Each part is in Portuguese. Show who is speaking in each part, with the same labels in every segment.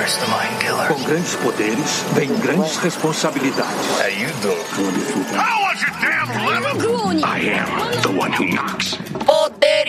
Speaker 1: Com grandes poderes, vem grandes responsabilidades.
Speaker 2: How you doing?
Speaker 3: How was it, damn lemon?
Speaker 4: Clone!
Speaker 1: I am the one who knocks.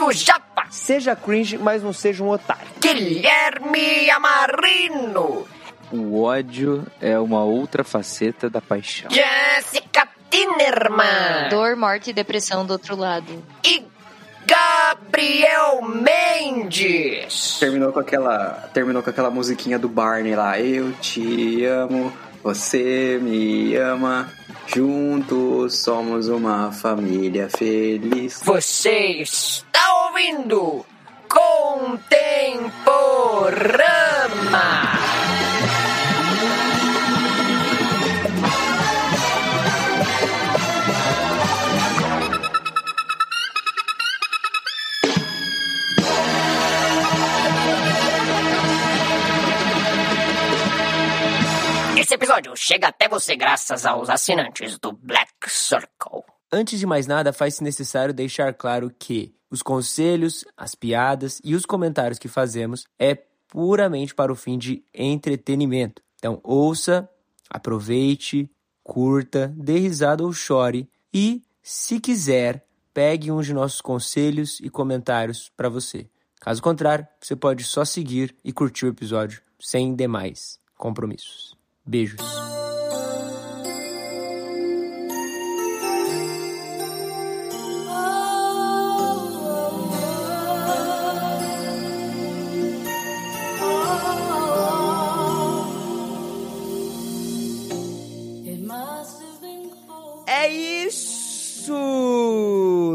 Speaker 5: o Japa.
Speaker 6: Seja cringe, mas não seja um otário.
Speaker 5: Guilherme Amarino,
Speaker 7: O ódio é uma outra faceta da paixão.
Speaker 5: Jessica Tinerman
Speaker 8: Dor, morte e depressão do outro lado.
Speaker 5: e Gabriel Mendes.
Speaker 9: Terminou com aquela, terminou com aquela musiquinha do Barney lá. Eu te amo, você me ama. Juntos somos uma família feliz.
Speaker 5: Você está ouvindo Contemporama. Episódio chega até você graças aos assinantes do Black Circle.
Speaker 6: Antes de mais nada, faz-se necessário deixar claro que os conselhos, as piadas e os comentários que fazemos é puramente para o fim de entretenimento. Então, ouça, aproveite, curta, dê risada ou chore e, se quiser, pegue um de nossos conselhos e comentários para você. Caso contrário, você pode só seguir e curtir o episódio sem demais compromissos. Beijos. É isso!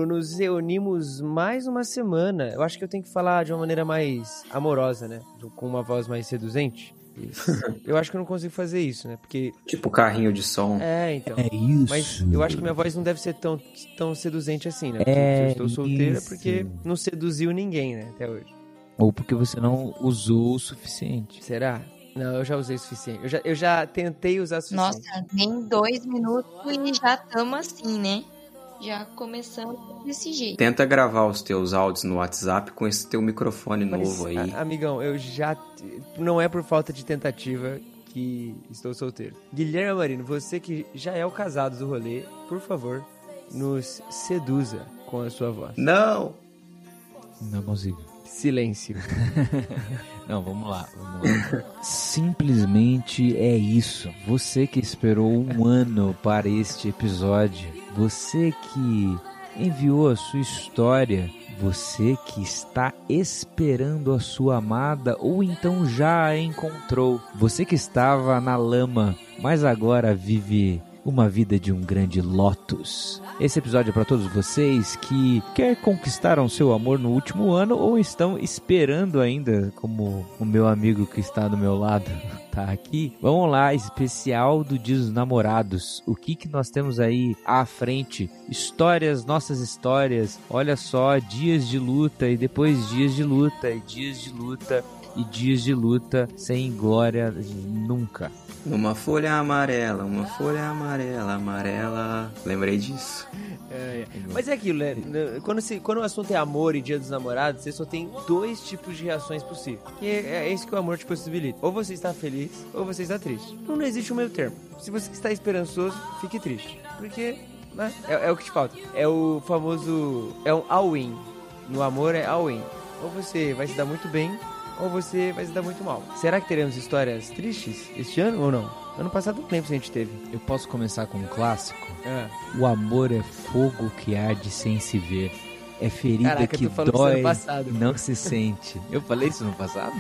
Speaker 6: Nos reunimos mais uma semana. Eu acho que eu tenho que falar de uma maneira mais amorosa, né? Com uma voz mais seduzente. Isso. Eu acho que eu não consigo fazer isso, né? Porque.
Speaker 9: Tipo carrinho de som.
Speaker 6: É, então.
Speaker 10: É isso.
Speaker 6: Mas eu acho que minha voz não deve ser tão, tão seduzente assim, né? Porque
Speaker 10: É
Speaker 6: eu estou solteira
Speaker 10: isso.
Speaker 6: porque não seduziu ninguém, né? Até hoje.
Speaker 10: Ou porque você não usou o suficiente.
Speaker 6: Será? Não, eu já usei o suficiente. Eu já, eu já tentei usar o suficiente.
Speaker 8: Nossa, nem dois minutos e já estamos assim, né? Já começamos desse jeito.
Speaker 9: Tenta gravar os teus áudios no WhatsApp com esse teu microfone
Speaker 6: Mas,
Speaker 9: novo aí.
Speaker 6: a- amigão, eu já. Não é por falta de tentativa que estou solteiro. Guilherme Marino, você que já é o casado do rolê, por favor, nos seduza com a sua voz.
Speaker 9: Não!
Speaker 10: Não consigo.
Speaker 6: Silêncio.
Speaker 10: Não, vamos lá, vamos lá. Simplesmente é isso. Você que esperou um ano para este episódio, você que enviou a sua história, você que está esperando a sua amada ou então já a encontrou, você que estava na lama, mas agora vive uma vida de um grande lotus. Esse episódio é para todos vocês que quer conquistaram seu amor no último ano ou estão esperando ainda, como o meu amigo que está do meu lado tá aqui. Vamos lá, especial do Dia dos Namorados. O que que nós temos aí à frente? Histórias, nossas histórias. Olha só, dias de luta e depois dias de luta e dias de luta e dias de luta sem glória nunca.
Speaker 9: Uma folha amarela, uma folha amarela, amarela. Lembrei disso.
Speaker 6: É, é. Mas é aquilo, né? Quando, se, quando o assunto é amor e dia dos namorados, você só tem dois tipos de reações possíveis. E é, é isso que o amor te possibilita. Ou você está feliz, ou você está triste. Não, não existe um meio termo. Se você está esperançoso, fique triste. Porque né, é, é o que te falta. É o famoso. É um all-in. No amor é all-in. Ou você vai se dar muito bem, ou você vai se dar muito mal. Será que teremos histórias tristes este ano ou não? Ano passado não lembro se a gente teve.
Speaker 10: Eu posso começar com um clássico?
Speaker 6: É.
Speaker 10: O amor é fogo que arde sem se ver. É ferida
Speaker 6: Caraca,
Speaker 10: que dói
Speaker 6: passado.
Speaker 10: e não se sente. Eu falei isso no passado?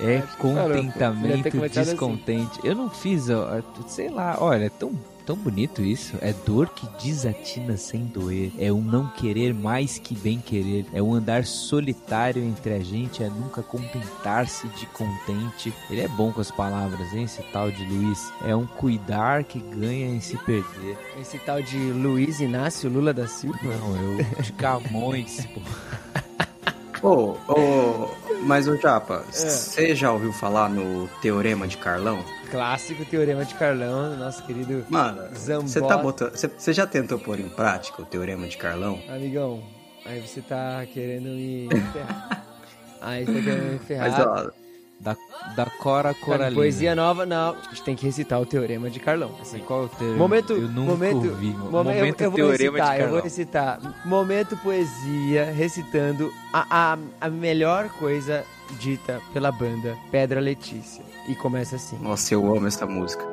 Speaker 10: É
Speaker 6: falou,
Speaker 10: contentamento
Speaker 6: assim.
Speaker 10: descontente. Eu não fiz, ó, sei lá, olha, é tão tão bonito isso. É dor que desatina sem doer. É um não querer mais que bem querer. É um andar solitário entre a gente. É nunca contentar-se de contente. Ele é bom com as palavras, hein? Esse tal de Luiz. É um cuidar que ganha em se perder.
Speaker 6: Esse tal de Luiz Inácio Lula da Silva.
Speaker 10: Não, eu de Camões, pô.
Speaker 9: Ô, ô, mas o Japa, você já ouviu falar no Teorema de Carlão?
Speaker 6: Clássico Teorema de Carlão, nosso querido
Speaker 9: Mano, você tá botando. Você já tentou pôr em prática o Teorema de Carlão?
Speaker 6: Amigão, aí você tá querendo me ferrar. aí você tá querendo me ferrar.
Speaker 9: Mas ó,
Speaker 10: Da, da Cora Coralina.
Speaker 6: poesia nova, não. A gente tem que recitar o Teorema de Carlão. Assim,
Speaker 10: Qual é o teu?
Speaker 6: Momento,
Speaker 10: Eu nunca
Speaker 6: momento,
Speaker 10: ouvi.
Speaker 6: momen-
Speaker 10: Momento
Speaker 6: eu, eu vou
Speaker 10: Teorema
Speaker 6: recitar,
Speaker 10: de
Speaker 6: eu vou
Speaker 10: Carlão.
Speaker 6: recitar. Momento poesia, recitando a, a, a melhor coisa dita pela banda Pedra Letícia. E começa assim.
Speaker 9: nossa, eu amo essa música.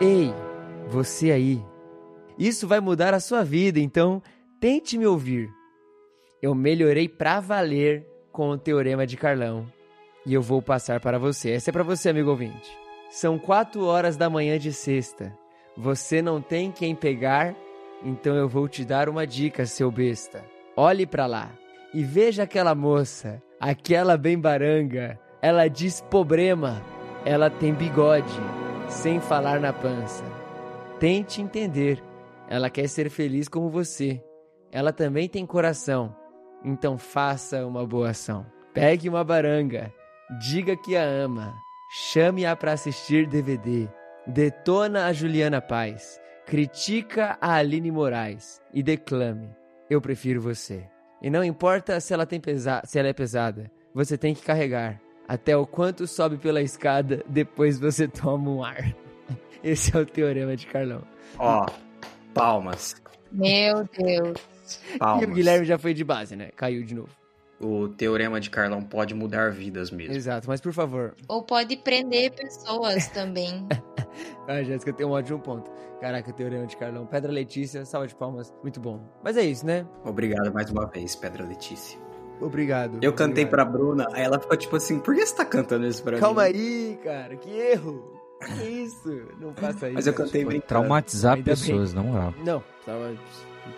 Speaker 6: Ei, você aí. Isso vai mudar a sua vida, então tente me ouvir. Eu melhorei pra valer com o Teorema de Carlão. E eu vou passar para você. Essa é pra você, amigo ouvinte. São quatro horas da manhã de sexta. Você não tem quem pegar, então eu vou te dar uma dica, seu besta. Olhe pra lá e veja aquela moça, aquela bem baranga. Ela diz problema. Ela tem bigode, sem falar na pança. Tente entender. Ela quer ser feliz como você. Ela também tem coração. Então faça uma boa ação. Pegue uma baranga. Diga que a ama. Chame-a para assistir DVD. Detona a Juliana Paz. Critica a Aline Moraes. E declame. Eu prefiro você. E não importa se ela, tem pesa se ela é pesada. Você tem que carregar. Até o quanto sobe pela escada, depois você toma um ar. Esse é o teorema de Carlão.
Speaker 9: Ó, palmas.
Speaker 8: Meu Deus.
Speaker 9: Palmas.
Speaker 6: E o Guilherme já foi de base, né? Caiu de novo.
Speaker 9: O Teorema de Carlão pode mudar vidas mesmo.
Speaker 6: Exato, mas por favor.
Speaker 8: Ou pode prender pessoas também.
Speaker 6: A Jéssica tem um ótimo ponto. Caraca, teorema de Carlão. Pedra Letícia, salva de palmas. Muito bom. Mas é isso, né?
Speaker 9: Obrigado mais uma vez, Pedra Letícia.
Speaker 6: Obrigado.
Speaker 9: Eu cantei
Speaker 6: Obrigado.
Speaker 9: pra Bruna, aí ela ficou tipo assim, por que você tá cantando isso pra
Speaker 6: Calma
Speaker 9: mim?
Speaker 6: aí, cara. Que erro. Que isso? Não faça isso.
Speaker 9: Mas eu cantei brincando.
Speaker 10: Traumatizar
Speaker 6: Ainda bem.
Speaker 10: pessoas, na moral.
Speaker 6: Não, tava-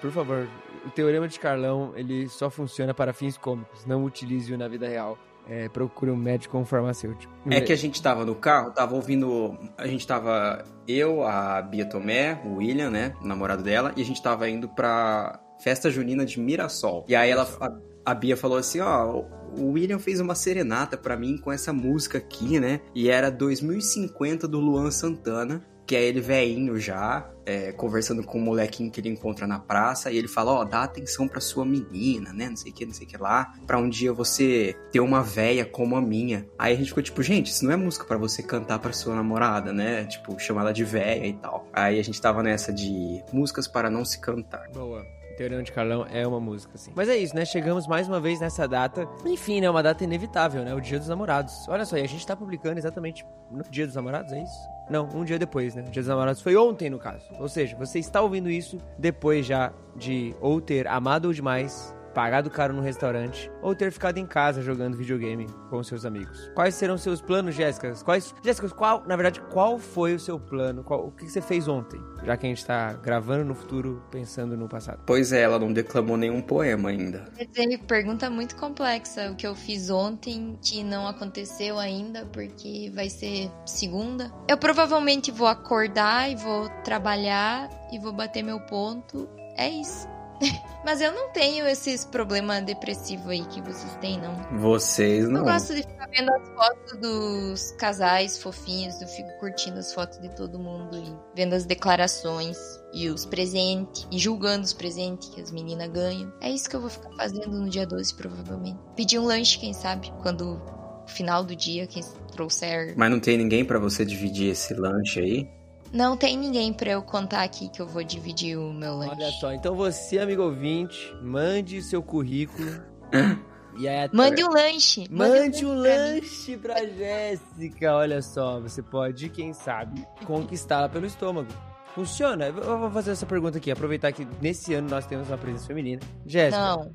Speaker 6: por favor. O teorema de Carlão, ele só funciona para fins cômicos. Não utilize-o na vida real. É, procure um médico ou um farmacêutico.
Speaker 9: É que a gente tava no carro, tava ouvindo. A gente tava. Eu, a Bia Tomé, o William, né? O namorado dela, e a gente tava indo pra festa junina de Mirassol. E aí ela. A, a Bia falou assim: ó. O William fez uma serenata pra mim com essa música aqui, né? E era 2050 do Luan Santana, que é ele velhinho já, é, conversando com um molequinho que ele encontra na praça, e ele fala, ó, dá atenção pra sua menina, né, não sei o que, não sei o que lá, pra um dia você ter uma véia como a minha. Aí a gente ficou tipo, gente, isso não é música pra você cantar pra sua namorada, né, tipo, chamar ela de véia e tal. Aí a gente tava nessa de músicas para não se cantar.
Speaker 6: Boa. Teorema de Carlão é uma música, sim. Mas é isso, né? Chegamos mais uma vez nessa data. Enfim, né? Uma data inevitável, né? O Dia dos Namorados. Olha só, e a gente tá publicando exatamente no Dia dos Namorados, é isso? Não, um dia depois, né? O Dia dos Namorados foi ontem, no caso. Ou seja, você está ouvindo isso depois já de ou ter amado demais, pagado caro no restaurante, ou ter ficado em casa jogando videogame com seus amigos. Quais serão seus planos, Jéssica? Quais... Jéssica, qual, na verdade, qual foi o seu plano? Qual... O que você fez ontem? Já que a gente tá gravando no futuro, pensando no passado.
Speaker 9: Pois é, ela não declamou nenhum poema ainda.
Speaker 8: Quer dizer, pergunta muito complexa. O que eu fiz ontem que não aconteceu ainda, porque vai ser segunda. Eu provavelmente vou acordar e vou trabalhar e vou bater meu ponto. É isso. Mas eu não tenho esses problemas depressivos aí que vocês têm, não.
Speaker 9: Vocês
Speaker 8: Eu
Speaker 9: não.
Speaker 8: gosto de ficar vendo as fotos dos casais fofinhos, eu fico curtindo as fotos de todo mundo e vendo as declarações e os presentes e julgando os presentes que as meninas ganham. É isso que eu vou ficar fazendo no dia 12, provavelmente. Pedir um lanche, quem sabe, quando o final do dia, quem trouxer.
Speaker 9: Mas não tem ninguém pra você dividir esse lanche aí?
Speaker 8: Não tem ninguém pra eu contar aqui que eu vou dividir o meu lanche.
Speaker 6: Olha só, então você, amigo ouvinte, mande seu currículo. e aí, até-
Speaker 8: Mande um lanche.
Speaker 6: Mande um
Speaker 8: pra mim.
Speaker 6: lanche pra Jéssica. Olha só, você pode, quem sabe, conquistá-la pelo estômago. Funciona? Eu vou fazer essa pergunta aqui, aproveitar que nesse ano nós temos uma presença feminina. Jéssica,
Speaker 8: Não,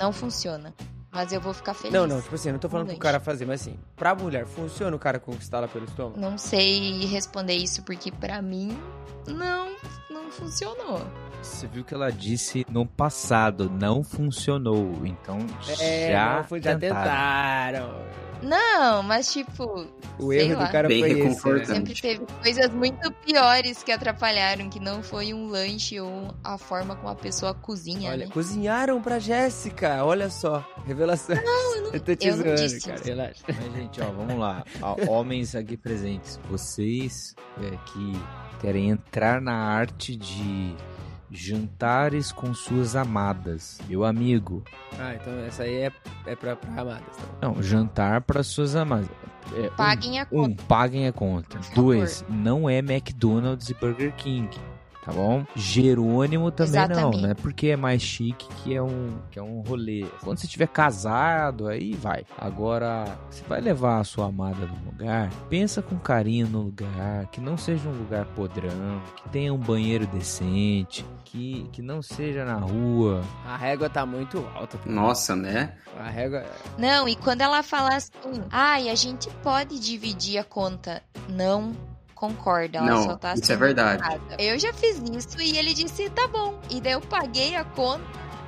Speaker 8: não funciona. Mas eu vou ficar feliz.
Speaker 6: Não, não, tipo assim, eu não tô falando pro cara fazer, mas assim, pra mulher, funciona o cara conquistar ela pelo estômago?
Speaker 8: Não sei responder isso porque pra mim não, não funcionou.
Speaker 10: Você viu que ela disse no passado, não funcionou. Então já,
Speaker 6: não, foi, já
Speaker 10: tentaram.
Speaker 6: tentaram.
Speaker 8: Não, mas tipo,
Speaker 6: O
Speaker 8: Sei
Speaker 6: erro
Speaker 8: lá.
Speaker 6: do cara
Speaker 9: Bem
Speaker 6: foi esse. né?
Speaker 8: sempre teve coisas muito piores que atrapalharam, que não foi um lanche ou a forma como a pessoa cozinha,
Speaker 6: Olha,
Speaker 8: né?
Speaker 6: cozinharam pra Jéssica, olha só, revelação. Não, eu,
Speaker 8: não-
Speaker 6: tô te
Speaker 8: eu não
Speaker 6: zoando,
Speaker 8: disse
Speaker 6: cara,
Speaker 8: isso.
Speaker 6: relaxa.
Speaker 10: Mas, gente, ó, vamos lá. Ó, Homens aqui presentes, vocês é, que querem entrar na arte de jantares com suas amadas. Meu amigo,
Speaker 6: Ah, então essa aí é, é pra, pra amadas, tá bom.
Speaker 10: não, jantar para suas amadas. É, um-
Speaker 8: Paguem a
Speaker 10: Um,
Speaker 8: conta.
Speaker 10: paguem a conta. Dois, não é McDonald's e Burger King. Tá bom? Jerônimo também não,
Speaker 8: Exatamente.
Speaker 10: né? Porque é mais chique que é um que é um rolê. Quando você estiver casado, aí vai. Agora, você vai levar a sua amada num lugar, pensa com carinho no lugar, que não seja um lugar podrão, que tenha um banheiro decente, que, que não seja na rua.
Speaker 6: A régua tá muito alta.
Speaker 9: Nossa, né?
Speaker 6: A régua...
Speaker 8: Não, e quando ela fala assim, ai, a gente pode dividir a conta. Não concordo, ela
Speaker 9: Não,
Speaker 8: só tá
Speaker 9: isso é verdade.
Speaker 8: educada. Eu já fiz isso e ele disse, tá bom. E daí eu paguei a conta,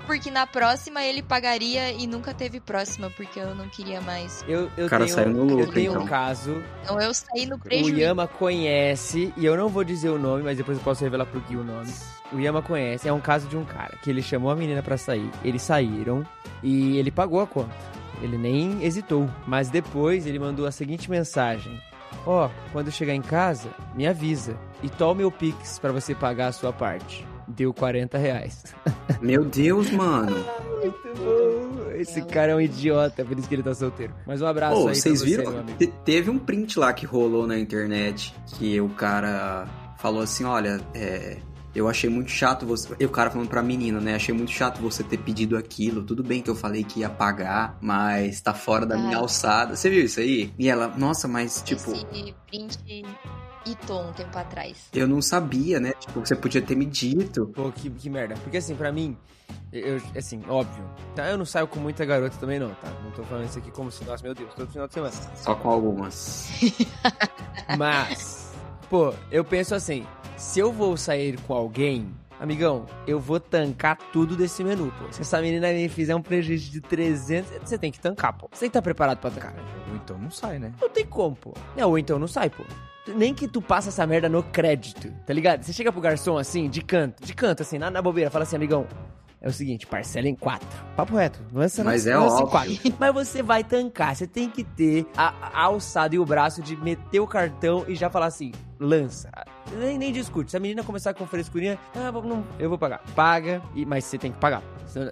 Speaker 8: porque na próxima ele pagaria e nunca teve próxima, porque eu não queria mais.
Speaker 6: Eu, eu
Speaker 9: O cara
Speaker 6: tenho,
Speaker 9: saiu no
Speaker 6: eu
Speaker 9: lucro,
Speaker 6: tenho um
Speaker 9: então.
Speaker 6: caso,
Speaker 8: Então eu saí no
Speaker 6: o
Speaker 8: prejuízo.
Speaker 6: Yama conhece, e eu não vou dizer o nome, mas depois eu posso revelar pro Gui o nome. O Yama conhece, é um caso de um cara que ele chamou a menina pra sair, eles saíram e ele pagou a conta. Ele nem hesitou, mas depois ele mandou a seguinte mensagem: Ó, quando chegar em casa, me avisa e tome o Pix pra você pagar a sua parte. Deu 40 reais.
Speaker 9: Meu Deus, mano.
Speaker 6: Muito bom. Esse cara é um idiota, por isso que ele tá solteiro. Mas um abraço
Speaker 9: Pô,
Speaker 6: aí
Speaker 9: vocês
Speaker 6: você,
Speaker 9: viram? Te- teve um print lá que rolou na internet que o cara falou assim: olha, é, eu achei muito chato você. E o cara falando pra menina, né? Achei muito chato você ter pedido aquilo. Tudo bem que eu falei que ia pagar, mas tá fora da minha
Speaker 8: Ai.
Speaker 9: alçada. Você viu isso aí? E ela, nossa, mas tipo.
Speaker 8: Esse print hitou um tempo atrás.
Speaker 9: Eu não sabia, né? Tipo, você podia ter me dito.
Speaker 6: Pô, que, que merda. Porque assim, pra mim, eu, assim, óbvio. Tá? Eu não saio com muita garota também, não, tá? Não tô falando isso aqui como se, nossa, meu Deus, todo final de semana.
Speaker 9: Só com algumas.
Speaker 6: Mas, pô, eu penso assim: se eu vou sair com alguém, amigão, eu vou tancar tudo desse menu, pô. Se essa menina me fizer um prejuízo de 300, você tem que tancar, pô. Você tem que estar preparado pra tancar.
Speaker 10: Ou então não sai, né?
Speaker 6: Não tem como, pô. Não, ou então não sai, pô. Nem que tu passa essa merda no crédito, tá ligado? Você chega pro garçom assim, de canto, de canto, assim, na, na bobeira, fala assim, amigão. É o seguinte, parcela em quatro. Papo reto. Lança
Speaker 9: Mas é
Speaker 6: lança em
Speaker 9: óbvio.
Speaker 6: quatro. Mas você vai tancar. Você tem que ter a, a alçada e o braço de meter o cartão e já falar assim, lança. Nem, nem discute. Se a menina começar com frescurinha, ah, não, eu vou pagar. Paga, e, mas você tem que pagar.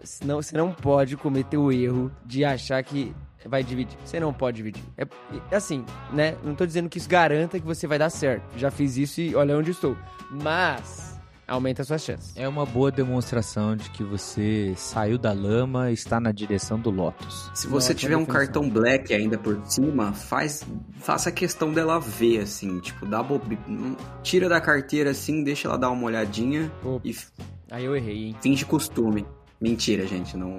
Speaker 6: Senão você não pode cometer o erro de achar que vai dividir. Você não pode dividir. É é assim, né? Não tô dizendo que isso garanta que você vai dar certo. Já fiz isso e olha onde estou. Mas aumenta as suas chances.
Speaker 10: É uma boa demonstração de que você saiu da lama e está na direção do Lotus.
Speaker 9: Se você
Speaker 6: Nossa,
Speaker 9: tiver um cartão black ainda por cima, faz, faça a questão dela ver, assim, tipo, dá não- tira da carteira assim, deixa ela dar uma olhadinha
Speaker 6: Opa.
Speaker 9: e
Speaker 6: Aí eu errei, hein?
Speaker 9: finge costume. Mentira, gente, não,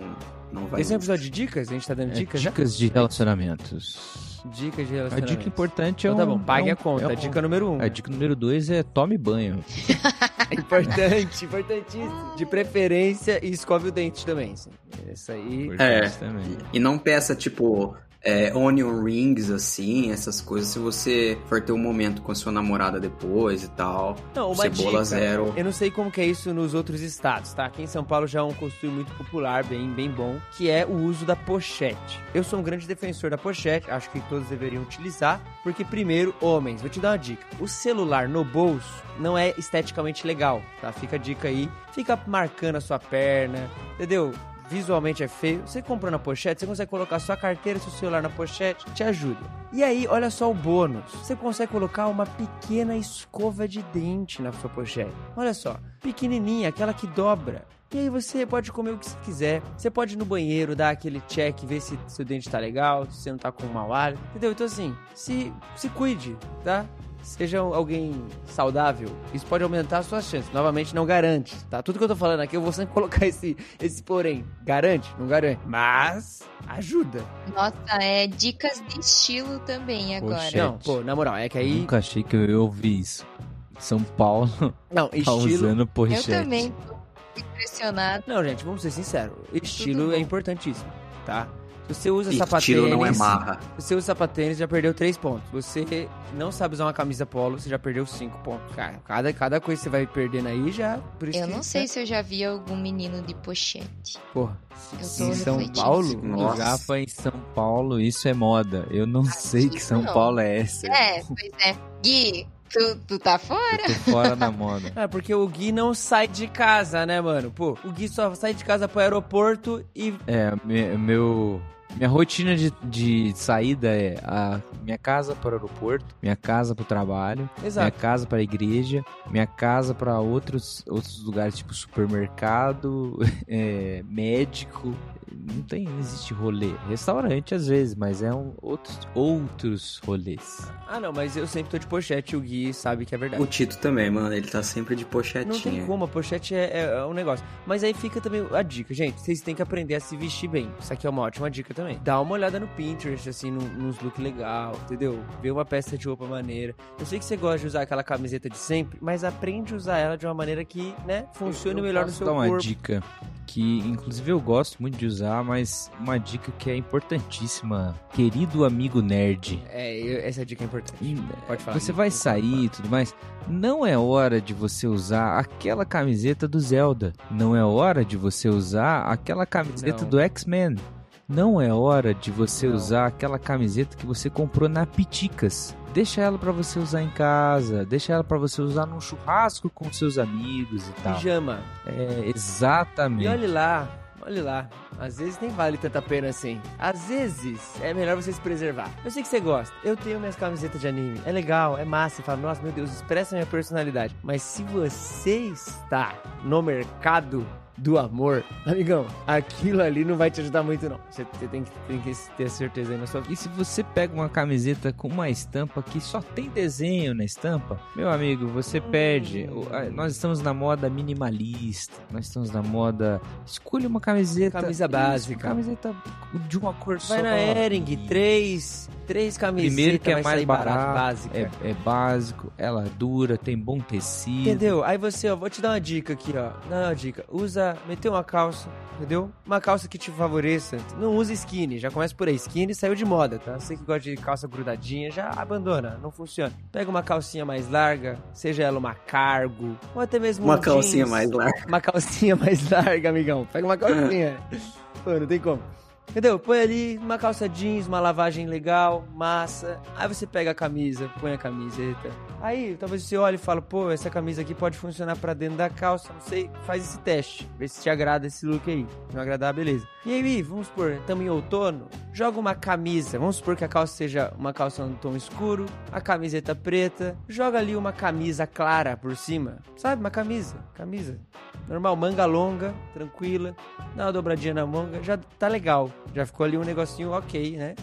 Speaker 9: não vai.
Speaker 6: Esse é um episódio de dicas? A gente tá dando
Speaker 10: É,
Speaker 6: dicas já?
Speaker 10: dicas de relacionamentos.
Speaker 6: Dicas de
Speaker 10: A
Speaker 6: relacionamento.
Speaker 10: dica importante é
Speaker 6: Então tá
Speaker 10: um-
Speaker 6: bom, pague
Speaker 10: é um-
Speaker 6: a conta.
Speaker 10: é um-
Speaker 6: Dica número um.
Speaker 10: A dica número dois é tome banho.
Speaker 6: Importante, importantíssimo. De preferência, e escove o dente também. sim. Isso aí.
Speaker 10: Importante
Speaker 9: É.
Speaker 10: também.
Speaker 9: E não peça, tipo, é, onion rings, assim, essas coisas, se você for ter um momento com a sua namorada depois e tal.
Speaker 6: Não, uma
Speaker 9: Cebola
Speaker 6: dica.
Speaker 9: zero.
Speaker 6: Eu não sei como que é isso nos outros estados, tá? Aqui em São Paulo já é um costume muito popular, bem, bem bom, que é o uso da pochete. Eu sou um grande defensor da pochete, acho que todos deveriam utilizar, porque primeiro, homens, vou te dar uma dica. O celular no bolso não é esteticamente legal, tá? Fica a dica aí. Fica marcando a sua perna, entendeu? Visualmente é feio. Você comprando a pochete, você consegue colocar sua carteira seu celular na pochete, te ajuda. E aí, olha só o bônus. Você consegue colocar uma pequena escova de dente na sua pochete. Olha só, pequenininha, aquela que dobra. E aí você pode comer o que você quiser. Você pode ir no banheiro, dar aquele check, ver se seu dente tá legal, se você não tá com mau hálito. Entendeu? Então assim, se, se cuide, tá? Seja alguém saudável, isso pode aumentar as suas chances. Novamente, não garante, tá? Tudo que eu tô falando aqui, eu vou sempre colocar esse, esse porém. Garante? Não garante. Mas ajuda.
Speaker 8: Nossa, é dicas de estilo também agora.
Speaker 10: Poxa.
Speaker 6: Não, pô, na moral, é que aí.
Speaker 10: Nunca achei que eu ia ouvir isso. São Paulo
Speaker 6: Não,
Speaker 10: tá
Speaker 6: estilo.
Speaker 10: usando
Speaker 8: Eu
Speaker 10: pochete.
Speaker 8: também tô impressionada.
Speaker 6: Não, gente, vamos ser sinceros. Estilo
Speaker 8: Tudo
Speaker 6: é
Speaker 8: bom.
Speaker 6: importantíssimo, tá? Se você usa
Speaker 9: E
Speaker 6: sapatênis.
Speaker 9: tiro não é marra.
Speaker 6: Se você usa sapatênis, já perdeu 3 pontos. Você não sabe usar uma camisa polo, você já perdeu 5 pontos. Cara, cada, cada coisa que você vai perdendo aí já. Por isso
Speaker 8: Eu
Speaker 6: que,
Speaker 8: não sei
Speaker 6: né?
Speaker 8: se eu já vi algum menino de pochete.
Speaker 6: Porra,
Speaker 8: Eu tô
Speaker 6: em São. Paulo?
Speaker 9: Nossa.
Speaker 10: Japa em São Paulo, isso é moda. Eu não sei que São
Speaker 8: não.
Speaker 10: Paulo é essa.
Speaker 8: É, pois é. Gui, tu, tu tá fora?
Speaker 10: Eu tô fora da moda.
Speaker 6: É, porque o Gui não sai de casa, né, mano? Pô, o Gui só sai de casa pro aeroporto e.
Speaker 10: É, me- meu. Minha rotina de, de saída é a minha casa para o aeroporto, minha casa para o trabalho, minha
Speaker 6: Exato.
Speaker 10: casa para a igreja, minha casa para outros, outros lugares tipo supermercado, é, médico. Não tem, não existe rolê. Restaurante às vezes, mas é um, outros, outros rolês.
Speaker 6: Ah, não, mas eu sempre tô de pochete e o Gui sabe que é verdade.
Speaker 9: O Tito também, mano. Ele tá sempre de
Speaker 6: Não tem
Speaker 9: pochetinha.
Speaker 6: como, a pochete é, é- é um negócio. Mas aí fica também a dica, gente. Vocês têm que aprender a se vestir bem. Isso aqui é uma ótima dica também. Dá uma olhada no Pinterest, assim, no- nos looks legal, entendeu? Vê uma peça de roupa maneira. Eu sei que você gosta de usar aquela camiseta de sempre, mas aprende a usar ela de uma maneira que, né, funcione
Speaker 10: Eu
Speaker 6: melhor no seu
Speaker 10: dar uma
Speaker 6: corpo.
Speaker 10: dica que, inclusive, eu gosto muito de usar, mas uma dica que é importantíssima. Querido amigo nerd.
Speaker 6: É, eu- essa dica é importante. Pode falar.
Speaker 10: Você vai sair e tudo mais. Não é hora de você usar aquela camiseta do Zelda. Não é hora de você usar aquela camiseta
Speaker 6: Não.
Speaker 10: do X-Men. Não é hora de você
Speaker 6: Não.
Speaker 10: usar aquela camiseta que você comprou na Piticas. Deixa ela pra você usar em casa, deixa ela pra você usar num churrasco com seus amigos e tal.
Speaker 6: Pijama.
Speaker 10: É,
Speaker 6: E
Speaker 10: exatamente.
Speaker 6: olhe lá, olhe lá. Às vezes nem vale tanta pena assim. Às vezes é melhor você se preservar. Eu sei que você gosta. Eu tenho minhas camisetas de anime. É legal, é massa. Você fala, nossa, meu Deus, expressa minha personalidade. Mas se você está no mercado do amor, amigão, aquilo ali não vai te ajudar muito, não. Você, tem, que, tem que ter certeza aí na sua vida.
Speaker 10: E se você pega uma camiseta com uma estampa que só tem desenho na estampa, meu amigo, você perde. Nós estamos na moda minimalista, nós estamos na moda. Escolha uma camiseta.
Speaker 6: Camisa básica.
Speaker 10: Camiseta de uma cor só.
Speaker 6: Vai na Ering, três, três camisetas.
Speaker 10: Primeiro que é mais
Speaker 6: sair
Speaker 10: barato,
Speaker 6: básica.
Speaker 10: É, é básico, ela dura, tem bom tecido.
Speaker 6: Entendeu? Aí você, ó, vou te dar uma dica aqui, ó. Dá uma dica. Usa, meteu uma calça, entendeu? Uma calça que te favoreça. Não use skinny, já começa por aí. Skinny saiu de moda, tá? Você que gosta de calça grudadinha, já abandona, não funciona. Pega uma calcinha mais larga, seja ela uma cargo, ou até mesmo
Speaker 9: Uma
Speaker 6: um
Speaker 9: calcinha
Speaker 6: jeans.
Speaker 9: mais larga.
Speaker 6: Uma calcinha mais larga, amigão. Pega uma calcinha. Pô, não tem como. Entendeu? Põe ali uma calça jeans, uma lavagem legal, massa. Aí você pega a camisa, põe a camiseta. Aí talvez você olhe e fala, pô, essa camisa aqui pode funcionar pra dentro da calça. Não sei, faz esse teste. Vê se te agrada esse look aí. Se não agradar, beleza. E aí, vamos supor, estamos em outono, joga uma camisa. Vamos supor que a calça seja uma calça no tom escuro, a camiseta preta. Joga ali uma camisa clara por cima. Sabe? Uma camisa. Camisa. Normal, manga longa, tranquila. Dá uma dobradinha na manga, já tá legal. Já ficou ali um negocinho ok, né?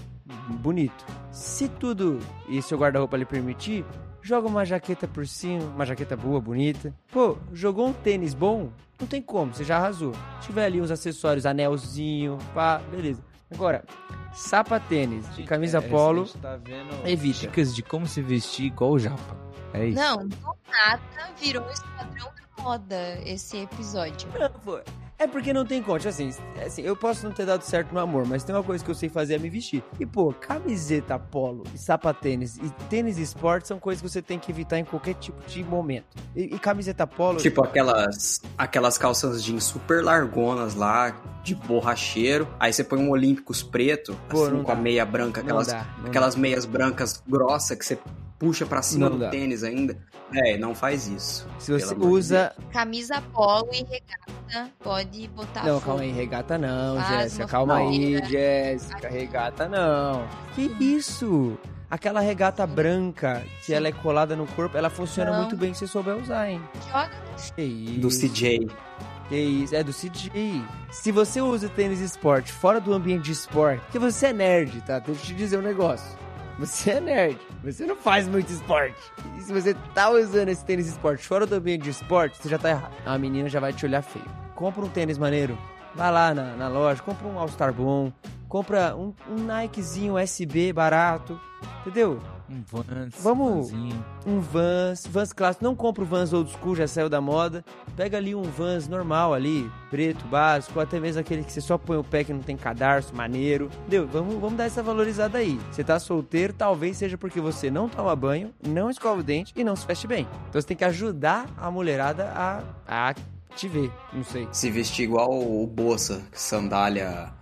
Speaker 6: Bonito. Se tudo e seu guarda-roupa lhe permitir, joga uma jaqueta por cima, uma jaqueta boa, bonita. Pô, jogou um tênis bom? Não tem como, você já arrasou. Se tiver ali uns acessórios, anelzinho, pá, beleza. Agora, sapatênis de camisa
Speaker 10: É,
Speaker 6: polo,
Speaker 10: tá vendo
Speaker 6: evita.
Speaker 10: dicas de como se vestir igual o Japa. É isso.
Speaker 8: Não, do nada virou um esquadrão da moda esse episódio.
Speaker 6: Não, pô, É porque não tem conta. Assim, assim, eu posso não ter dado certo no amor, mas tem uma coisa que eu sei fazer é me vestir. E, pô, camiseta polo e sapatênis e tênis esporte são coisas que você tem que evitar em qualquer tipo de momento. E, e camiseta polo.
Speaker 9: Tipo aquelas, aquelas calças jeans super largonas lá, de borracheiro. Aí você põe um Olímpicos preto,
Speaker 6: Pô,
Speaker 9: assim,
Speaker 6: não
Speaker 9: com a
Speaker 6: dá.
Speaker 9: meia branca,
Speaker 6: Não
Speaker 9: aquelas,
Speaker 6: dá, não
Speaker 9: aquelas meias brancas grossas que você puxa pra cima
Speaker 6: Não
Speaker 9: do
Speaker 6: dá.
Speaker 9: tênis ainda. É, não faz isso.
Speaker 6: Se você
Speaker 9: amor de
Speaker 6: usa.
Speaker 8: Camisa polo e regata, pode botar
Speaker 6: Não,
Speaker 8: fogo.
Speaker 6: calma aí, regata não,
Speaker 8: Faz
Speaker 6: Jéssica. Calma aí. Jéssica. Regata não. Que isso? Aquela regata branca, que ela é colada no corpo, ela funciona
Speaker 8: Não.
Speaker 6: muito bem se você souber usar, hein?
Speaker 8: Joga
Speaker 6: Que isso?
Speaker 9: Do CJ.
Speaker 6: Que isso? É do CJ. Se você usa tênis esporte fora do ambiente de esporte, porque você é nerd, tá? Deixa eu te dizer um negócio. Você é nerd. Você não faz muito esporte. E se você tá usando esse tênis esporte fora do ambiente de esporte, você já tá errado. A menina já vai te olhar feio. Compra um tênis maneiro. Vai lá na, na loja, compra um All-Star bom. Compra um, um Nikezinho SB barato. Entendeu?
Speaker 10: Um Vans.
Speaker 6: Vamos-
Speaker 10: Vanzinho.
Speaker 6: um Vans, Vans clássico, não compra o Vans old school, já saiu da moda. Pega ali um Vans normal ali, preto, básico, ou até mesmo aquele que você só põe o pé que não tem cadarço, maneiro. Deu, vamos, vamos dar essa valorizada aí. Você tá solteiro, talvez seja porque você não toma banho, não escova o dente e não se veste bem. Então você tem que ajudar a mulherada a, a te ver, não sei.
Speaker 9: Se vestir igual o Bossa, sandália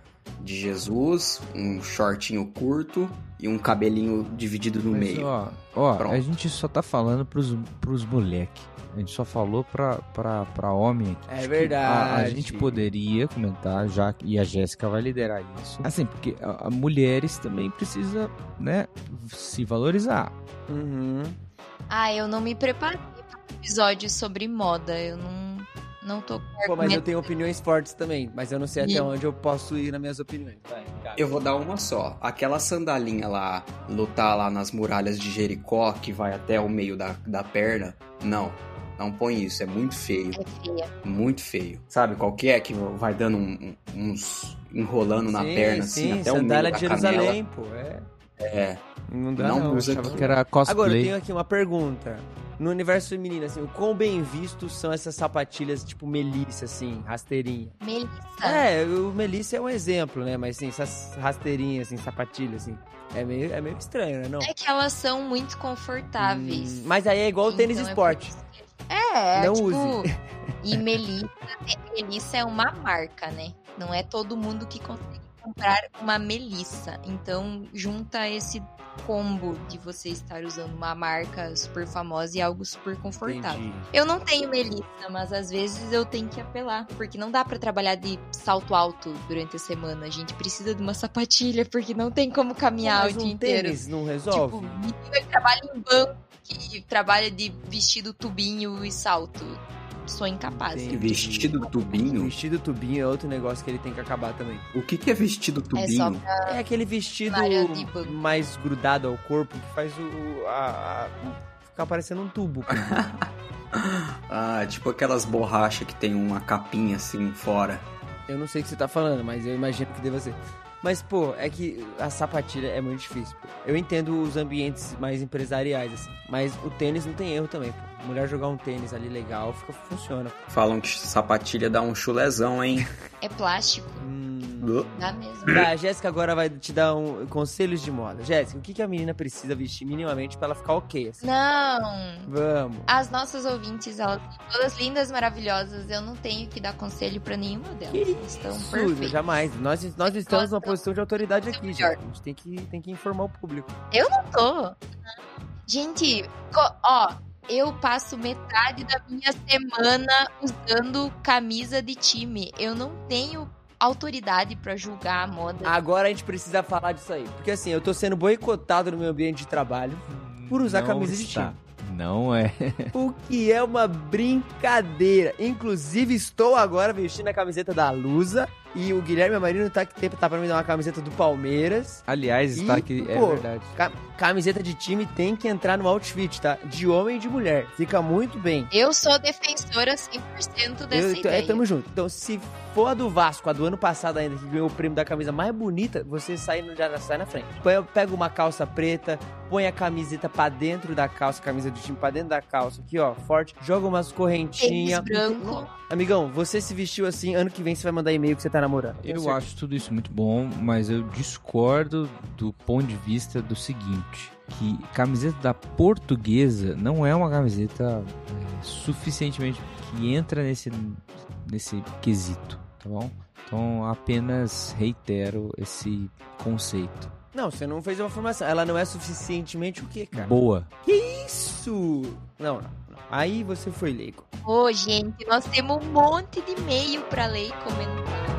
Speaker 9: de Jesus, um shortinho curto e um cabelinho dividido no
Speaker 10: Mas,
Speaker 9: meio.
Speaker 10: ó, ó
Speaker 9: Pronto.
Speaker 10: a gente só tá falando pros, pros moleque. A gente só falou pra, pra, pra homem aqui.
Speaker 6: É
Speaker 10: Acho
Speaker 6: verdade.
Speaker 10: A, a gente poderia comentar já, e a Jéssica vai liderar isso. Assim, porque a, a mulheres também precisa, né, se valorizar.
Speaker 6: Uhum.
Speaker 8: Ah, eu não me preparei para um episódio sobre moda. Eu não, não tô com
Speaker 6: Pô, mas eu tenho opiniões fortes também, mas eu não sei até
Speaker 8: E-
Speaker 6: onde eu posso ir nas minhas opiniões. Vai.
Speaker 9: Eu vou dar uma só. Aquela sandalinha lá, lutar lá nas muralhas de Jericó, que vai até o meio da, da perna, não. Não põe isso, é muito feio.
Speaker 8: É feia.
Speaker 9: Muito feio. Sabe qual que é? Que vai dando um- um- uns. enrolando na
Speaker 6: Sim,
Speaker 9: perna, assim,
Speaker 6: sim,
Speaker 9: até o meio
Speaker 6: sandália
Speaker 9: da
Speaker 6: de
Speaker 9: canela.
Speaker 6: Jerusalém, pô. É.
Speaker 9: É.
Speaker 6: Não dá
Speaker 9: Não
Speaker 6: não.
Speaker 9: usa
Speaker 6: achava
Speaker 9: aqui.
Speaker 10: Que era cosplay.
Speaker 6: Agora, eu tenho aqui uma pergunta. No universo feminino, assim, o quão bem vistos são essas sapatilhas tipo Melissa, assim, rasteirinha?
Speaker 8: Melissa.
Speaker 6: É, o Melissa é um exemplo, né? Mas, assim, essas rasteirinhas, assim, sapatilhas, assim, é meio, é meio estranho, né? Não?
Speaker 8: É que elas são muito confortáveis.
Speaker 6: Hum, mas aí é igual o tênis
Speaker 8: Então é
Speaker 6: esporte.
Speaker 8: que- É,
Speaker 6: Não
Speaker 8: tipo,
Speaker 6: use.
Speaker 8: E Melissa, Melissa é uma marca, né? Não é todo mundo que consegue comprar uma Melissa. Então, junta esse combo de você estar usando uma marca super famosa e algo super confortável.
Speaker 6: Entendi.
Speaker 8: Eu não tenho Melissa, mas às vezes eu tenho que apelar, porque não dá pra trabalhar de salto alto durante a semana. A gente precisa de uma sapatilha, porque não tem como caminhar
Speaker 6: Mas
Speaker 8: o dia
Speaker 6: um
Speaker 8: inteiro.
Speaker 6: tênis não resolve?
Speaker 8: Tipo, menina que trabalha em banco, que trabalha de vestido tubinho e salto. Sou incapaz.
Speaker 6: Entendi.
Speaker 9: Vestido tubinho?
Speaker 6: Vestido tubinho é outro negócio que ele tem que acabar também.
Speaker 9: O que, que é vestido
Speaker 8: É só
Speaker 9: tubinho?
Speaker 8: pra...
Speaker 6: É aquele vestido mais grudado ao corpo que faz o. o- a, a- ficar parecendo um tubo.
Speaker 9: Ah, tipo aquelas borrachas que tem uma capinha assim fora.
Speaker 6: Eu não sei o que você tá falando, mas eu imagino que deva ser. Mas, pô, é que a sapatilha é muito difícil. Pô. Eu entendo os ambientes mais empresariais, assim. Mas o tênis não tem erro também, pô. Mulher jogar um tênis ali legal, fica, funciona.
Speaker 9: Falam que sapatilha dá um chulezão, hein?
Speaker 8: É plástico.
Speaker 6: Hum.
Speaker 8: Dá mesmo.
Speaker 6: Tá, a Jéssica agora vai te dar um conselhos de moda. Jéssica, o que, que a menina precisa vestir minimamente pra ela ficar ok, assim?
Speaker 8: Não.
Speaker 6: Vamos.
Speaker 8: As nossas ouvintes, elas são todas lindas, maravilhosas. Eu não tenho que dar conselho pra nenhuma delas. Elas estão
Speaker 6: Isso,
Speaker 8: perfeitas.
Speaker 6: jamais. Nós, nós estamos numa posição de autoridade aqui, gente. A gente tem que, tem que informar o público.
Speaker 8: Eu não tô. Gente, ó, eu passo metade da minha semana usando camisa de time. Eu não tenho autoridade pra julgar a moda.
Speaker 6: Agora a gente precisa falar disso aí. Porque assim, eu tô sendo boicotado no meu ambiente de trabalho por usar
Speaker 10: Não
Speaker 6: camisa de
Speaker 10: está.
Speaker 6: time.
Speaker 10: Não é.
Speaker 6: O que é uma brincadeira. Inclusive, estou agora vestindo a camiseta da Lusa. E o Guilherme Amarino tá, tempo tá pra me dar uma camiseta do Palmeiras.
Speaker 10: Aliás, está aqui. É
Speaker 6: pô,
Speaker 10: verdade.
Speaker 6: Ca- camiseta de time tem que entrar no outfit, tá? De homem e de mulher. Fica muito bem.
Speaker 8: Eu sou defensora 100% dessa
Speaker 6: Eu,
Speaker 8: ideia.
Speaker 6: é, tamo junto. Então, se for a do Vasco, a do ano passado ainda, que ganhou o prêmio da camisa mais bonita, você sai, no- já sai na frente. Pega uma calça preta, põe a camiseta pra dentro da calça, a camisa do time pra dentro da calça, aqui ó, forte. Joga umas correntinhas.
Speaker 8: Tênis branco.
Speaker 6: Amigão, você se vestiu assim, ano que vem você vai mandar e-mail que você tá namorando. Tenho
Speaker 10: Eu
Speaker 6: certeza.
Speaker 10: acho tudo isso muito bom, mas eu discordo do ponto de vista do seguinte: que camiseta da portuguesa não é uma camiseta é, suficientemente que entra nesse, nesse quesito, tá bom? Então apenas reitero esse conceito.
Speaker 6: Não, você não fez uma formação. Ela não é suficientemente o quê, cara?
Speaker 10: Boa.
Speaker 6: Isso! Não, não, não. Aí você foi leigo.
Speaker 8: Ô, gente, nós temos um monte de e-mail pra ler e comentar.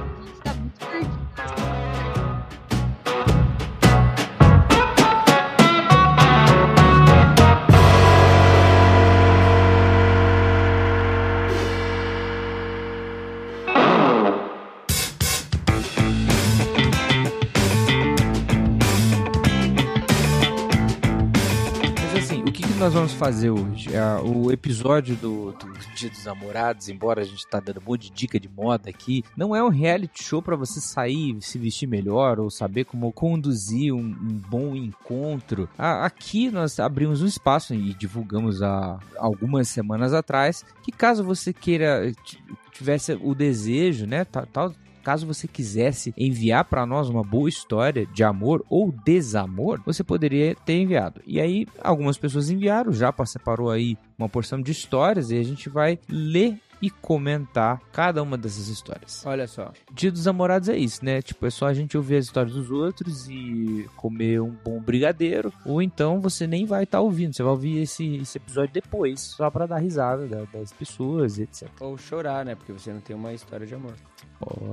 Speaker 10: Nós vamos fazer hoje? Ah, o episódio do, do Dia dos Namorados, embora a gente tá dando um monte de dica de moda aqui, não é um reality show para você sair, se vestir melhor ou saber como conduzir um, um bom encontro. Ah, aqui nós abrimos um espaço e divulgamos há algumas semanas atrás que caso você queira tivesse o desejo, né, caso você quisesse enviar para nós uma boa história de amor ou desamor, você poderia ter enviado. E aí, algumas pessoas enviaram, já separou aí uma porção de histórias e a gente vai ler e comentar cada uma dessas histórias.
Speaker 6: Olha só.
Speaker 10: Dia dos namorados é isso, né? Tipo, é só a gente ouvir as histórias dos outros e comer um bom brigadeiro. Ou então você nem vai estar tá ouvindo, você vai ouvir esse, esse episódio depois, só para dar risada das pessoas, etc.
Speaker 6: Ou chorar, né? Porque você não tem uma história de amor.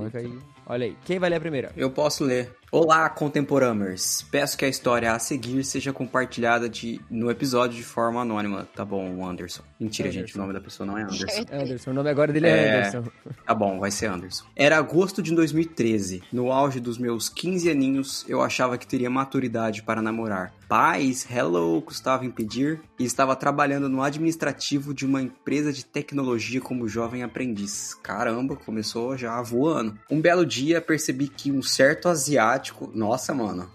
Speaker 10: Fica
Speaker 6: aí. Olha aí. Quem vai ler a primeira?
Speaker 9: Eu posso ler. Olá, contemporâneos. Peço que a história a seguir seja compartilhada de, no episódio de forma anônima. Tá bom, Anderson. Mentira,
Speaker 6: Anderson.
Speaker 9: gente. O nome da pessoa não é Anderson.
Speaker 6: Anderson. O nome agora dele é,
Speaker 9: É.
Speaker 6: Anderson.
Speaker 9: Tá bom, vai ser Anderson. Era agosto de 2013. No auge dos meus 15 aninhos, eu achava que teria maturidade para namorar. Paz, hello, custava impedir. E estava trabalhando no administrativo de uma empresa de tecnologia como jovem aprendiz. Caramba, começou já voando. Um belo dia, percebi que um certo asiático... Nossa, mano.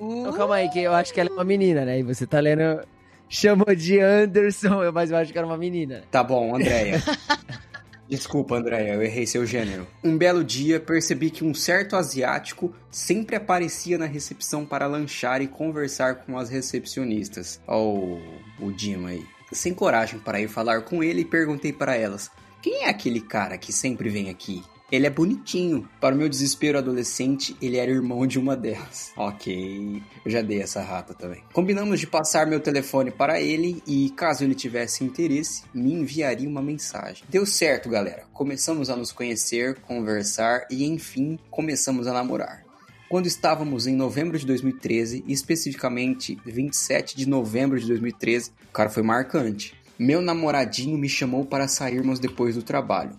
Speaker 6: Então, calma aí, que eu acho que ela é uma menina, né? E você tá lendo. Chamou de Anderson, mas eu acho que era uma menina.
Speaker 9: Tá bom, Andréia. Desculpa, Andréia, eu errei seu gênero. Um belo dia, percebi que um certo asiático sempre aparecia na recepção para lanchar e conversar com as recepcionistas. Oh, o Dima aí. Sem coragem para ir falar com ele, perguntei para elas: Quem é aquele cara que sempre vem aqui? Ele é bonitinho. Para o meu desespero adolescente, ele era irmão de uma delas. Ok, eu já dei essa rata também. Combinamos de passar meu telefone para ele e, caso ele tivesse interesse, me enviaria uma mensagem. Deu certo, galera. Começamos a nos conhecer, conversar e, enfim, começamos a namorar. Quando estávamos em novembro de 2013, e especificamente 27 de novembro de 2013, o cara foi marcante. Meu namoradinho me chamou para sairmos depois do trabalho.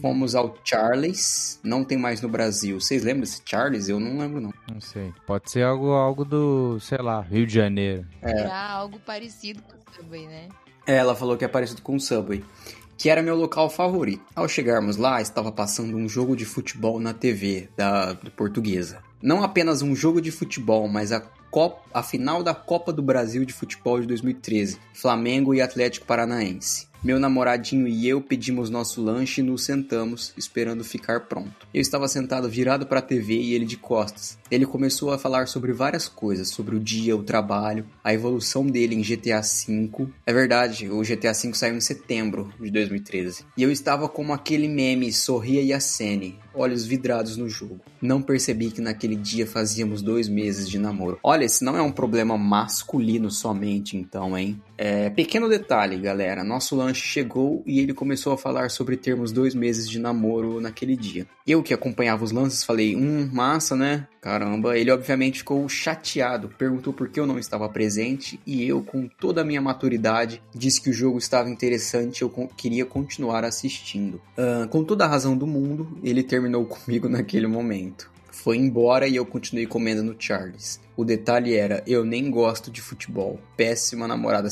Speaker 9: Fomos ao Charles, não tem mais no Brasil. Vocês lembram desse Charles? Eu não lembro, não.
Speaker 10: Não sei. Pode ser algo, algo do, sei lá, Rio de Janeiro.
Speaker 8: Será algo parecido com o Subway, né?
Speaker 9: É, Ela falou que é parecido com o Subway, que era meu local favorito. Ao chegarmos lá, estava passando um jogo de futebol na TV da do Portuguesa. Não apenas um jogo de futebol, mas a, Copa, a final da Copa do Brasil de Futebol de 2013, Flamengo e Atlético Paranaense. Meu namoradinho e eu pedimos nosso lanche e nos sentamos, esperando ficar pronto. Eu estava sentado virado para a TV e ele de costas. Ele começou a falar sobre várias coisas, sobre o dia, o trabalho, a evolução dele em GTA V. É verdade, o GTA V saiu em setembro de 2013. E eu estava como aquele meme Sorria e acene, olhos vidrados no jogo. Não percebi que naquele dia fazíamos dois meses de namoro. Olha, esse não é um problema masculino somente, então, hein? É, pequeno detalhe, galera. Nosso lanche chegou e ele começou a falar sobre termos dois meses de namoro naquele dia. Eu que acompanhava os lances falei, hum, massa, né? Caramba, ele obviamente ficou chateado, perguntou por que eu não estava presente e eu, com toda a minha maturidade, disse que o jogo estava interessante e eu queria continuar assistindo. Ah, com toda a razão do mundo, ele terminou comigo naquele momento. Foi embora e eu continuei comendo no Charles. O detalhe era, eu nem gosto de futebol. Péssima namorada.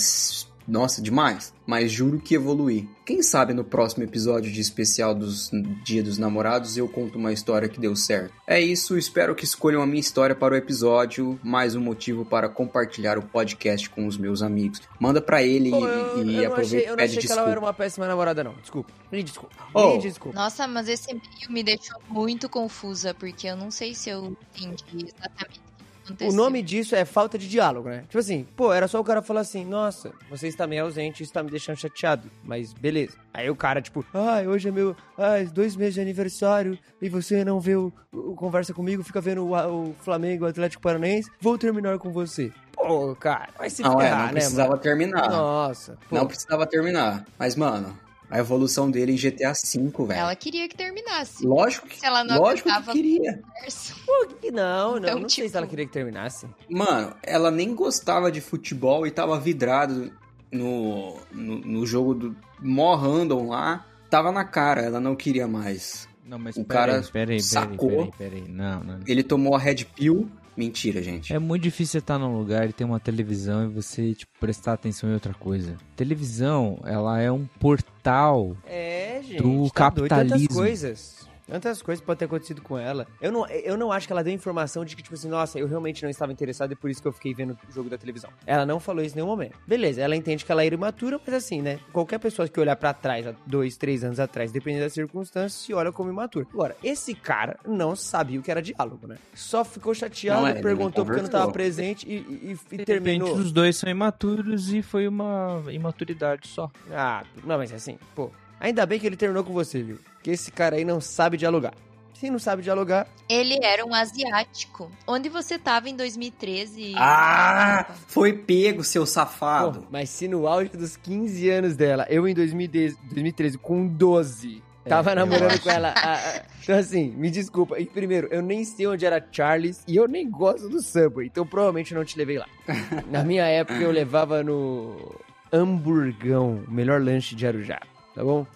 Speaker 9: Nossa, demais. Mas juro que evoluí. Quem sabe no próximo episódio de especial dos Dia dos Namorados eu conto uma história que deu certo. É isso, espero que escolham a minha história para o episódio. Mais um motivo para compartilhar o podcast com os meus amigos. Manda pra ele
Speaker 6: Pô,
Speaker 9: e, e
Speaker 6: eu não
Speaker 9: aproveita
Speaker 6: achei,
Speaker 9: e
Speaker 6: eu não achei que ela era uma péssima namorada, não. Desculpa. Me desculpa.
Speaker 9: Oh.
Speaker 6: Me desculpa.
Speaker 8: Nossa, mas esse e-mail me deixou muito confusa, porque eu não sei se eu entendi exatamente o que
Speaker 6: O
Speaker 8: aconteceu.
Speaker 6: nome disso é falta de diálogo, né? Tipo assim, pô, era só o cara falar assim, nossa, você está meio ausente, isso tá me deixando chateado. Mas beleza. Aí o cara, tipo, ai, hoje é meu, ai, dois meses de aniversário e você não vê o, o- conversa comigo, fica vendo o, o Flamengo, o Atlético Paranaense, vou terminar com você. Pô, cara, vai se
Speaker 9: Não, é,
Speaker 6: ferrar,
Speaker 9: não
Speaker 6: né,
Speaker 9: precisava
Speaker 6: mano?
Speaker 9: terminar.
Speaker 6: Nossa, pô.
Speaker 9: Não precisava terminar. Mas, mano, a evolução dele em GTA V, velho.
Speaker 8: Ela queria que terminasse.
Speaker 9: Lógico que,
Speaker 8: Se ela não
Speaker 9: lógico que queria.
Speaker 6: Pô, que não, não,
Speaker 8: Então,
Speaker 6: não sei
Speaker 8: tipo-
Speaker 6: se ela queria que terminasse.
Speaker 9: Mano, ela nem gostava de futebol e tava vidrado no, no, no jogo do mó random lá. Tava na cara, ela não queria mais.
Speaker 10: Não, mas
Speaker 9: O
Speaker 10: pera
Speaker 9: cara
Speaker 10: aí, pera aí, pera aí,
Speaker 9: sacou.
Speaker 10: pera aí, pera aí. Não, não.
Speaker 9: Ele tomou a Red Pill Mentira, gente.
Speaker 10: É muito difícil você estar num lugar e ter uma televisão e você, tipo, prestar atenção em outra coisa. Televisão, ela é um portal
Speaker 6: É, gente.
Speaker 10: Do
Speaker 6: tá doido,
Speaker 10: capitalismo.
Speaker 6: coisas. Tantas coisas podem ter acontecido com ela. Eu não, eu não acho que ela deu informação de que, tipo assim, nossa, eu realmente não estava interessado e por isso que eu fiquei vendo o jogo da televisão. Ela não falou isso em nenhum momento. Beleza, ela entende que ela era imatura, mas assim, né? Qualquer pessoa que olhar pra trás, há dois, três anos atrás, dependendo das circunstâncias, se olha como imatura. Agora, esse cara não sabia o que era diálogo, né? Só ficou chateado,
Speaker 9: Não, não
Speaker 6: perguntou porque eu não tava
Speaker 9: conversou.
Speaker 6: presente e, e, e
Speaker 10: De repente,
Speaker 6: terminou.
Speaker 10: os dois são imaturos e foi uma imaturidade só.
Speaker 6: Ah, não, mas assim, pô. Ainda bem que ele terminou com você, viu? Que esse cara aí não sabe dialogar. Se não sabe dialogar,
Speaker 8: Ele era um asiático. Onde você tava em 2013?
Speaker 9: Ah, foi pego, seu safado.
Speaker 6: mas se no auge dos 15 anos dela, eu em 2010 2013, com 12, tava namorando com ela. ah, ah, então, assim, me desculpa. E primeiro, eu nem sei onde era Charles e eu nem gosto do Subway, então provavelmente eu não te levei lá. Na minha época, eu levava no Hamburgão, o melhor lanche de Arujá, tá bom?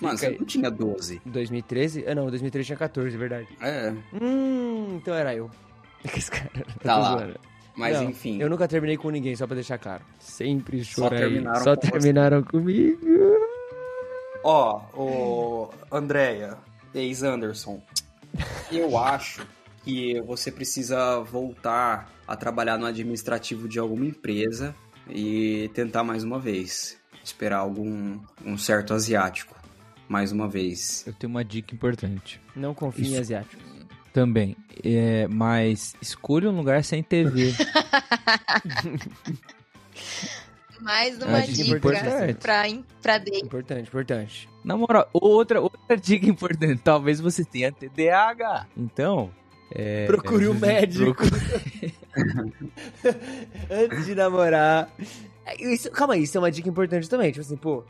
Speaker 9: Mano, você não tinha 12.
Speaker 6: 2013? Ah, não, 2013 tinha 14, é verdade.
Speaker 9: É,
Speaker 6: Hum, então era eu. Esse cara.
Speaker 9: Tá lá.
Speaker 6: zoando.
Speaker 9: mas
Speaker 6: Não,
Speaker 9: enfim.
Speaker 6: Eu nunca terminei com ninguém, só pra deixar claro. Sempre
Speaker 9: Só
Speaker 6: chorei.
Speaker 9: terminaram
Speaker 6: Só
Speaker 9: com
Speaker 6: terminaram comigo.
Speaker 9: Ó, o Andréia, ex-Anderson, eu acho que você precisa voltar a trabalhar no administrativo de alguma empresa e tentar mais uma vez. Esperar algum um certo asiático. Mais uma vez.
Speaker 10: Eu tenho uma dica importante
Speaker 6: Não confio em
Speaker 10: Isso.
Speaker 6: asiáticos.
Speaker 10: também. É, mas escolha um lugar sem TV.
Speaker 8: Mais uma
Speaker 10: Acho
Speaker 8: dica
Speaker 6: importante.
Speaker 8: pra, pra date.
Speaker 6: Importante, importante.
Speaker 10: Na moral, outra, outra dica importante. Talvez você tenha TDAH. Então. É,
Speaker 6: Procure um médico.
Speaker 10: procure-
Speaker 6: Antes de namorar. É, Isso, calma aí, isso é uma dica importante também. Tipo assim, pô,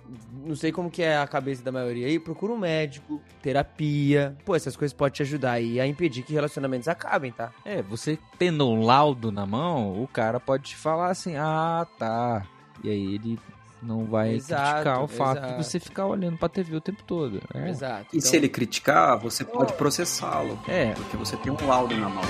Speaker 6: não sei como que é a cabeça da maioria aí. Procura um médico, terapia. Pô, essas coisas podem te ajudar aí a impedir que relacionamentos acabem, tá?
Speaker 10: É, você tendo um laudo na mão, o cara pode te falar assim: ah, tá. E aí ele não vai
Speaker 6: Exato,
Speaker 10: criticar o fato
Speaker 6: exato.
Speaker 10: de você ficar olhando pra TV o tempo todo. É.
Speaker 6: Exato.
Speaker 9: E se ele criticar, você pode processá-lo.
Speaker 10: É.
Speaker 9: Porque você tem um laudo na mão.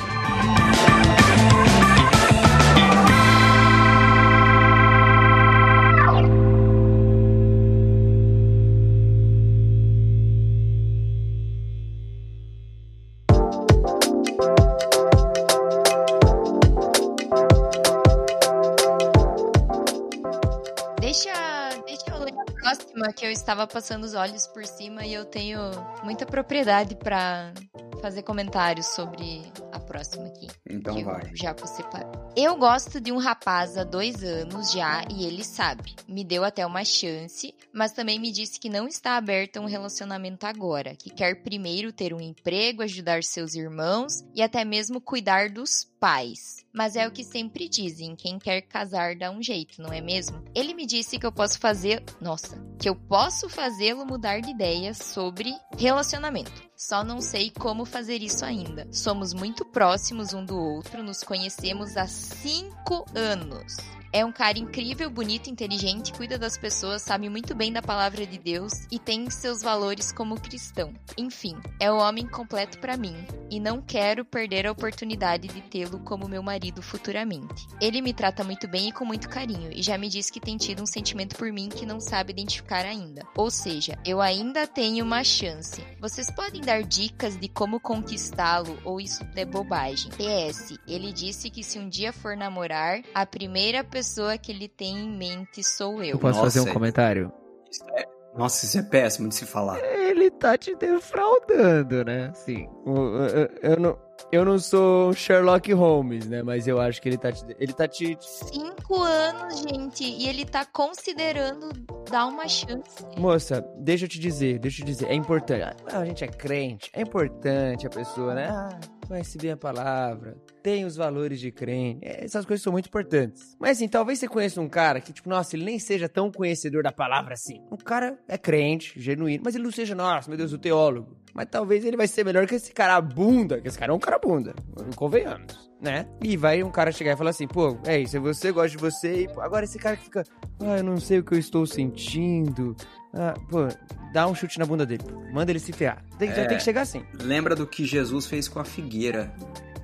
Speaker 8: Deixa eu ler a próxima, que eu estava passando os olhos por cima e eu tenho muita propriedade pra fazer comentários sobre a próxima aqui.
Speaker 9: Então vai.
Speaker 8: já separar. Eu gosto de um rapaz há dois anos já e ele sabe. Me deu até uma chance, mas também me disse que não está aberto a um relacionamento agora, que quer primeiro ter um emprego, ajudar seus irmãos e até mesmo cuidar dos pais. Mas é o que sempre dizem, quem quer casar dá um jeito, não é mesmo? Ele me disse que eu posso fazer, nossa, que eu posso fazê-lo mudar de ideia sobre relacionamento. Só não sei como fazer isso ainda. Somos muito próximos um do outro, nos conhecemos há cinco anos. É um cara incrível, bonito, inteligente, cuida das pessoas, sabe muito bem da palavra de Deus e tem seus valores como cristão. Enfim, é o homem completo pra mim e não quero perder a oportunidade de tê-lo como meu marido futuramente. Ele me trata muito bem e com muito carinho e já me disse que tem tido um sentimento por mim que não sabe identificar ainda. Ou seja, eu ainda tenho uma chance. Vocês podem dar dicas de como conquistá-lo ou isso é bobagem? PS, ele disse que se um dia for namorar, a primeira pessoa que ele tem em mente sou eu.
Speaker 6: Eu posso
Speaker 9: Nossa,
Speaker 6: fazer um comentário?
Speaker 9: Isso é- Nossa, isso é péssimo de se falar.
Speaker 6: Ele tá te defraudando, né? Assim, o- eu, eu não, eu não sou Sherlock Holmes, né? Mas eu acho que ele tá te. Ele tá te.
Speaker 8: Cinco anos, gente, e ele tá considerando dar uma chance.
Speaker 6: Moça, deixa eu te dizer, deixa eu te dizer, é importante. Ah, a gente é crente, é importante a pessoa, né? Ah, conhece bem a palavra, tem os valores de crente. É, Essas coisas são muito importantes. Mas assim, talvez você conheça um cara que, tipo, nossa, ele nem seja tão conhecedor da palavra assim. O cara é crente, genuíno, mas ele não seja, nossa, meu Deus, o teólogo. Mas talvez ele vai ser melhor que esse cara bunda, que esse cara é um cara bunda, convenhamos, né? E vai um cara chegar e falar assim, pô, é isso, você gosta de você, e pô, agora esse cara que fica, ah, eu não sei o que eu estou sentindo, ah, pô, dá um chute na bunda dele. Manda ele se ferrar. Tem, Já
Speaker 9: É.
Speaker 6: tem que chegar assim.
Speaker 9: Lembra do que Jesus fez com a figueira,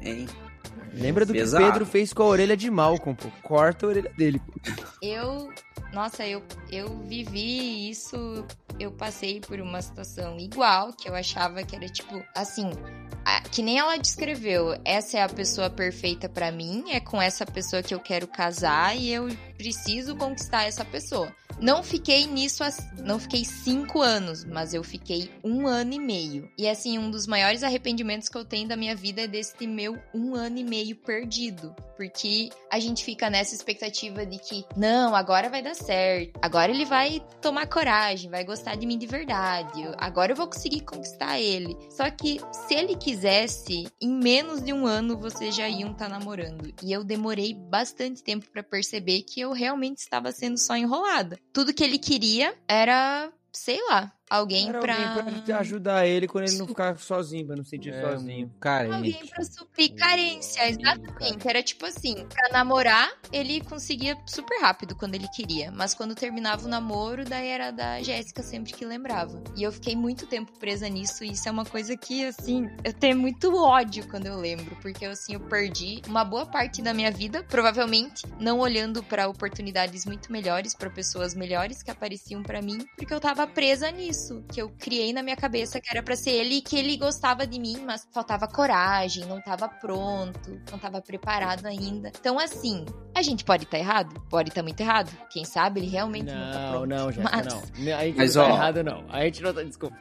Speaker 9: hein?
Speaker 6: Lembra do
Speaker 9: Pesado.
Speaker 6: que Pedro fez com a orelha de Malcolm, pô. Corta a orelha dele, pô.
Speaker 8: Eu, nossa, eu, eu vivi isso, eu passei por uma situação igual, que eu achava que era tipo, assim, a- que nem ela descreveu, essa é a pessoa perfeita pra mim, é com essa pessoa que eu quero casar e eu preciso conquistar essa pessoa. Não fiquei nisso, não fiquei cinco anos, mas eu fiquei um ano e meio. E assim, um dos maiores arrependimentos que eu tenho da minha vida é desse meu um ano e meio perdido. Porque a gente fica nessa expectativa de que, não, agora vai dar certo. Agora ele vai tomar coragem, vai gostar de mim de verdade. Agora eu vou conseguir conquistar ele. Só que se ele quisesse, em menos de um ano vocês já iam estar namorando. E eu demorei bastante tempo pra perceber que eu realmente estava sendo só enrolada. Tudo que ele queria era, sei lá, alguém
Speaker 6: Era
Speaker 8: pra.
Speaker 6: alguém pra ajudar ele quando ele não ficar sozinho, pra não se sentir
Speaker 10: É,
Speaker 6: sozinho.
Speaker 10: Carente.
Speaker 8: Alguém pra suprir carência, exatamente. Era tipo assim, pra namorar, ele conseguia super rápido quando ele queria. Mas quando terminava o namoro, daí era da Jéssica sempre que lembrava. E eu fiquei muito tempo presa nisso, e isso é uma coisa que, assim, eu tenho muito ódio quando eu lembro. Porque, assim, eu perdi uma boa parte da minha vida, provavelmente não olhando pra oportunidades muito melhores, pra pessoas melhores que apareciam pra mim, porque eu tava presa nisso. Que eu criei na minha cabeça que era pra ser ele e que ele gostava de mim, mas faltava coragem, não tava pronto, não tava preparado ainda. Então, assim, a gente pode estar errado? Pode estar muito errado. Quem sabe ele realmente não, tá
Speaker 6: Não,
Speaker 8: pronto.
Speaker 6: não, Jéssica,
Speaker 8: Mas-
Speaker 6: não. A gente
Speaker 9: Mas,
Speaker 6: não tá
Speaker 9: ó.
Speaker 6: errado, não. A gente não tá. Desculpa.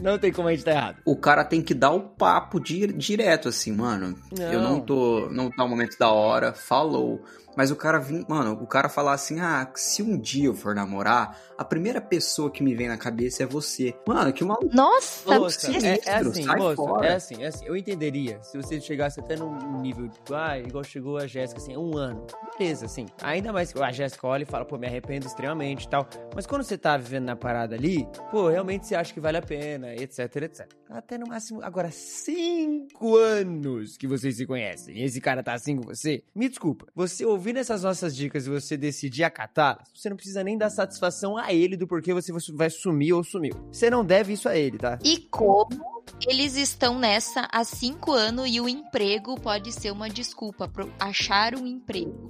Speaker 6: Não tem como a gente tá errado.
Speaker 9: O cara tem que dar o papo di- direto, assim, mano. Eu não
Speaker 6: Não.
Speaker 9: tô. Não tá o momento da hora, falou. Mas o cara vim, mano, o cara falar assim: ah, se um dia eu for namorar, a primeira pessoa que me vem na cabeça é você. Mano, que maluco.
Speaker 8: Nossa,
Speaker 6: Moça, é, é assim, moça, é assim, é assim. Eu entenderia se você chegasse até num nível, tipo, ah, igual chegou a Jéssica, assim, um ano. Beleza, assim. Ainda mais que a Jéssica olha e fala, pô, me arrependo extremamente e tal. Mas quando você tá vivendo na parada ali, pô, realmente você acha que vale a pena, etc, etc. Até no máximo, agora, cinco anos que vocês se conhecem e esse cara tá assim com você, me desculpa. Você ouvindo essas nossas dicas e você decidir acatá-las, você não precisa nem dar satisfação a ele do porquê você vai sumir ou sumiu. Você não deve isso a ele, tá?
Speaker 8: E como eles estão nessa há cinco anos e o emprego pode ser uma desculpa para achar um emprego.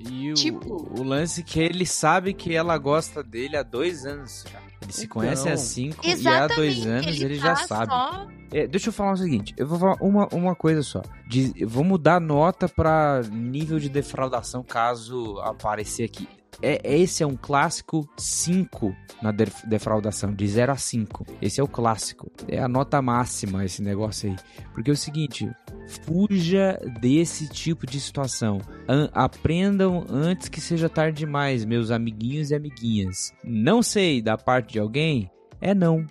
Speaker 10: E o,
Speaker 8: Tipo-
Speaker 10: o lance que ele sabe que ela gosta dele há dois anos já. Eles se
Speaker 6: Então.
Speaker 10: conhecem há cinco e há dois anos ele, já
Speaker 8: tá
Speaker 10: sabe.
Speaker 8: Só...
Speaker 10: É, deixa eu falar o seguinte, eu vou falar uma, uma coisa só. De, vamos dar nota pra nível de defraudação caso aparecer aqui. É, esse é um clássico 5 na def- defraudação, de 0 a 5. Esse é o clássico. É a nota máxima esse negócio aí. Porque é o seguinte, fuja desse tipo de situação. An- aprendam antes que seja tarde demais, meus amiguinhos e amiguinhas. Não sei da parte de alguém? É não.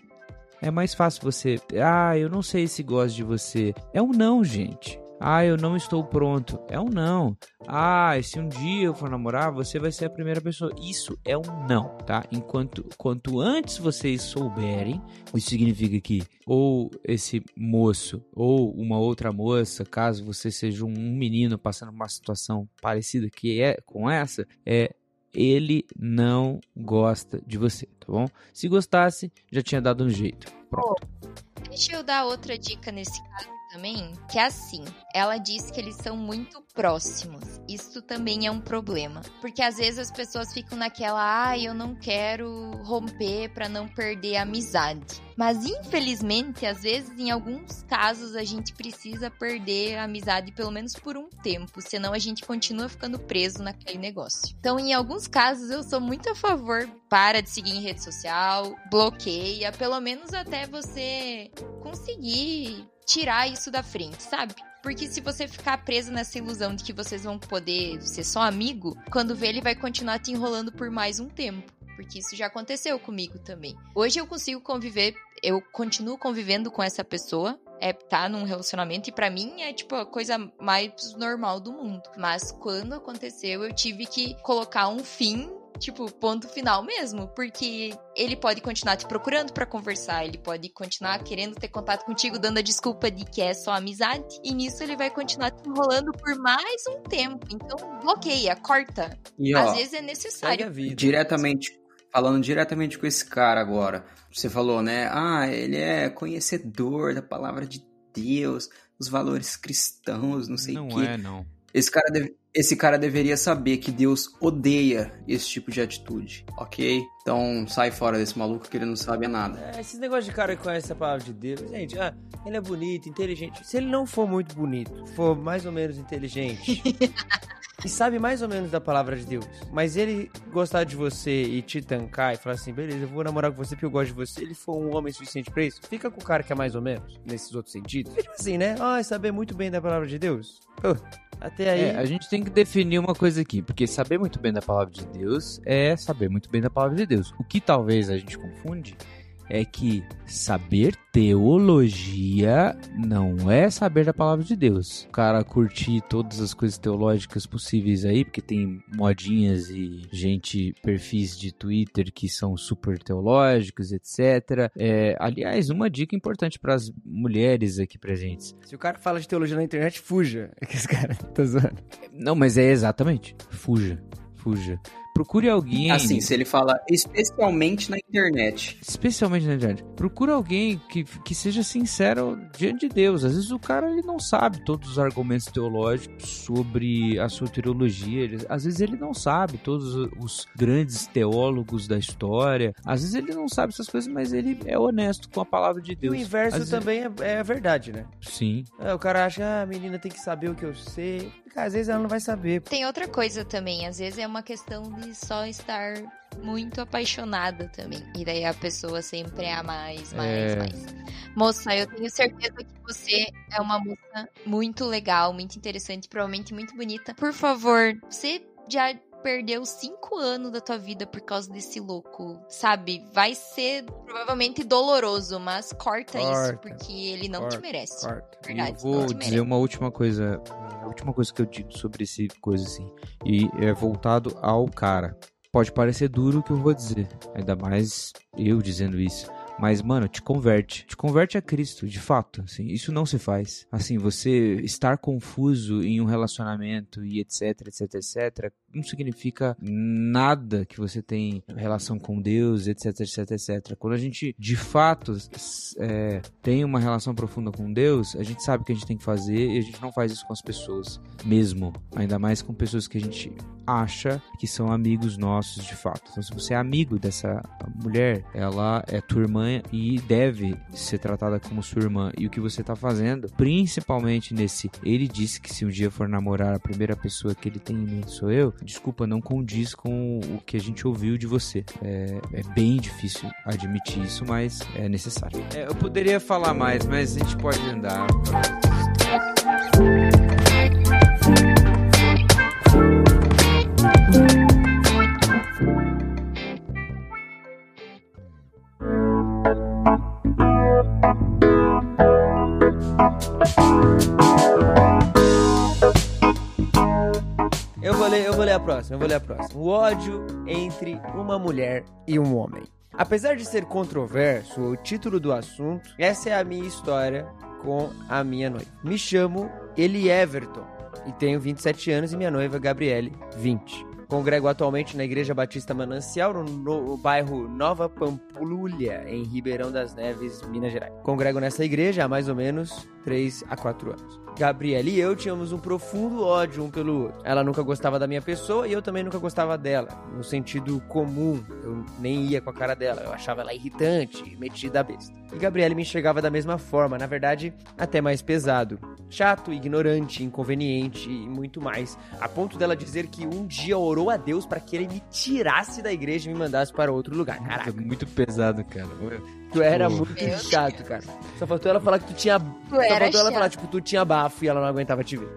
Speaker 10: É mais fácil você. Ah, eu não sei se gosto de você. É um não, gente. Ah, eu não estou pronto. É um não. Ah, se um dia eu for namorar, você vai ser a primeira pessoa. Isso é um não, tá? Enquanto quanto antes vocês souberem, isso significa que ou esse moço ou uma outra moça, caso você seja um menino passando por uma situação parecida que é com essa, é ele não gosta de você, tá bom? Se gostasse, já tinha dado um jeito. Pronto.
Speaker 8: Deixa eu dar outra dica nesse caso também, que é assim. Ela diz que eles são muito próximos. Isso também é um problema, porque às vezes as pessoas ficam naquela, ah, eu não quero romper pra não perder a amizade. Mas infelizmente, às vezes em alguns casos a gente precisa perder a amizade pelo menos por um tempo, senão a gente continua ficando preso naquele negócio. Então, em alguns casos eu sou muito a favor para de seguir em rede social, bloqueia, pelo menos até você conseguir tirar isso da frente, sabe? Porque se você ficar preso nessa ilusão de que vocês vão poder ser só amigo, quando vê ele vai continuar te enrolando por mais um tempo. Porque isso já aconteceu comigo também. Hoje eu consigo conviver, eu continuo convivendo com essa pessoa, é tá num relacionamento e pra mim é tipo a coisa mais normal do mundo. Mas quando aconteceu, eu tive que colocar um fim tipo, ponto final mesmo, porque ele pode continuar te procurando pra conversar, ele pode continuar querendo ter contato contigo, dando a desculpa de que é só amizade, e nisso ele vai continuar te enrolando por mais um tempo. Então, bloqueia, corta.
Speaker 9: E, ó,
Speaker 8: Às vezes é necessário.
Speaker 6: vida.
Speaker 9: diretamente, falando diretamente com esse cara agora. Você falou, né? Ah, ele é conhecedor da palavra de Deus, os valores cristãos, não sei o
Speaker 10: Não
Speaker 9: quê.
Speaker 10: é, não.
Speaker 9: Esse cara, deve- esse cara deveria saber que Deus odeia esse tipo de atitude, ok? Então sai fora desse maluco que ele não sabe nada.
Speaker 6: É, esses negócios de cara que conhece a palavra de Deus. Gente, ah, ele é bonito, inteligente. Se ele não for muito bonito, for mais ou menos inteligente. E sabe mais ou menos da palavra de Deus, mas ele gostar de você e te tancar e falar assim: beleza, eu vou namorar com você porque eu gosto de você. Ele for um homem suficiente pra isso, fica com o cara que é mais ou menos, nesses outros sentidos. Tipo assim, né? Ah, saber muito bem da palavra de Deus. Pô, até aí.
Speaker 10: É, a gente tem que definir uma coisa aqui, porque saber muito bem da palavra de Deus é saber muito bem da palavra de Deus. O que talvez a gente confunde é que saber teologia não é saber da palavra de Deus. O cara curtir todas as coisas teológicas possíveis aí, porque tem modinhas e gente, perfis de Twitter que são super teológicos, etc. É, aliás, uma dica importante para as mulheres aqui presentes.
Speaker 6: Se o cara fala de teologia na internet, fuja. É que esse cara tá zoando.
Speaker 10: Não, mas é exatamente. Fuja. Fuja. Procure alguém.
Speaker 9: Assim, se ele fala especialmente na internet.
Speaker 10: Especialmente na internet. Procura alguém que, que seja sincero diante de Deus. Às vezes o cara ele não sabe todos os argumentos teológicos sobre a sua teologia. Ele- às vezes ele não sabe todos os grandes teólogos da história. Às vezes ele não sabe essas coisas, mas ele é honesto com a palavra de
Speaker 6: E
Speaker 10: Deus.
Speaker 6: o inverso
Speaker 10: Às vezes-
Speaker 6: também é, é verdade, né?
Speaker 10: Sim.
Speaker 6: É, o cara acha, ah, a menina tem que saber o que eu sei. Às vezes ela não vai saber.
Speaker 8: Tem outra coisa também, às vezes é uma questão de só estar muito apaixonada também. E daí a pessoa sempre é a mais, mais,
Speaker 10: É.
Speaker 8: mais. Moça, eu tenho certeza que você é uma moça muito legal, muito interessante, provavelmente muito bonita. Por favor, você já perdeu cinco anos da tua vida por causa desse louco, sabe? Vai ser provavelmente doloroso, mas corta, isso,
Speaker 6: Corta.
Speaker 8: porque ele não
Speaker 6: Corta,
Speaker 8: te merece.
Speaker 6: Corta.
Speaker 8: Verdade,
Speaker 10: eu vou dizer
Speaker 8: merece.
Speaker 10: uma última coisa, a última coisa que eu digo sobre esse coisa assim, e é voltado ao cara. Pode parecer duro o que eu vou dizer, ainda mais eu dizendo isso. Mas, mano, te converte. Te converte a Cristo, de fato. Assim, isso não se faz. Assim, você estar confuso em um relacionamento e etc, etc, etc, não significa nada que você tem relação com Deus, etc, etc, etc. Quando a gente, de fato, é, tem uma relação profunda com Deus, a gente sabe o que a gente tem que fazer e a gente não faz isso com as pessoas, mesmo. Ainda mais com pessoas que a gente acha que são amigos nossos de fato. Então, se você é amigo dessa mulher, ela é tua irmã e deve ser tratada como sua irmã. E o que você tá fazendo, principalmente nesse, ele disse que se um dia for namorar, a primeira pessoa que ele tem em mente sou eu, desculpa, não condiz com o que a gente ouviu de você. É, é bem difícil admitir isso, mas é necessário. É, eu poderia falar mais, mas a gente pode andar.
Speaker 6: Eu vou ler, a próxima, eu vou ler a próxima. O ódio entre uma mulher e um homem. Apesar de ser controverso o título do assunto, essa é a minha história com a minha noiva. Me chamo Eli Everton e tenho 27 anos e minha noiva Gabriele, 20. Congrego atualmente na Igreja Batista Manancial, no, no bairro Nova Pampulha, em Ribeirão das Neves, Minas Gerais. Congrego nessa igreja há mais ou menos 3 a 4 anos. Gabriela e eu tínhamos um profundo ódio um pelo outro. Ela nunca gostava da minha pessoa e eu também nunca gostava dela, no sentido comum. Eu nem ia com a cara dela, eu achava ela irritante, metida a besta. E Gabriele me enxergava da mesma forma, na verdade, até mais pesado. Chato, ignorante, inconveniente e muito mais. A ponto dela dizer que um dia orou a Deus para que ele me tirasse da igreja e me mandasse para outro lugar. Caraca,
Speaker 10: muito pesado, cara.
Speaker 6: Tu era
Speaker 10: Pô.
Speaker 6: muito
Speaker 8: Meu
Speaker 6: chato, cara. Só faltou ela falar que tu tinha. Só
Speaker 8: era
Speaker 6: faltou ela
Speaker 8: chato.
Speaker 6: falar, tipo, tu tinha bafo e ela não aguentava te ver.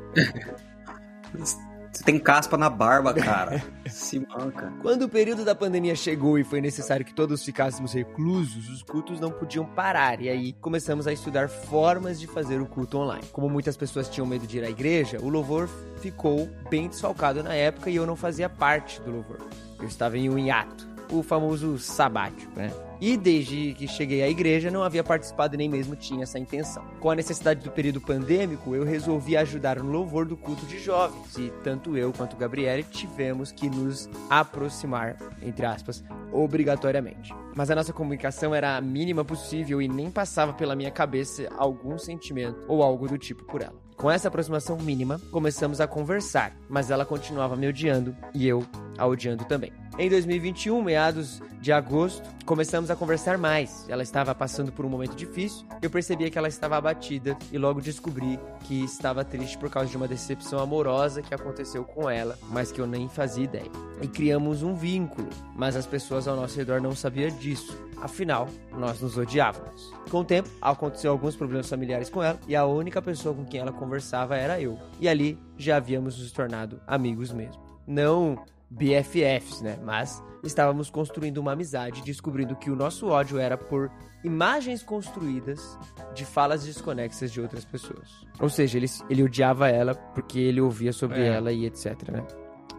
Speaker 9: Você tem caspa na barba, cara. Se manca.
Speaker 6: Quando o período da pandemia chegou e foi necessário que todos ficássemos reclusos, os cultos não podiam parar. E aí começamos a estudar formas de fazer o culto online. Como muitas pessoas tinham medo de ir à igreja, o louvor ficou bem desfalcado na época e eu não fazia parte do louvor. Eu estava em um hiato. O famoso sabático, né? E desde que cheguei à igreja não havia participado e nem mesmo tinha essa intenção. Com a necessidade do período pandêmico, eu resolvi ajudar no louvor do culto de jovens e tanto eu quanto Gabriele tivemos que nos aproximar, entre aspas, obrigatoriamente. Mas a nossa comunicação era a mínima possível e nem passava pela minha cabeça algum sentimento ou algo do tipo por ela. Com essa aproximação mínima, começamos a conversar, mas ela continuava me odiando e eu a odiando também. Em 2021, meados de agosto, começamos a conversar mais. Ela estava passando por um momento difícil, eu percebia que ela estava abatida e logo descobri que estava triste por causa de uma decepção amorosa que aconteceu com ela, mas que eu nem fazia ideia. E criamos um vínculo, mas as pessoas ao nosso redor não sabiam disso. Afinal, nós nos odiávamos. Com o tempo, aconteceu alguns problemas familiares com ela e a única pessoa com quem ela conversava era eu. E ali já havíamos nos tornado amigos mesmo. Não BFFs, né? Mas estávamos construindo uma amizade, descobrindo que o nosso ódio era por imagens construídas de falas desconexas de outras pessoas. Ou seja, ele, ele odiava ela porque ele ouvia sobre
Speaker 10: É.
Speaker 6: ela e etc, né?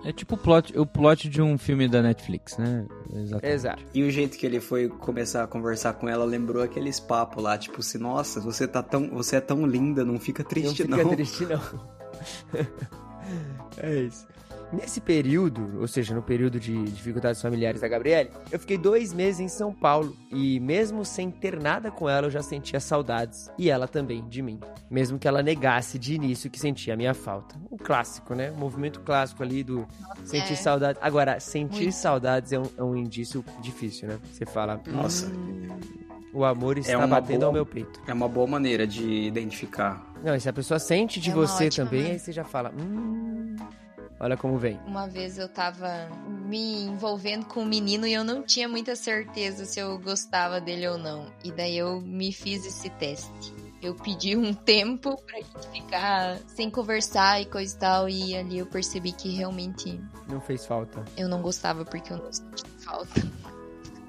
Speaker 10: É tipo o plot, o plot de um filme da Netflix, né? Exatamente.
Speaker 6: Exato.
Speaker 9: E o jeito que ele foi começar a conversar com ela lembrou aqueles papos lá, tipo assim, nossa, você tá tão, você é tão linda, não fica triste
Speaker 6: não
Speaker 9: não.
Speaker 6: fica triste, não. é isso. Nesse período, ou seja, no período de dificuldades familiares da Gabriele, eu fiquei dois meses em São Paulo e, mesmo sem ter nada com ela, eu já sentia saudades e ela também de mim. Mesmo que ela negasse de início que sentia a minha falta. O clássico, né? O movimento clássico ali do sentir
Speaker 8: é.
Speaker 6: saudades. Agora, sentir
Speaker 8: Muito.
Speaker 6: saudades é um, é um indício difícil, né? Você fala,
Speaker 9: Nossa,
Speaker 6: o amor está
Speaker 9: uma
Speaker 6: batendo
Speaker 9: boa-
Speaker 6: ao meu peito.
Speaker 9: é uma boa maneira de identificar.
Speaker 6: Não, e se a pessoa sente de
Speaker 8: É
Speaker 6: você também,
Speaker 8: maneira.
Speaker 6: aí você já fala, hum, olha como vem.
Speaker 8: Uma vez eu tava me envolvendo com um menino e eu não tinha muita certeza se eu gostava dele ou não. E daí eu me fiz esse teste. Eu pedi um tempo pra gente ficar sem conversar e coisa e tal. E ali eu percebi que realmente
Speaker 6: Não fez falta.
Speaker 8: eu não gostava porque eu não sentia falta.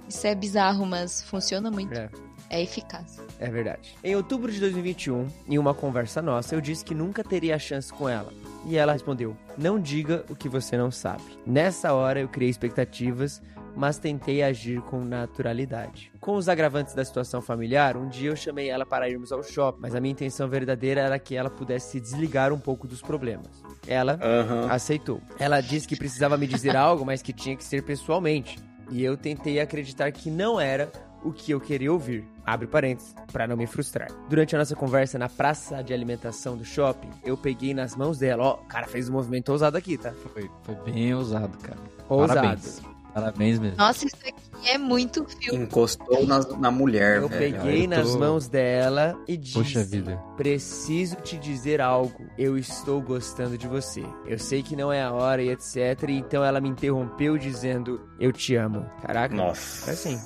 Speaker 8: Isso é bizarro, mas funciona muito.
Speaker 6: É.
Speaker 8: É eficaz.
Speaker 6: É verdade. Em outubro de 2021, em uma conversa nossa, eu disse que nunca teria chance com ela. E ela respondeu: Não diga o que você não sabe. Nessa hora eu criei expectativas, mas tentei agir com naturalidade. Com os agravantes da situação familiar, um dia eu chamei ela para irmos ao shopping, mas a minha intenção verdadeira era que ela pudesse se desligar um pouco dos problemas. Ela
Speaker 9: Aham.
Speaker 6: aceitou. Ela disse que precisava me dizer algo, mas que tinha que ser pessoalmente. E eu tentei acreditar que não era o que eu queria ouvir. Abre parênteses, para não me frustrar. Durante a nossa conversa na praça de alimentação do shopping, eu peguei nas mãos dela. Ó, o cara fez um movimento ousado aqui, tá?
Speaker 10: Foi, foi bem ousado, cara.
Speaker 6: Ousado.
Speaker 10: Parabéns. Parabéns mesmo.
Speaker 8: Nossa, isso aqui é muito filme.
Speaker 9: Encostou na, na mulher,
Speaker 6: Eu
Speaker 9: velho.
Speaker 6: peguei
Speaker 10: eu tô-
Speaker 6: nas mãos dela e disse:
Speaker 10: Poxa vida.
Speaker 6: Preciso te dizer algo. Eu estou gostando de você. Eu sei que não é a hora e etc. Então ela me interrompeu dizendo: Eu te amo. Caraca.
Speaker 9: Nossa.
Speaker 6: É assim.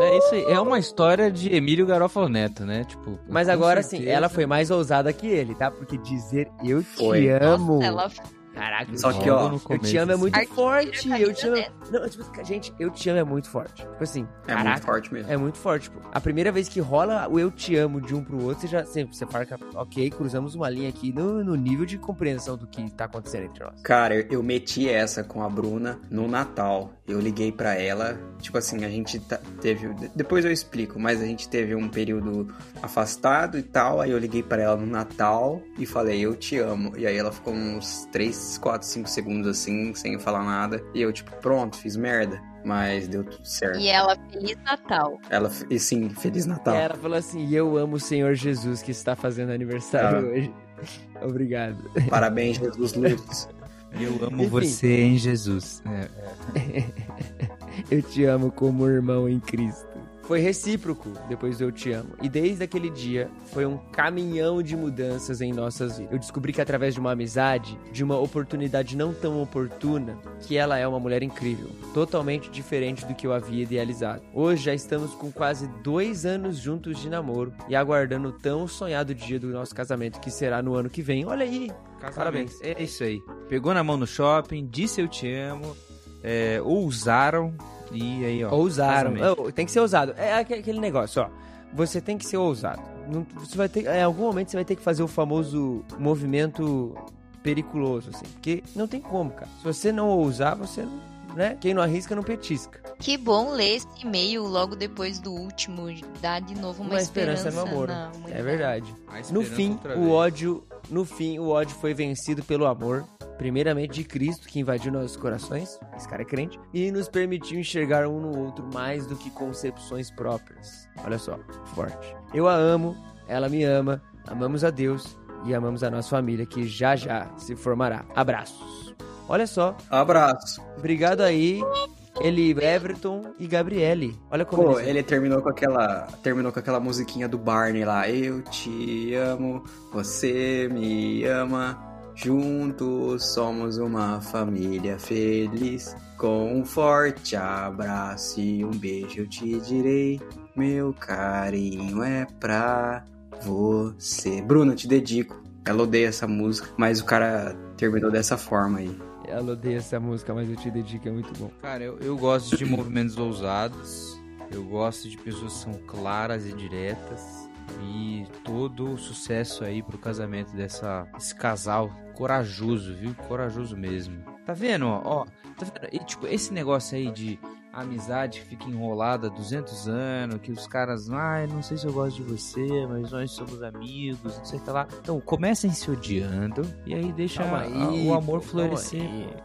Speaker 10: É isso aí. É uma história de Emílio Garofalo Neto, né? Tipo.
Speaker 6: Mas agora sim,
Speaker 10: certeza-
Speaker 6: ela foi mais ousada que ele, tá? Porque dizer eu
Speaker 9: Foi.
Speaker 6: te amo.
Speaker 8: Nossa, ela
Speaker 6: Caraca,
Speaker 9: Só que, ó,
Speaker 6: Eu te amo é muito
Speaker 8: assim.
Speaker 6: forte. Eu te amo. Não, tipo, gente, eu te amo é muito forte. Tipo assim,
Speaker 9: É
Speaker 6: caraca.
Speaker 9: muito forte mesmo.
Speaker 6: É muito forte, tipo. A primeira vez que rola o eu te amo de um pro outro, você já sempre você fala, que, ok, cruzamos uma linha aqui no, no nível de compreensão do que tá acontecendo entre nós.
Speaker 9: Cara, eu meti essa com a Bruna no Natal. Eu liguei pra ela, tipo assim, a gente tá- teve, depois eu explico, mas a gente teve um período afastado e tal, aí eu liguei pra ela no Natal e falei, eu te amo. E aí ela ficou uns 3, 4, 5 segundos assim, sem falar nada. E eu, tipo, pronto, fiz merda. Mas deu tudo certo.
Speaker 8: E ela, Feliz Natal.
Speaker 9: Ela, e sim, Feliz Natal.
Speaker 6: E ela falou assim: Eu amo o Senhor Jesus que está fazendo aniversário
Speaker 9: Ah.
Speaker 6: hoje. Obrigado.
Speaker 9: Parabéns, Jesus Luz.
Speaker 10: Eu amo
Speaker 6: Enfim.
Speaker 10: você em Jesus. É,
Speaker 6: Eu te amo como irmão em Cristo. Foi recíproco depois do Eu Te Amo. E desde aquele dia, foi um caminhão de mudanças em nossas vidas. Eu descobri que através de uma amizade, de uma oportunidade não tão oportuna, que ela é uma mulher incrível. Totalmente diferente do que eu havia idealizado. Hoje já estamos com quase dois anos juntos de namoro e aguardando o tão sonhado dia do nosso casamento, que será no ano que vem. Olha aí! Parabéns.
Speaker 10: É isso aí. Pegou na mão no shopping, disse eu te amo, é, ousaram e aí, ó.
Speaker 6: Ousaram. Oh, tem que ser ousado. É aque- aquele negócio, ó. Você tem que ser ousado. Não- Você vai ter, em algum momento você vai ter que fazer o famoso movimento periculoso, assim. Porque não tem como, cara. Se você não ousar, você não. Né? Quem não arrisca não petisca.
Speaker 8: Que bom ler esse e-mail logo depois do último. Dá de novo uma,
Speaker 6: Uma esperança no amor.
Speaker 8: na
Speaker 6: É verdade. No
Speaker 7: esperança
Speaker 6: fim, o ódio, no fim, o ódio foi vencido pelo amor, primeiramente de Cristo, que invadiu nossos corações, esse cara é crente, e nos permitiu enxergar um no outro mais do que concepções próprias. Olha só, forte. Eu a amo, ela me ama, amamos a Deus e amamos a nossa família, que já já se formará. Abraços. Olha só,
Speaker 9: Abraço.
Speaker 6: obrigado aí, Eli Everton e Gabriele. Olha como
Speaker 9: Pô,
Speaker 6: eles-
Speaker 9: ele terminou com aquela. Terminou com aquela musiquinha do Barney lá. Eu te amo, você me ama. Juntos somos uma família feliz. Com um forte abraço e um beijo eu te direi. Meu carinho é pra você. Bruno, eu te dedico. Ela odeia essa música, mas o cara terminou dessa forma aí.
Speaker 6: Ela odeia essa música, mas eu te dedico, é muito bom.
Speaker 10: Cara, eu, eu gosto de movimentos ousados. Eu gosto de pessoas que são claras e diretas. E todo o sucesso aí pro casamento dessa, desse casal corajoso, viu? Corajoso mesmo. Tá vendo, ó? ó tá vendo? E, tipo, esse negócio aí de amizade que fica enrolada há 200 anos, que os caras, ai, não sei se eu gosto de você, mas nós somos amigos, não sei o que lá. Então, comecem se odiando e aí deixa a-
Speaker 6: aí,
Speaker 10: o amor
Speaker 6: pô,
Speaker 10: florescer.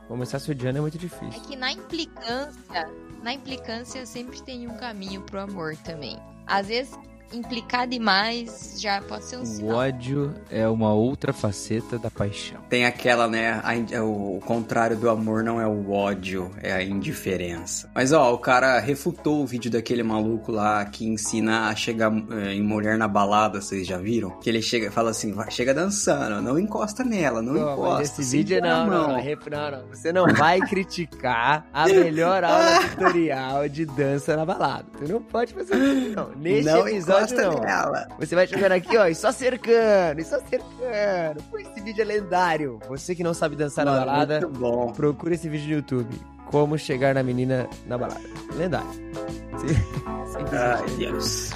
Speaker 6: Começar se odiando é muito
Speaker 8: É
Speaker 6: difícil.
Speaker 8: que na implicância, na implicância sempre tem um caminho pro amor também. Às vezes, implicar demais já pode ser um
Speaker 10: O
Speaker 8: sinal.
Speaker 10: ódio é uma outra faceta da paixão.
Speaker 9: Tem aquela, né? a in- o contrário do amor não é o ódio, é a indiferença. Mas ó, o cara refutou o vídeo daquele maluco lá que ensina a chegar eh, em mulher na balada, vocês já viram? Que ele chega e fala assim: vai, chega dançando, não encosta nela, não,
Speaker 6: Não, mas
Speaker 9: encosta.
Speaker 6: esse vídeo não, não, não, não, não. Você não vai criticar a melhor aula tutorial de dança na balada. Você não pode fazer isso, não. Neste
Speaker 9: não
Speaker 6: episódio, não.
Speaker 9: nela.
Speaker 6: Você vai chegando aqui, ó, e só cercando, e só cercando. Pô, esse vídeo é lendário. Você que não sabe dançar na
Speaker 9: Mano,
Speaker 6: balada,
Speaker 9: Muito bom.
Speaker 6: procura esse vídeo no YouTube. Como chegar na menina na balada. Lendário. Sim-
Speaker 9: Ai, Deus.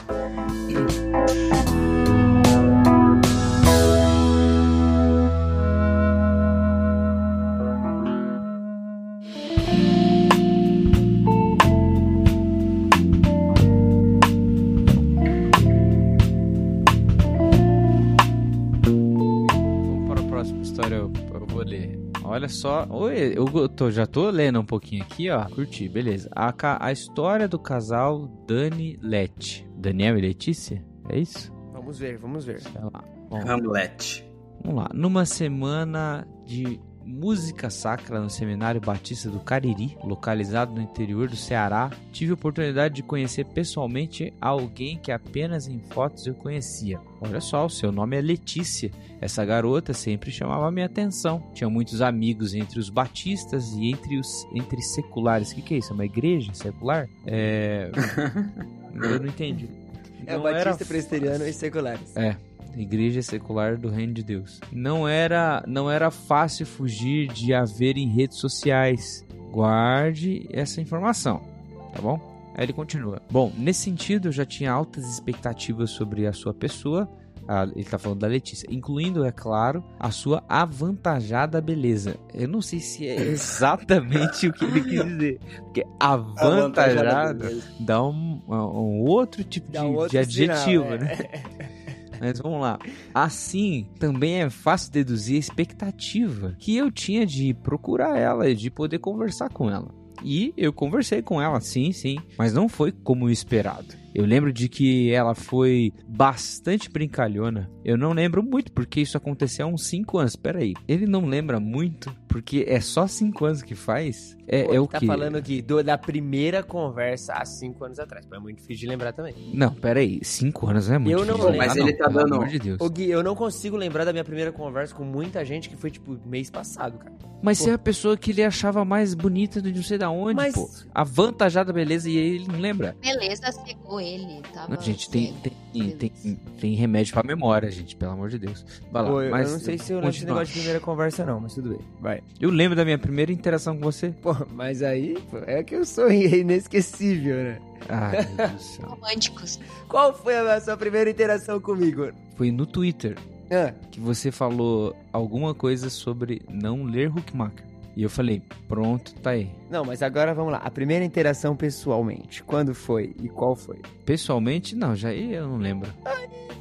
Speaker 10: Olha só, oi, eu tô- já tô lendo um pouquinho aqui, ó. Curti, beleza. A, a história do casal Dani Lete. Daniel e Letícia? É isso?
Speaker 6: Vamos ver, vamos ver.
Speaker 10: Sei lá.
Speaker 9: Hamlet.
Speaker 10: Vamos lá. Numa semana de música sacra no Seminário Batista do Cariri, localizado no interior do Ceará, tive a oportunidade de conhecer pessoalmente alguém que apenas em fotos eu conhecia. Olha só, o seu nome é Letícia. Essa garota sempre chamava a minha atenção. Tinha muitos amigos entre os batistas e entre os entre seculares. O que, que é isso? É uma igreja secular? É. eu não entendi.
Speaker 6: É
Speaker 10: Não
Speaker 6: batista,
Speaker 10: era
Speaker 6: presbiteriano e seculares.
Speaker 10: é, Igreja Secular do Reino de Deus. Não era, não era fácil fugir de haver em redes sociais. Guarde essa informação, tá bom? Aí ele continua. Bom, nesse sentido, eu já tinha altas expectativas sobre a sua pessoa. Ah, ele tá falando da Letícia, incluindo, é claro, a sua avantajada beleza. Eu não sei se é exatamente o que ele quis dizer. Porque avantajada dá um, um outro tipo de,
Speaker 6: um
Speaker 10: de
Speaker 6: outro
Speaker 10: adjetivo,
Speaker 6: sinal, é.
Speaker 10: né? Mas vamos lá. Assim, também é fácil deduzir a expectativa que eu tinha de procurar ela e de poder conversar com ela. E eu conversei com ela, sim, sim, mas não foi como esperado. Eu lembro de que ela foi bastante brincalhona. Eu não lembro muito porque isso aconteceu há uns 5 anos. Peraí, ele não lembra muito porque é só 5 anos que faz? É,
Speaker 6: Pô,
Speaker 10: é o
Speaker 6: tá
Speaker 10: que?
Speaker 6: falando aqui do- da primeira conversa há cinco anos atrás. É muito difícil de lembrar também.
Speaker 10: Não, peraí, 5 anos não é muito
Speaker 6: Eu não
Speaker 10: difícil
Speaker 6: lembro.
Speaker 10: lembrar,
Speaker 9: Mas ele tá
Speaker 10: pelo
Speaker 9: dando-
Speaker 10: amor de Deus.
Speaker 6: Ô Gui, eu não consigo lembrar da minha primeira conversa com muita gente que foi, tipo, mês passado, cara.
Speaker 10: Mas
Speaker 6: Pô.
Speaker 10: você é a pessoa que ele achava mais bonita de não sei da onde,
Speaker 6: Mas-
Speaker 10: pô. Avantajada beleza e ele não lembra.
Speaker 8: Beleza, cegou ele. Tava
Speaker 10: Não, gente, tem, tem, tem, tem remédio pra memória, gente, pelo amor de Deus. Vai lá,
Speaker 6: Pô, eu,
Speaker 10: mas
Speaker 6: eu não sei se eu lembro desse negócio de primeira conversa, não, mas tudo bem. Vai.
Speaker 10: Eu lembro da minha primeira interação com você.
Speaker 6: Pô, mas aí, pô, é que eu sou inesquecível, né?
Speaker 10: Ai, meu Deus do céu.
Speaker 8: Românticos.
Speaker 6: Qual foi a sua primeira interação comigo?
Speaker 10: Foi no Twitter
Speaker 6: Ah,
Speaker 10: que você falou alguma coisa sobre não ler Huckmacher. E eu falei, pronto, tá aí.
Speaker 6: Não, mas agora vamos lá. A primeira interação pessoalmente. Quando foi e qual foi?
Speaker 10: Pessoalmente, não, já eu não lembro.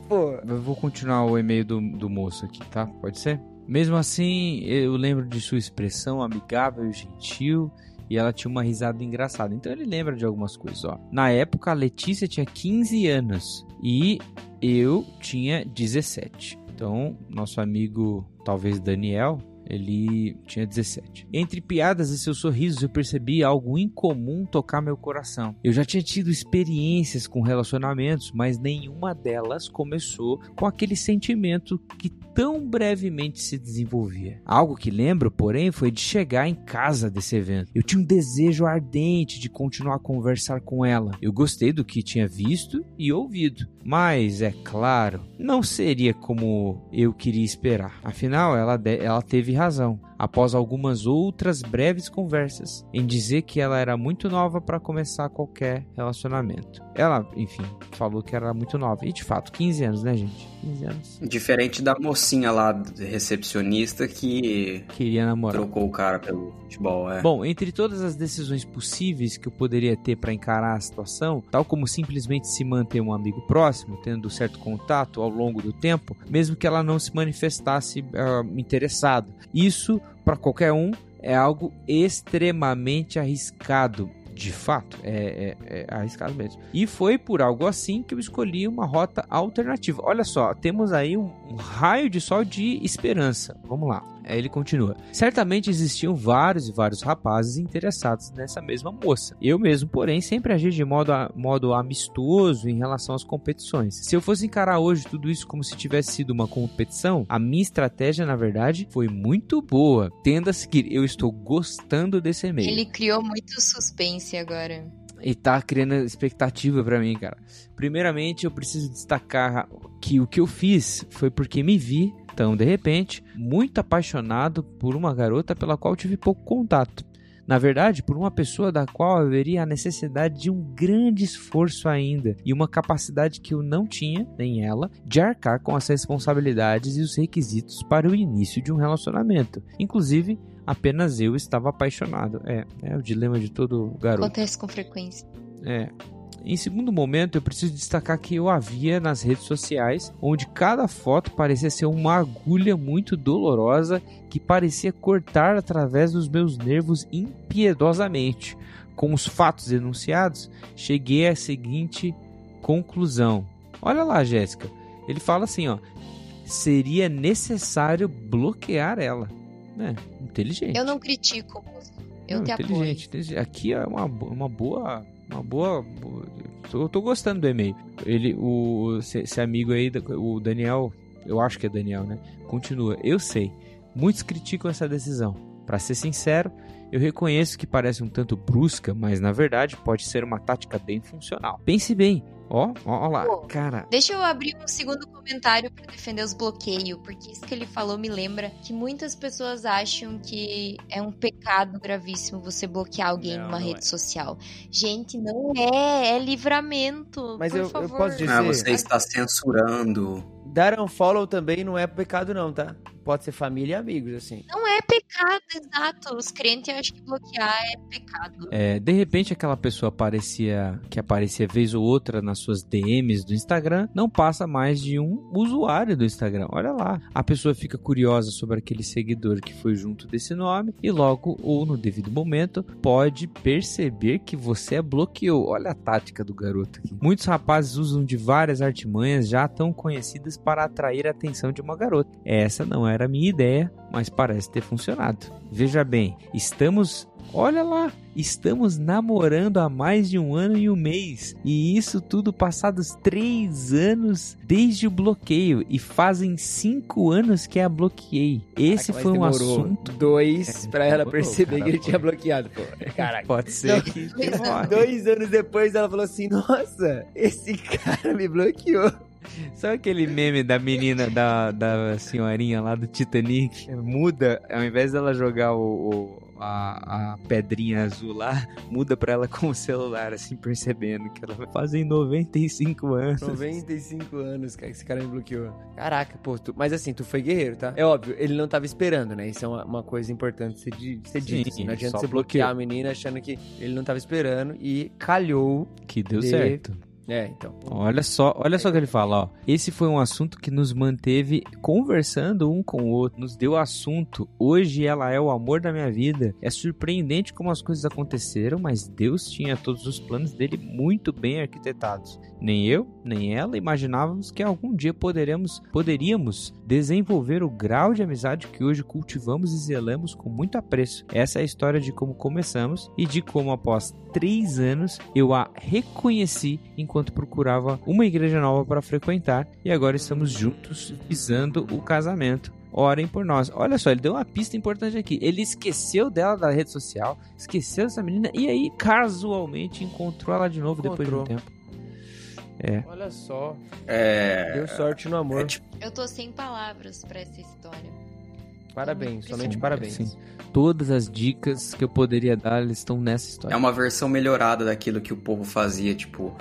Speaker 6: Pô,
Speaker 10: Eu vou continuar o e-mail do, do moço aqui, tá? Pode ser? Mesmo assim, eu lembro de sua expressão amigável e gentil. E ela tinha uma risada engraçada. Então ele lembra de algumas coisas, ó. Na época, a Letícia tinha 15 anos. E eu tinha 17. Então, nosso amigo, talvez Daniel, ele tinha 17. Entre piadas e seus sorrisos, eu percebi algo incomum tocar meu coração. Eu já tinha tido experiências com relacionamentos, mas nenhuma delas começou com aquele sentimento que tão brevemente se desenvolvia. Algo que lembro, porém, foi de chegar em casa desse evento. Eu tinha um desejo ardente de continuar a conversar com ela. Eu gostei do que tinha visto e ouvido, mas é claro, não seria como eu queria esperar. Afinal, ela, ela teve razão. Após algumas outras breves conversas, em dizer que ela era muito nova para começar qualquer relacionamento. Ela, enfim, falou que era muito nova. E de fato, 15 anos, né, gente? 15 anos.
Speaker 9: Diferente da mocinha lá, recepcionista, que
Speaker 10: Queria namorar.
Speaker 9: trocou o cara pelo futebol, é.
Speaker 10: Bom, entre todas as decisões possíveis que eu poderia ter para encarar a situação, tal como simplesmente se manter um amigo próximo, tendo certo contato ao longo do tempo, mesmo que ela não se manifestasse ah, interessada. Isso, para qualquer um, é algo extremamente arriscado. De fato, é, é- é arriscado mesmo. E foi por algo assim que eu escolhi uma rota alternativa. Olha só, temos aí um, um raio de sol de esperança. Vamos lá. Aí ele continua. Certamente existiam vários e vários rapazes interessados nessa mesma moça. Eu mesmo, porém, sempre agi de modo, a- modo amistoso em relação às competições. Se eu fosse encarar hoje tudo isso como se tivesse sido uma competição, a minha estratégia, na verdade, foi muito boa. Tenda a seguir, eu estou gostando desse e-mail.
Speaker 8: Ele criou muito suspense agora.
Speaker 10: E tá criando expectativa pra mim, cara. Primeiramente, eu preciso destacar que o que eu fiz foi porque me vi, então, de repente, muito apaixonado por uma garota pela qual tive pouco contato. Na verdade, por uma pessoa da qual haveria a necessidade de um grande esforço ainda e uma capacidade que eu não tinha, nem ela, de arcar com as responsabilidades e os requisitos para o início de um relacionamento. Inclusive, apenas eu estava apaixonado. É, é o dilema de todo garoto.
Speaker 8: Acontece com frequência.
Speaker 10: É. Em segundo momento, eu preciso destacar que eu havia nas redes sociais, onde cada foto parecia ser uma agulha muito dolorosa que parecia cortar através dos meus nervos impiedosamente. Com os fatos denunciados, cheguei à seguinte conclusão. Olha lá, Jéssica. Ele fala assim, ó: seria necessário bloquear ela. É, inteligente.
Speaker 8: Eu não critico. Eu
Speaker 10: Não,
Speaker 8: te apoio.
Speaker 10: inteligente, inteligente. Aqui é uma, uma boa. Uma boa. boa- Tô, gostando do e-mail. Ele, o, esse, amigo aí, o Daniel, eu acho que é Daniel, né? Continua. Eu sei. Muitos criticam essa decisão. Pra ser sincero, eu reconheço que parece um tanto brusca, mas na verdade pode ser uma tática bem funcional. Pense bem. Ó, ó, ó lá.
Speaker 8: Pô.
Speaker 10: Cara,
Speaker 8: Deixa eu abrir um segundo comentário pra defender os bloqueios, porque isso que ele falou me lembra que muitas pessoas acham que é um pecado gravíssimo você bloquear alguém
Speaker 6: Não,
Speaker 8: numa
Speaker 6: não
Speaker 8: rede
Speaker 6: é.
Speaker 8: social. Gente, não é, é livramento.
Speaker 6: Mas
Speaker 8: por
Speaker 6: eu- eu
Speaker 8: favor.
Speaker 6: posso dizer-
Speaker 9: Ah, você está censurando.
Speaker 6: Dar um follow também não é pecado, não, tá? Pode ser família e amigos, assim.
Speaker 8: Não é pecado, exato. Os crentes acham que bloquear é pecado.
Speaker 10: É, de repente aquela pessoa aparecia que aparecia vez ou outra nas suas DMs do Instagram não passa mais de um usuário do Instagram. Olha lá, a pessoa fica curiosa sobre aquele seguidor que foi junto desse nome e logo ou no devido momento pode perceber que você a bloqueou. Olha a tática do garoto aqui. Muitos rapazes usam de várias artimanhas já tão conhecidas para atrair a atenção de uma garota. Essa não era a minha ideia, mas parece ter funcionado. Veja bem, estamos Olha lá, estamos namorando há mais de um ano e um mês. E isso tudo passados três anos desde o bloqueio. E fazem cinco anos que a bloqueei. Esse
Speaker 6: Caraca,
Speaker 10: foi um assunto.
Speaker 6: Dois pra ela
Speaker 10: demorou,
Speaker 6: perceber
Speaker 10: cara,
Speaker 6: que ele tinha bloqueado, pô. Caraca.
Speaker 10: Pode ser que.
Speaker 8: Dois
Speaker 6: anos depois ela falou assim: Nossa, esse cara me bloqueou.
Speaker 10: Sabe aquele meme da menina, da, da senhorinha lá do Titanic? Muda, ao invés dela jogar o, o- a, a pedrinha azul lá, muda pra ela com o celular, assim, percebendo que ela vai fazer 95 anos.
Speaker 6: 95 anos, cara, que esse cara me bloqueou. Caraca, pô, tu- mas assim, tu foi guerreiro, tá? É óbvio, ele não tava esperando, né? Isso é uma, uma coisa importante ser, di- ser
Speaker 10: Sim,
Speaker 6: dito. assim. Não adianta você bloquear a menina achando que ele não tava esperando e calhou.
Speaker 10: Que deu
Speaker 6: de-
Speaker 10: certo.
Speaker 6: É, então.
Speaker 10: Olha só, olha só o que ele fala, ó. Esse foi um assunto que nos manteve conversando um com o outro, nos deu assunto. Hoje ela é o amor da minha vida. É surpreendente como as coisas aconteceram, mas Deus tinha todos os planos dele muito bem arquitetados. Nem eu, nem ela imaginávamos que algum dia poderemos, poderíamos desenvolver o grau de amizade que hoje cultivamos e zelamos com muito apreço. Essa é a história de como começamos e de como após três anos eu a reconheci enquanto procurava uma igreja nova para frequentar e agora estamos juntos visando o casamento. Orem por nós. Olha só, ele deu uma pista importante aqui. Ele esqueceu dela da rede social, esqueceu dessa menina e aí casualmente encontrou ela de novo depois de um
Speaker 6: Encontrou.
Speaker 10: tempo. É.
Speaker 6: Olha só,
Speaker 9: É.
Speaker 6: deu sorte no amor.
Speaker 9: é tipo-
Speaker 8: Eu tô sem palavras pra essa história.
Speaker 6: Parabéns, somente
Speaker 10: Sim,
Speaker 6: parabéns.
Speaker 10: sim. Todas as dicas que eu poderia dar elas estão nessa história.
Speaker 9: É uma versão melhorada daquilo que o povo fazia, tipo,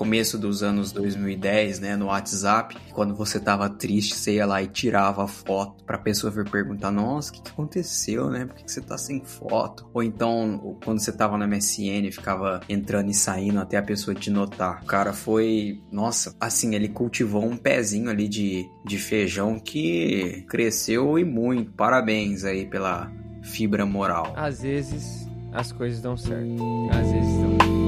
Speaker 9: começo dos anos 2010, né, no WhatsApp, quando você tava triste, você ia lá e tirava a foto pra pessoa vir perguntar, nossa, o que, que aconteceu, né, por que, que você tá sem foto? Ou então, quando você tava no MSN, ficava entrando e saindo até a pessoa te notar. O cara foi, nossa, assim, ele cultivou um pezinho ali de, de feijão que cresceu e muito. Parabéns aí pela fibra moral.
Speaker 6: Às vezes as coisas dão certo. Às vezes dão.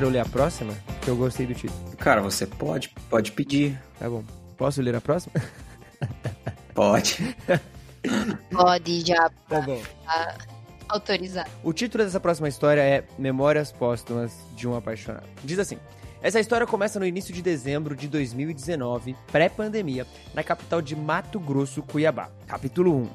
Speaker 6: Pra eu ler a próxima? Porque eu gostei do título.
Speaker 9: Cara, você pode, pode pedir.
Speaker 6: Tá bom. Posso ler a próxima?
Speaker 9: Pode.
Speaker 8: Pode já
Speaker 6: Tá bom.
Speaker 8: autorizar.
Speaker 6: O título dessa próxima história é Memórias Póstumas de um Apaixonado. Diz assim: Essa história começa no início de dezembro de 2019, pré-pandemia, na capital de Mato Grosso, Cuiabá. Capítulo 1: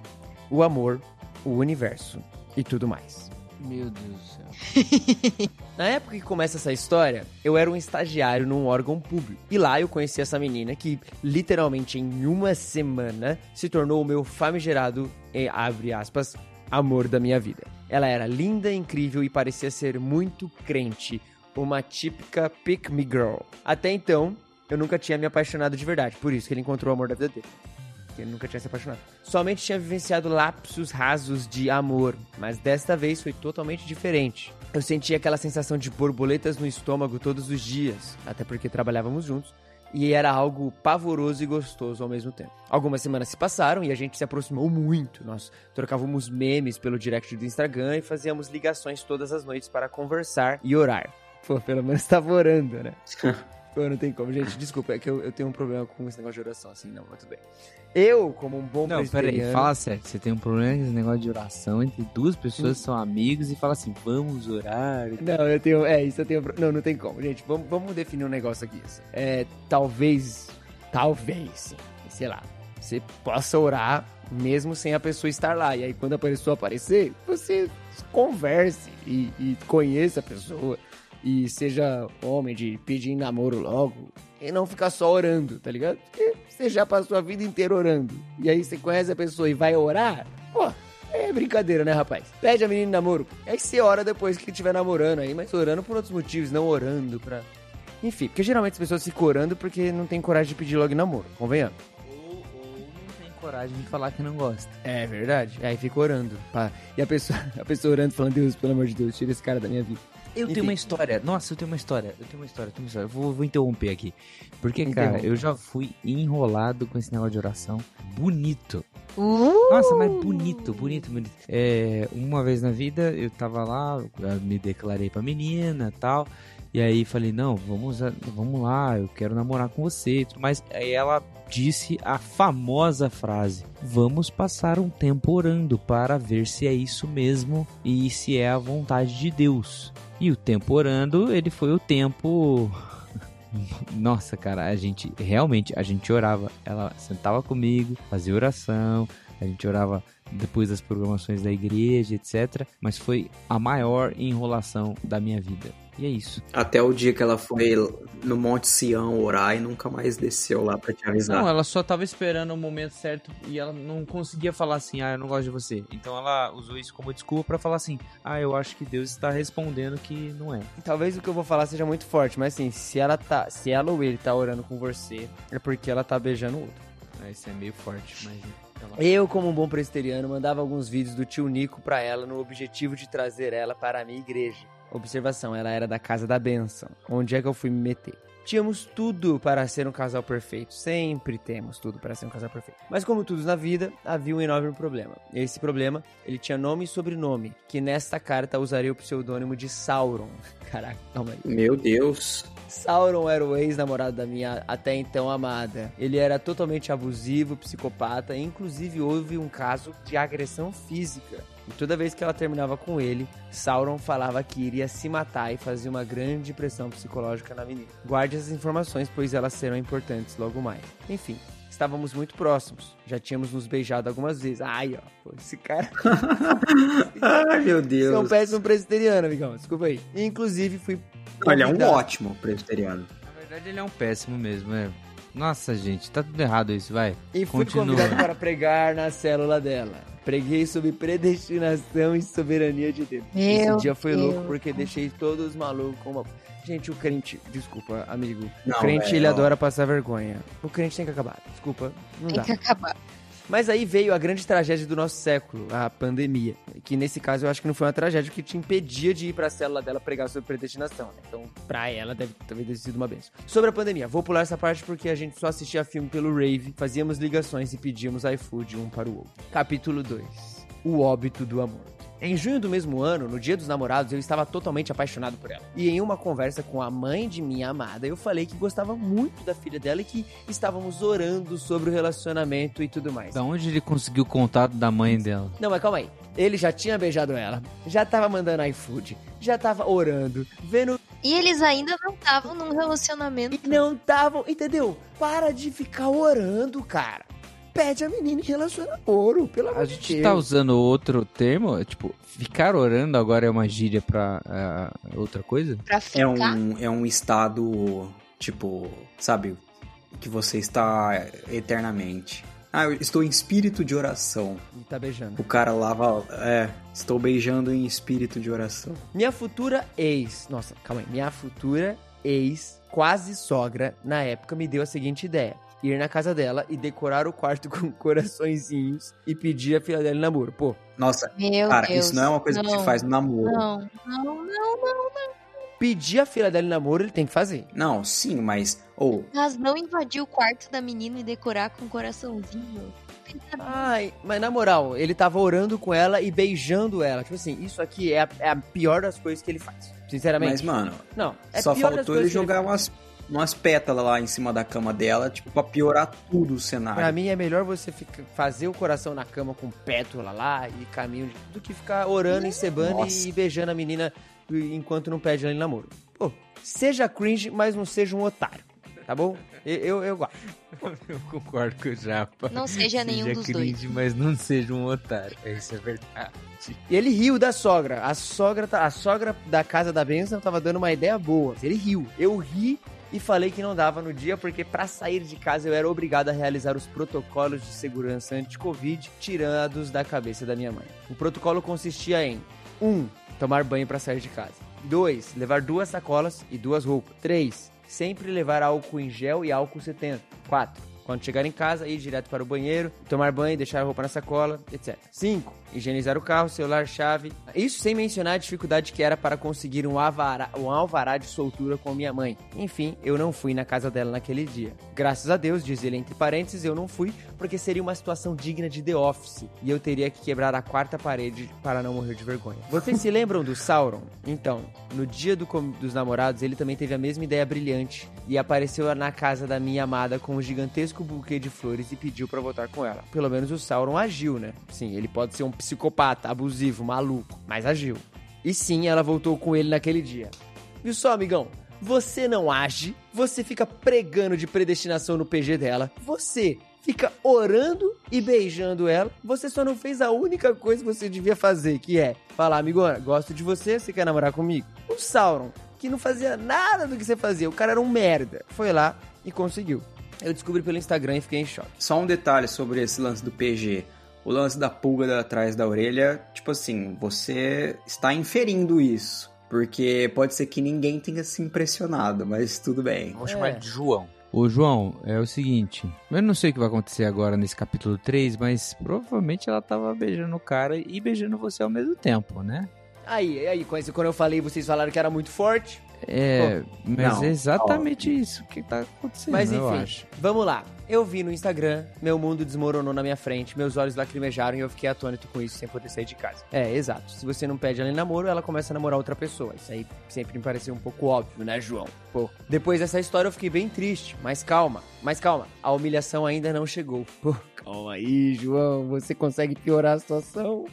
Speaker 6: O amor, o universo e tudo mais.
Speaker 10: Meu Deus do céu.
Speaker 6: Na época que começa essa história, eu era um estagiário num órgão público. E lá eu conheci essa menina que, literalmente em uma semana, se tornou o meu famigerado, eh, abre aspas, amor da minha vida. Ela era linda, incrível e parecia ser muito crente. Uma típica pick me girl. Até então, eu nunca tinha me apaixonado de verdade. Por isso que ele encontrou o amor da vida dele. Que Ele nunca tinha se apaixonado. Somente tinha vivenciado lapsos rasos de amor, mas desta vez foi totalmente diferente. Eu sentia aquela sensação de borboletas no estômago todos os dias, até porque trabalhávamos juntos, e era algo pavoroso e gostoso ao mesmo tempo. Algumas semanas se passaram e a gente se aproximou muito. Nós trocávamos memes pelo direct do Instagram e fazíamos ligações todas as noites para conversar e orar. Pô, pelo menos estava orando, né? Pô, não tem como, gente. Desculpa, é que eu, eu tenho um problema com esse negócio de oração, assim, não, muito bem. Eu, como um bom
Speaker 10: Não, peraí, fala sério. Você tem um problema com esse negócio de oração entre duas pessoas que são amigos e fala assim, vamos orar.
Speaker 6: Não, eu tenho. É, isso eu tenho. Não, não tem como. Gente, vamos, vamos definir um negócio aqui. assim. É, talvez. Talvez. Sei lá. Você possa orar mesmo sem a pessoa estar lá. E aí, quando a pessoa aparecer, você converse e, e conheça a pessoa. E seja homem de pedir namoro logo. E não ficar só orando, tá ligado? Porque você já passou a vida inteira orando. E aí você conhece a pessoa e vai orar. Pô, é brincadeira, né, rapaz? Pede a menina namoro. Aí você ora depois que estiver namorando aí, mas orando por outros motivos, não orando pra. Enfim, porque geralmente as pessoas ficam orando porque não tem coragem de pedir logo namoro, convenhamos.
Speaker 10: Ou, ou não tem coragem de falar que não gosta.
Speaker 6: É verdade. Aí fica orando. pá. E a pessoa, a pessoa orando, falando, Deus, pelo amor de Deus, tira esse cara da minha vida.
Speaker 10: Eu
Speaker 6: Enfim.
Speaker 10: tenho uma história. Nossa, eu tenho uma história. Eu tenho uma história. Eu tenho uma história. Eu vou, vou interromper aqui. Porque, cara, eu já fui enrolado com esse negócio de oração. Bonito.
Speaker 8: Uh!
Speaker 10: Nossa, mas bonito, bonito, bonito. É, uma vez na vida eu tava lá, eu me declarei pra menina e tal. E aí falei, não, vamos, vamos lá, eu quero namorar com você e tudo mais. Aí ela disse a famosa frase: Vamos passar um tempo orando para ver se é isso mesmo e se é a vontade de Deus. E o tempo orando, ele foi o tempo Nossa, cara, a gente realmente, a gente orava. Ela sentava comigo, fazia oração, a gente orava depois das programações da igreja, etc. Mas foi a maior enrolação da minha vida. E é isso.
Speaker 9: Até o dia que ela foi no Monte Sião orar e nunca mais desceu lá pra te avisar.
Speaker 10: Não, ela só tava esperando o momento certo e ela não conseguia falar assim, ah, eu não gosto de você. Então ela usou isso como desculpa pra falar assim, ah, eu acho que Deus está respondendo que não é.
Speaker 6: Talvez o que eu vou falar seja muito forte, mas assim, se ela tá, se ela ou ele tá orando com você, é porque ela tá beijando o outro.
Speaker 10: Ah, Isso é meio forte, mas.
Speaker 6: Eu, como um bom presbiteriano, mandava alguns vídeos do tio Nico pra ela no objetivo de trazer ela para a minha igreja. Observação, ela era da Casa da Benção. Onde é que eu fui me meter? Tínhamos tudo para ser um casal perfeito. Sempre temos tudo para ser um casal perfeito. Mas como tudo na vida, havia um enorme problema. Esse problema, ele tinha nome e sobrenome, que nesta carta usaria o pseudônimo de Sauron. Caraca, calma aí.
Speaker 9: Meu Deus.
Speaker 6: Sauron era o ex-namorado da minha até então amada. Ele era totalmente abusivo, psicopata, e inclusive houve um caso de agressão física. E toda vez que ela terminava com ele, Sauron falava que iria se matar e fazia uma grande pressão psicológica na menina. Guarde essas informações, pois elas serão importantes logo mais. Enfim, estávamos muito próximos. Já tínhamos nos beijado algumas vezes. Ai, ó, pô, esse cara.
Speaker 9: Ai, meu
Speaker 6: Você é um
Speaker 9: Deus.
Speaker 6: péssimo presbiteriano, amigão. Desculpa aí. Inclusive, fui.
Speaker 9: Olha, é um ótimo presbiteriano.
Speaker 10: Na verdade, ele é um péssimo mesmo, é. Nossa, gente, tá tudo errado isso, vai.
Speaker 6: E fui
Speaker 10: Continua.
Speaker 6: convidado para pregar na célula dela. Preguei sobre predestinação e soberania de Deus.
Speaker 8: Meu
Speaker 6: Esse dia foi
Speaker 8: Deus.
Speaker 6: louco porque deixei todos malucos com uma... Gente, o crente... Desculpa, amigo.
Speaker 9: Não,
Speaker 6: o crente,
Speaker 9: velho,
Speaker 6: ele
Speaker 9: ó.
Speaker 6: adora passar vergonha. O crente tem que acabar. Desculpa, não
Speaker 8: Tem
Speaker 6: dá.
Speaker 8: que acabar.
Speaker 6: Mas aí veio a grande tragédia do nosso século, a pandemia. Que nesse caso eu acho que não foi uma tragédia que te impedia de ir pra célula dela pregar sobre predestinação. Né? Então, pra ela, deve ter sido uma benção. Sobre a pandemia, vou pular essa parte porque a gente só assistia filme pelo Rave, fazíamos ligações e pedíamos iFood um para o outro. Capítulo 2 O óbito do amor. Em junho do mesmo ano, no dia dos namorados, eu estava totalmente apaixonado por ela. E em uma conversa com a mãe de minha amada, eu falei que gostava muito da filha dela e que estávamos orando sobre o relacionamento e tudo mais.
Speaker 10: Da onde ele conseguiu o contato da mãe dela?
Speaker 6: Não, mas calma aí. Ele já tinha beijado ela, já tava mandando iFood, já tava orando, vendo
Speaker 8: E eles ainda não estavam num relacionamento.
Speaker 6: e não estavam, entendeu? Para de ficar orando, cara. Pede a menina e relaciona ouro, pelo amor
Speaker 10: A
Speaker 6: de
Speaker 10: gente
Speaker 6: Deus.
Speaker 10: tá usando outro termo? Tipo, ficar orando agora é uma gíria pra ah, outra coisa?
Speaker 8: Pra ficar.
Speaker 9: É um, é um estado, tipo, sabe, que você está eternamente. Ah, eu estou em espírito de oração.
Speaker 6: E tá beijando.
Speaker 9: O cara lava. É, estou beijando em espírito de oração.
Speaker 6: Minha futura ex, nossa, calma aí. Minha futura ex, quase sogra, na época me deu a seguinte ideia. Ir na casa dela e decorar o quarto com coraçõezinhos e pedir a filha dela em namoro. Pô,
Speaker 9: Nossa,
Speaker 8: Meu
Speaker 9: cara,
Speaker 8: Deus.
Speaker 9: isso não é uma coisa que se
Speaker 8: Não,
Speaker 9: faz no namoro.
Speaker 8: Não, não, não, não.
Speaker 6: pedir a filha dela em namoro, ele tem que fazer.
Speaker 9: Não, sim, mas. Ou,
Speaker 8: Mas não invadir o quarto da menina e decorar com um coraçãozinho.
Speaker 6: Ai, mas na moral, ele tava orando com ela e beijando ela. Tipo assim, isso aqui é a, é a pior das coisas que ele faz. Sinceramente.
Speaker 9: mas, mano,
Speaker 6: não, é
Speaker 9: só
Speaker 6: pior das
Speaker 9: faltou ele jogar
Speaker 6: faz.
Speaker 9: umas, umas pétalas lá em cima da cama dela, tipo, pra piorar tudo o cenário.
Speaker 6: Pra mim é melhor você ficar, fazer o coração na cama com pétala lá e caminho do que ficar orando, encebando
Speaker 9: Nossa.
Speaker 6: e beijando a menina enquanto não pede ela em namoro. Pô, seja cringe, mas não seja um otário. Tá bom? Eu, eu, eu gosto.
Speaker 10: Eu concordo com o Japa.
Speaker 8: Não seja nenhum dos dois.
Speaker 10: cringe, mas não seja um otário. Isso é verdade.
Speaker 6: E ele riu da sogra. A sogra, tá- a sogra da casa da benção tava dando uma ideia boa. Ele riu. Eu ri e falei que não dava no dia porque pra sair de casa eu era obrigado a realizar os protocolos de segurança anti-covid tirados da cabeça da minha mãe. O protocolo consistia em 1. Um, tomar banho pra sair de casa. 2. Levar duas sacolas e duas roupas. 3. Sempre levar álcool em gel e álcool 70. 4. Quando chegar em casa, ir direto para o banheiro, tomar banho, deixar a roupa na sacola, etc. 5. Higienizar o carro, celular, chave. Isso sem mencionar a dificuldade que era para conseguir um, avará, um alvará de soltura com minha mãe. Enfim, eu não fui na casa dela naquele dia. Graças a Deus, diz ele entre parênteses, eu não fui porque seria uma situação digna de The Office e eu teria que quebrar a quarta parede para não morrer de vergonha. Vocês se lembram do Sauron? Então, no dia do dos namorados, ele também teve a mesma ideia brilhante e apareceu na casa da minha amada com um gigantesco buquê de flores e pediu pra voltar com ela. Pelo menos o Sauron agiu, né? Sim, ele pode ser um psicopata, abusivo, maluco, mas agiu. E sim, ela voltou com ele naquele dia. Viu só, amigão? você não age, você fica pregando de predestinação no PG dela, você fica orando e beijando ela, você só não fez a única coisa que você devia fazer, que é falar, amigona, gosto de você, você quer namorar comigo? O Sauron, que não fazia nada do que você fazia, o cara era um merda, foi lá e conseguiu. Eu descobri pelo Instagram e fiquei em choque.
Speaker 9: Só um detalhe sobre esse lance do PG. O lance da pulga atrás da orelha, tipo assim, você está inferindo isso. Porque pode ser que ninguém tenha se impressionado, mas tudo bem.
Speaker 7: Vou chamar ele de João.
Speaker 10: Ô, João, é o seguinte. Eu não sei o que vai acontecer agora nesse capítulo 3, mas provavelmente ela tava beijando o cara e beijando você ao mesmo tempo, né?
Speaker 6: Aí, aí, quando eu falei, vocês falaram que era muito forte.
Speaker 10: É, mas
Speaker 9: não,
Speaker 10: é exatamente isso que tá acontecendo,
Speaker 6: Mas
Speaker 10: eu
Speaker 6: enfim,
Speaker 10: acho.
Speaker 6: vamos lá. Eu vi no Instagram, meu mundo desmoronou na minha frente, meus olhos lacrimejaram e eu fiquei atônito com isso sem poder sair de casa. É, exato. Se você não pede ela em namoro, ela começa a namorar outra pessoa. Isso aí sempre me pareceu um pouco óbvio, né, João? Pô. Depois dessa história eu fiquei bem triste, mas calma, mas calma. A humilhação ainda não chegou. Pô, calma aí, João. Você consegue piorar a situação?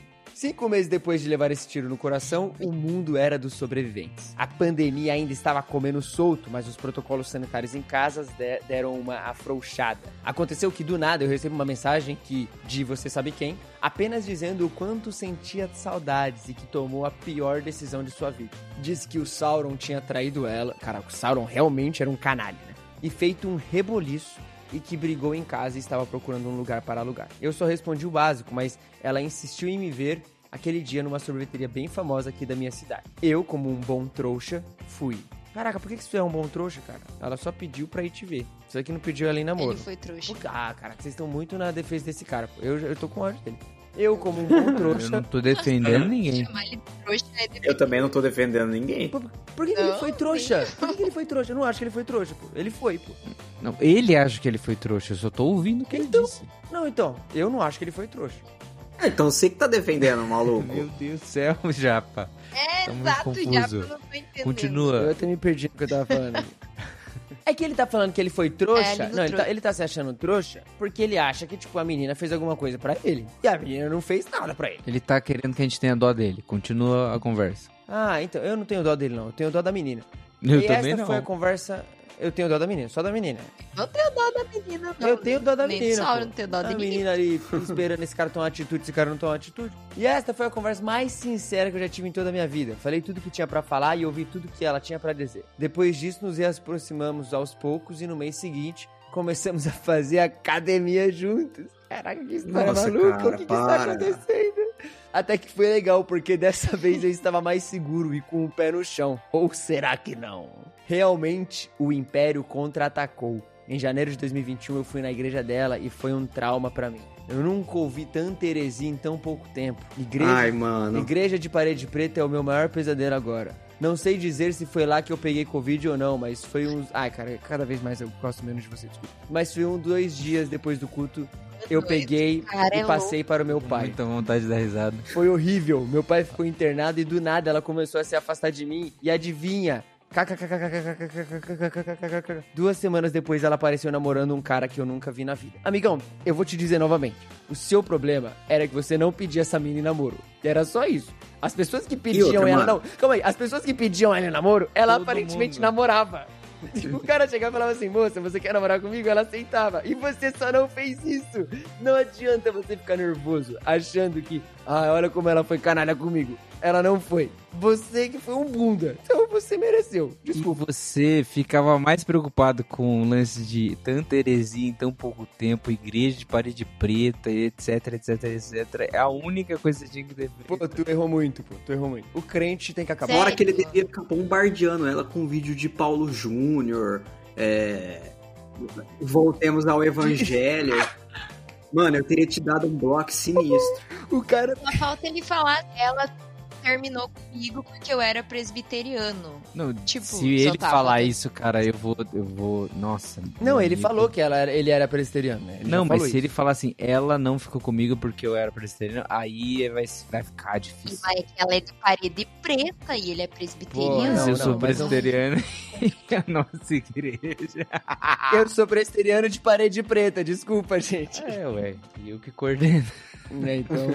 Speaker 6: Cinco meses depois de levar esse tiro no coração, o mundo era dos sobreviventes. A pandemia ainda estava comendo solto, mas os protocolos sanitários em casas de- deram uma afrouxada. Aconteceu que do nada eu recebo uma mensagem que, de você sabe quem, apenas dizendo o quanto sentia saudades e que tomou a pior decisão de sua vida. Disse que o Sauron tinha traído ela. Caraca, o Sauron realmente era um canalha, né? E feito um reboliço e que brigou em casa e estava procurando um lugar para alugar. Eu só respondi o básico, mas ela insistiu em me ver aquele dia numa sorveteria bem famosa aqui da minha cidade. Eu, como um bom trouxa, fui. Caraca, por que que você é um bom trouxa, cara? Ela só pediu pra ir te ver. Isso aqui não pediu ela em namoro.
Speaker 8: Ele foi trouxa.
Speaker 6: Por- Ah, cara, vocês estão muito na defesa desse cara. pô. Eu, eu tô com ódio dele. Eu, como um bom
Speaker 10: Eu
Speaker 6: trouxa.
Speaker 10: não tô defendendo ninguém.
Speaker 8: Chamar ele de trouxa é.
Speaker 9: Eu também não tô defendendo ninguém.
Speaker 6: Por, por que, que ele
Speaker 8: Não,
Speaker 6: foi trouxa? Por que, que ele foi trouxa? Eu não acho que ele foi trouxa, pô. Ele foi, pô.
Speaker 10: Não, ele acha que ele foi trouxa, eu só tô ouvindo o que ele disse.
Speaker 6: Não, então, eu não acho que ele foi trouxa.
Speaker 9: Ah, então você que tá defendendo, maluco.
Speaker 10: Meu Deus do céu, Japa.
Speaker 8: É,
Speaker 10: Tá
Speaker 8: exato,
Speaker 10: confuso.
Speaker 8: eu não tô entendendo.
Speaker 10: Continua.
Speaker 6: Eu até me perdi no que eu tava falando. É que ele tá falando que ele foi trouxa.
Speaker 8: É, ele
Speaker 6: não, ele tá, ele tá se achando trouxa porque ele acha que, tipo, a menina fez alguma coisa pra ele. E a menina não fez nada pra ele.
Speaker 10: Ele tá querendo que a gente tenha dó dele. Continua a conversa.
Speaker 6: Ah, então, eu não tenho dó dele, não. Eu tenho dó da menina.
Speaker 10: Eu
Speaker 6: e
Speaker 10: também
Speaker 6: essa
Speaker 10: não.
Speaker 6: foi a conversa. Eu tenho dó da menina, só da menina.
Speaker 8: Não tenho dó da menina, não.
Speaker 6: eu tenho dó da
Speaker 8: Nem
Speaker 6: menina. pô.
Speaker 8: não tenho dó de
Speaker 6: a
Speaker 8: ninguém.
Speaker 6: menina ali esperando esse cara tomar atitude, esse cara não tomar atitude. E esta foi a conversa mais sincera que eu já tive em toda a minha vida. Falei tudo que tinha pra falar e ouvi tudo que ela tinha pra dizer. Depois disso, nos aproximamos aos poucos e no mês seguinte começamos a fazer academia juntos. Caraca, que história
Speaker 9: Nossa,
Speaker 6: maluca,
Speaker 9: cara,
Speaker 6: o que, que está
Speaker 9: para.
Speaker 6: acontecendo? Até que foi legal, porque dessa vez eu estava mais seguro e com o pé no chão. Ou será que não? Realmente, o Império contra-atacou. Em janeiro de 2021 eu fui na igreja dela e foi um trauma pra mim. Eu nunca ouvi tanta heresia em tão pouco tempo. Igreja,
Speaker 9: Ai, mano.
Speaker 6: igreja de parede preta é o meu maior pesadelo agora. Não sei dizer se foi lá que eu peguei Covid ou não, mas foi uns. Ai, cara, cada vez mais eu gosto menos de você, desculpa. Mas foi um, dois dias depois do culto, eu
Speaker 8: doido.
Speaker 6: peguei
Speaker 8: Cara,
Speaker 6: e
Speaker 8: é
Speaker 6: passei para o meu pai.
Speaker 10: Muita vontade de dar risada.
Speaker 6: Foi horrível. Meu pai ficou internado e do nada ela começou a se afastar de mim. E adivinha? Duas semanas depois ela apareceu namorando um cara que eu nunca vi na vida. Amigão, eu vou te dizer novamente. O seu problema era que você não pedia essa mini namoro. Era só isso. As pessoas que pediam
Speaker 9: outra,
Speaker 6: ela
Speaker 9: mano.
Speaker 6: não. Calma aí, as pessoas que pediam ela namoro, ela
Speaker 10: Todo
Speaker 6: aparentemente
Speaker 10: mundo.
Speaker 6: namorava. Tipo, o cara chegava e falava assim, moça, você quer namorar comigo? Ela aceitava. E você só não fez isso. Não adianta você ficar nervoso, achando que, ah, olha como ela foi canalha comigo. Ela não foi. Você que foi um bunda. Então você mereceu. Desculpa.
Speaker 10: E você ficava mais preocupado com o lance de tanta heresia em tão pouco tempo, igreja de parede preta, etc, etc, etc. É a única coisa que você tinha que defender.
Speaker 6: Pô, tu errou muito, pô. Tu errou muito. O crente tem que acabar.
Speaker 9: Fora que ele devia ficar bombardeando ela com vídeo de Paulo Júnior, é... Voltemos ao Evangelho. Mano, eu teria te dado um bloco sinistro.
Speaker 6: O cara.
Speaker 8: Só falta ele falar, ela terminou comigo porque eu era presbiteriano.
Speaker 10: Não,
Speaker 8: Tipo,
Speaker 10: se ele
Speaker 8: tava
Speaker 10: falar isso, cara, eu vou, eu vou, nossa.
Speaker 6: Não, ele
Speaker 10: amigo.
Speaker 6: falou que ela era, ele era presbiteriano, né? Ele
Speaker 10: Não, mas
Speaker 6: falou
Speaker 10: se
Speaker 6: isso.
Speaker 10: ele falar assim, ela não ficou comigo porque eu era presbiteriano, aí vai, vai ficar difícil.
Speaker 8: que ela é de parede preta e ele é
Speaker 10: Pô,
Speaker 8: presbiteriano.
Speaker 6: não,
Speaker 10: eu sou
Speaker 6: não, mas não-
Speaker 10: presbiteriano e a nossa igreja.
Speaker 6: Eu sou presbiteriano de parede preta, desculpa, gente.
Speaker 10: É, ué, e eu que coordeno.
Speaker 6: Né, então.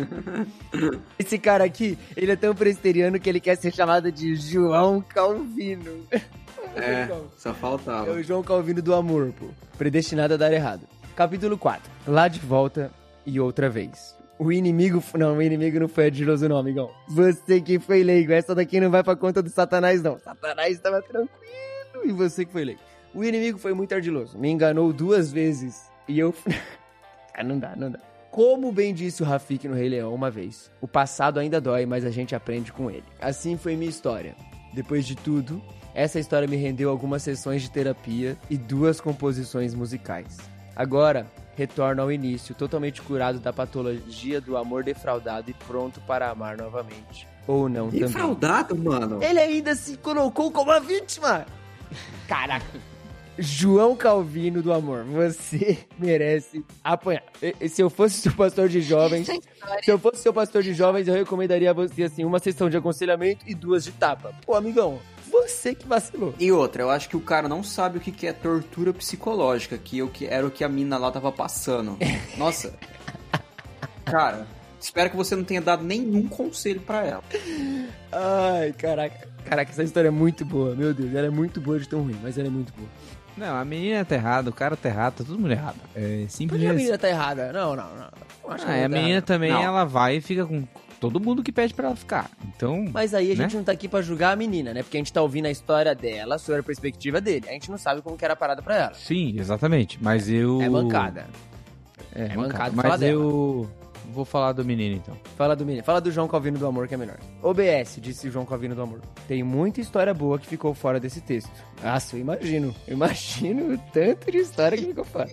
Speaker 6: Esse cara aqui, ele é tão presbiteriano que ele quer ser chamado de João Calvino.
Speaker 9: É, só faltava.
Speaker 6: É o João Calvino do amor, pô. Predestinado a dar errado. Capítulo 4. Lá de volta e outra vez. O inimigo. Não, o inimigo não foi ardiloso, não, amigão. Você que foi leigo. Essa daqui não vai pra conta do Satanás, não. Satanás estava tranquilo e você que foi leigo. O inimigo foi muito ardiloso. Me enganou duas vezes. E eu. ah, não dá, não dá. Como bem disse o Rafik no Rei Leão uma vez, o passado ainda dói, mas a gente aprende com ele. Assim foi minha história. Depois de tudo, essa história me rendeu algumas sessões de terapia e duas composições musicais. Agora, retorno ao início, totalmente curado da patologia do amor defraudado e pronto para amar novamente. Ou não também.
Speaker 9: Defraudado, mano?
Speaker 6: Ele ainda se colocou como a vítima! Caraca. João Calvino do amor, você merece apanhar. Se eu fosse seu pastor de jovens, se eu fosse seu pastor de jovens, eu recomendaria a você assim uma sessão de aconselhamento e duas de tapa. Pô, amigão, você que vacilou.
Speaker 9: E outra, eu acho que o cara não sabe o que que é tortura psicológica, que, eu, que era o que a mina lá tava passando. Nossa. Cara, espero que você não tenha dado nenhum conselho pra ela.
Speaker 6: Ai, caraca. Caraca, essa história é muito boa, meu Deus. Ela é muito boa de tão ruim, mas ela é muito boa.
Speaker 10: Não, a menina tá errada, o cara tá errado, tá todo mundo errado. É
Speaker 6: Por
Speaker 10: simples
Speaker 6: que a menina tá errada? Não, não, não. Eu acho que
Speaker 10: Ah,
Speaker 6: ela
Speaker 10: a
Speaker 6: tá
Speaker 10: menina
Speaker 6: errada.
Speaker 10: também,
Speaker 9: Não.
Speaker 10: ela vai e fica com todo mundo que pede pra ela ficar. Então,
Speaker 6: Mas aí a
Speaker 10: né?
Speaker 6: gente não tá aqui pra julgar a menina, né? Porque a gente tá ouvindo a história dela sobre a perspectiva dele. A gente não sabe como que era a parada pra ela.
Speaker 10: sim, exatamente. Mas eu.
Speaker 6: É mancada.
Speaker 10: É,
Speaker 6: É
Speaker 10: mancada.
Speaker 6: mancada falar
Speaker 10: Mas
Speaker 6: dela.
Speaker 10: Vou falar do menino então.
Speaker 6: Fala do menino. Fala do João Calvino do Amor, que é melhor. OBS, disse João Calvino do Amor. Tem muita história boa que ficou fora desse texto. Nossa, eu imagino. Eu imagino o tanto de história que ficou fora.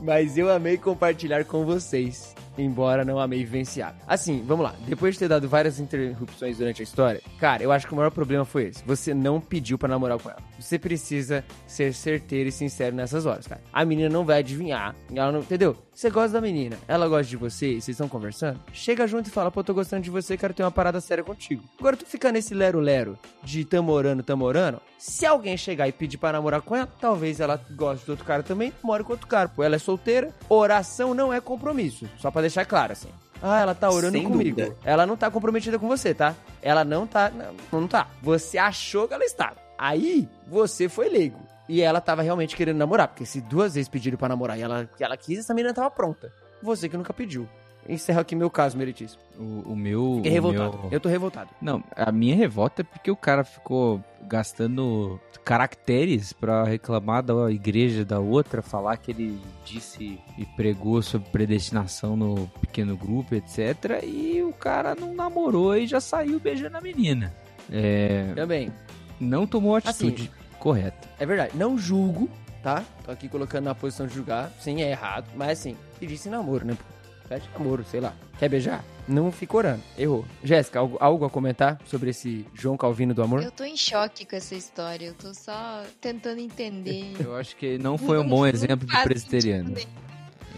Speaker 6: Mas eu amei compartilhar com vocês. Embora não amei vivenciar. Assim, vamos lá. Depois de ter dado várias interrupções durante a história, cara, eu acho que o maior problema foi esse. Você não pediu pra namorar com ela. Você precisa ser certeiro e sincero nessas horas, cara. A menina não vai adivinhar. Ela não. Entendeu? Você gosta da menina, ela gosta de você, e vocês estão conversando. Chega junto e fala, pô, tô gostando de você, quero ter uma parada séria contigo. Agora tu fica nesse lero-lero de tamorando, tamorando. Se alguém chegar e pedir pra namorar com ela, talvez ela goste do outro cara também, more com outro cara. Pô, ela é solteira, oração não é compromisso. Só pra deixar claro, assim. Ah, ela tá orando
Speaker 9: Sem
Speaker 6: comigo.
Speaker 9: dúvida.
Speaker 6: Ela não tá comprometida com você, tá? Ela não tá. Não, não tá. Você achou que ela estava. Aí, você foi leigo. E ela tava realmente querendo namorar. Porque se duas vezes pediram pra namorar e ela, que ela quis, essa menina tava pronta. Você que nunca pediu. Encerro aqui meu caso, meritíssimo.
Speaker 10: O, o meu.
Speaker 6: Fiquei
Speaker 10: o
Speaker 6: revoltado.
Speaker 10: meu-
Speaker 6: Eu tô revoltado.
Speaker 10: Não, a minha revolta é porque o cara ficou gastando caracteres pra reclamar da igreja da outra, falar que ele disse e pregou sobre predestinação no pequeno grupo, etc. E o cara não namorou e já saiu beijando a menina. É,
Speaker 6: Também.
Speaker 10: não tomou a atitude correta.
Speaker 6: É verdade. Não julgo, tá? Tô aqui colocando na posição de julgar. Sim, é errado. Mas assim, pedisse namoro, né? Pede namoro, sei lá. Quer beijar? Não fica orando. Errou. Jéssica, algo, algo a comentar sobre esse João Calvino do amor?
Speaker 8: Eu tô em choque com essa história. Eu tô só tentando entender.
Speaker 10: Eu acho que não foi um bom exemplo de presbiteriano.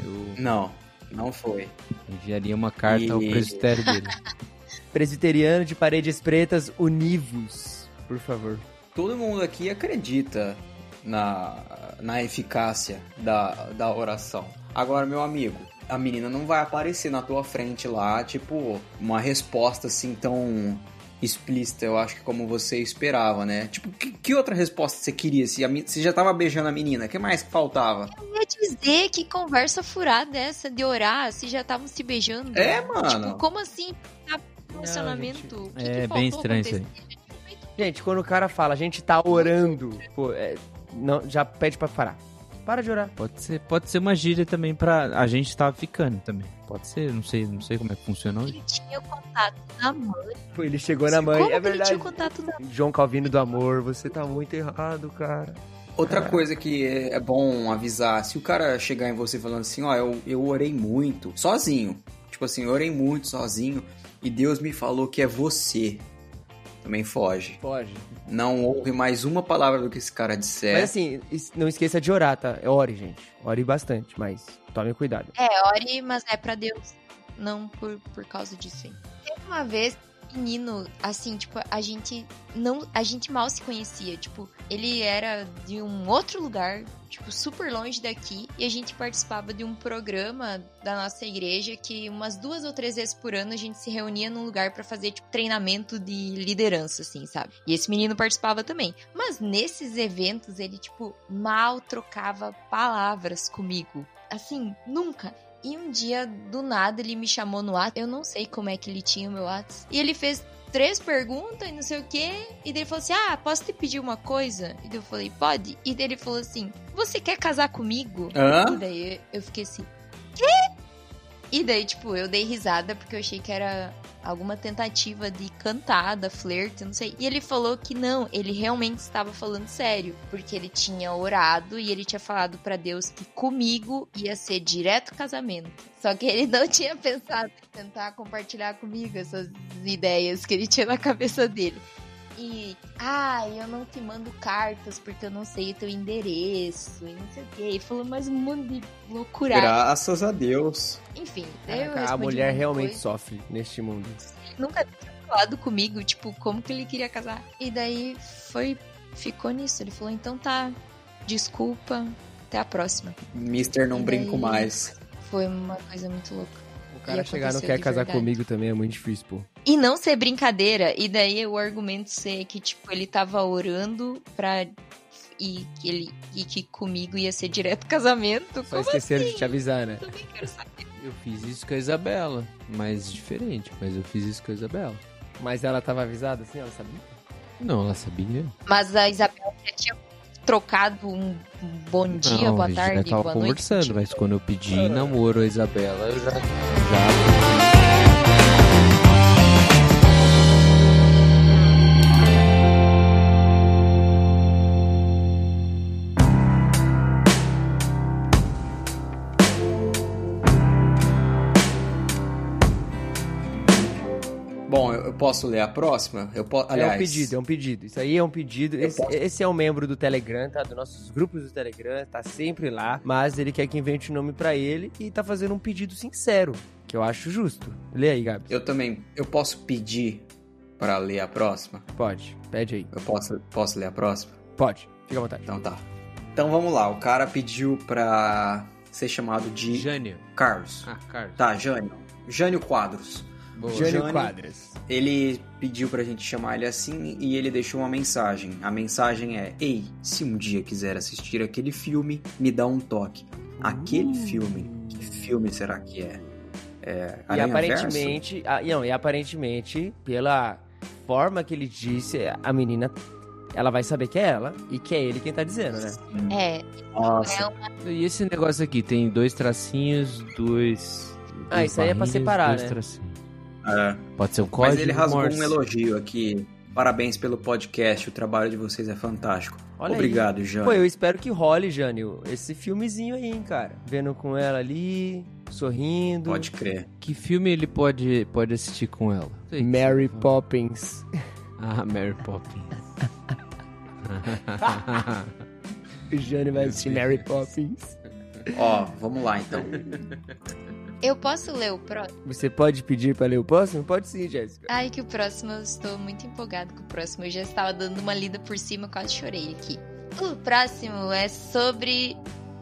Speaker 10: Eu
Speaker 9: Não, não foi.
Speaker 10: enviaria uma carta ao
Speaker 9: E-
Speaker 10: presbitério dele.
Speaker 6: Presbiteriano de paredes pretas univos. Por favor.
Speaker 9: Todo mundo aqui acredita na, na eficácia da, da oração. Agora, meu amigo, a menina não vai aparecer na tua frente lá, tipo, uma resposta assim tão explícita, eu acho que como você esperava, né? Tipo, que, que outra resposta você queria? Se a, você já tava beijando a menina, o que mais que faltava?
Speaker 8: Eu ia dizer que conversa furada é essa de orar se já estavam se beijando.
Speaker 9: É, mano.
Speaker 8: Tipo, como assim? Tá relacionamento? O que
Speaker 10: é
Speaker 8: que
Speaker 10: bem estranho isso
Speaker 8: acontecer?
Speaker 6: Gente, quando o cara fala, a gente tá orando, pô, é, não, já pede pra parar. Para de orar.
Speaker 10: Pode ser, pode ser uma gíria também pra a gente estar ficando também. Pode ser, não sei, não sei como é que funciona hoje.
Speaker 8: Ele tinha o contato da mãe.
Speaker 6: Ele chegou na mãe,
Speaker 8: Como
Speaker 6: é
Speaker 8: que ele
Speaker 6: verdade.
Speaker 8: tinha o contato da
Speaker 6: João Calvino do amor, você tá muito errado, cara.
Speaker 9: Outra coisa que é é bom avisar, se o cara chegar em você falando assim, ó, eu, eu orei muito, sozinho. Tipo assim, eu orei muito sozinho e Deus me falou que é você. Também foge.
Speaker 6: Pode.
Speaker 9: Não ouve mais uma palavra do que esse cara disser.
Speaker 6: Mas assim, não esqueça de orar, tá? Ore, gente. Ore bastante, mas tome cuidado.
Speaker 8: É, ore, mas é pra Deus. Não por, por causa disso aí. Teve uma vez menino, assim, tipo, a gente não, a gente mal se conhecia, tipo, ele era de um outro lugar, tipo, super longe daqui, e a gente participava de um programa da nossa igreja que umas duas ou três vezes por ano a gente se reunia num lugar para fazer, tipo, treinamento de liderança, assim, sabe? E esse menino participava também. Mas nesses eventos, ele, tipo, mal trocava palavras comigo. Assim, nunca. E um dia, do nada, ele me chamou no WhatsApp. Eu não sei como é que ele tinha o meu WhatsApp. E ele fez três perguntas e não sei o quê. E daí ele falou assim: Ah, posso te pedir uma coisa? E daí eu falei: Pode. E daí ele falou assim: Você quer casar comigo?
Speaker 9: Hã?
Speaker 8: E daí eu fiquei assim: Quê? E daí, tipo, eu dei risada porque eu achei que era alguma tentativa de cantada, flerte, não sei. E ele falou que não, ele realmente estava falando sério, porque ele tinha orado e ele tinha falado pra Deus que comigo ia ser direto casamento. Só que ele não tinha pensado em tentar compartilhar comigo essas ideias que ele tinha na cabeça dele. E, ah, eu não te mando cartas porque eu não sei o teu endereço e não sei o quê. E falou mais um monte de loucura.
Speaker 9: Graças a Deus.
Speaker 8: Enfim, daí eu
Speaker 6: Caraca, a mulher realmente
Speaker 8: coisa.
Speaker 6: sofre neste mundo.
Speaker 8: Nunca tinha falado comigo, tipo, como que ele queria casar. E daí foi, ficou nisso. Ele falou, então tá, desculpa, até a próxima.
Speaker 9: Mister, não
Speaker 8: E
Speaker 9: brinco
Speaker 8: daí-
Speaker 9: mais.
Speaker 8: Foi uma coisa muito louca.
Speaker 6: O cara
Speaker 8: E
Speaker 6: chegar não quer casar
Speaker 8: verdade.
Speaker 6: comigo também é muito difícil, pô.
Speaker 8: E não ser brincadeira. E daí o argumento ser que, tipo, ele tava orando pra. E que, ele, e que comigo ia ser direto casamento.
Speaker 6: Só
Speaker 8: Como
Speaker 6: esqueceram
Speaker 8: assim?
Speaker 6: de te avisar, né?
Speaker 8: Eu também quero saber.
Speaker 10: Eu fiz isso com a Isabela, mas diferente, mas eu fiz isso com a Isabela.
Speaker 6: Mas ela tava avisada assim, ela sabia?
Speaker 10: Não, ela sabia.
Speaker 8: Mas a Isabel já tinha trocado um bom dia,
Speaker 10: não,
Speaker 8: boa
Speaker 10: a gente
Speaker 8: tarde, boa noite.
Speaker 10: conversando, mas quando eu pedi namoro a Isabela, eu já, já
Speaker 9: posso ler a próxima? Eu po...
Speaker 6: É
Speaker 9: Aliás,
Speaker 6: um pedido, é um pedido. Isso aí é um pedido. Esse, esse é um membro do Telegram, tá? Dos nossos grupos do Telegram, tá sempre lá. Mas ele quer que invente um nome pra ele e tá fazendo um pedido sincero, que eu acho justo. Lê aí, Gabs.
Speaker 9: eu também. Eu posso pedir pra ler a próxima?
Speaker 6: Pode, pede aí.
Speaker 9: Eu posso, posso ler a próxima?
Speaker 6: Pode, fica à vontade.
Speaker 9: Então tá. Então vamos lá. O cara pediu pra ser chamado de
Speaker 10: Jânio.
Speaker 9: Carlos.
Speaker 10: Ah, Carlos.
Speaker 9: Tá, Jânio. Jânio Quadros.
Speaker 10: Boa.
Speaker 6: Jânio
Speaker 9: Jânio.
Speaker 6: Quadras.
Speaker 9: Ele pediu pra gente chamar ele assim e ele deixou uma mensagem. A mensagem é: Ei, se um dia quiser assistir aquele filme, me dá um toque. Aquele filme, que filme será que é? É
Speaker 6: E aparentemente, ah, não, e aparentemente, pela forma que ele disse, a menina, ela vai saber que é ela e que é ele quem tá dizendo, né?
Speaker 8: É,
Speaker 9: Nossa.
Speaker 8: é uma
Speaker 10: E esse negócio aqui tem dois tracinhos, dois.
Speaker 6: Ah, isso aí é pra separar,
Speaker 10: dois
Speaker 6: né?
Speaker 10: tracinhos.
Speaker 9: É.
Speaker 10: Pode ser um código.
Speaker 9: Mas ele rasgou
Speaker 10: Morse.
Speaker 9: um elogio aqui. Parabéns pelo podcast, o trabalho de vocês é fantástico.
Speaker 6: Olha aí.
Speaker 9: Obrigado, Jânio.
Speaker 6: Pô, eu espero que role, Jânio, esse filmezinho aí, hein, cara. Vendo com ela ali, sorrindo.
Speaker 9: Pode crer.
Speaker 10: Que filme ele pode, pode assistir com ela?
Speaker 6: Mary. Poppins.
Speaker 10: Ah, Mary Poppins.
Speaker 6: O Jânio vai assistir Mary Poppins.
Speaker 9: Ó, vamos lá então.
Speaker 8: Eu posso ler o próximo?
Speaker 6: Você pode pedir pra ler o próximo? Pode sim, Jéssica.
Speaker 8: Ai, que o próximo, eu estou muito empolgado com o próximo. Eu já estava dando uma lida por cima, quase chorei aqui. O próximo é sobre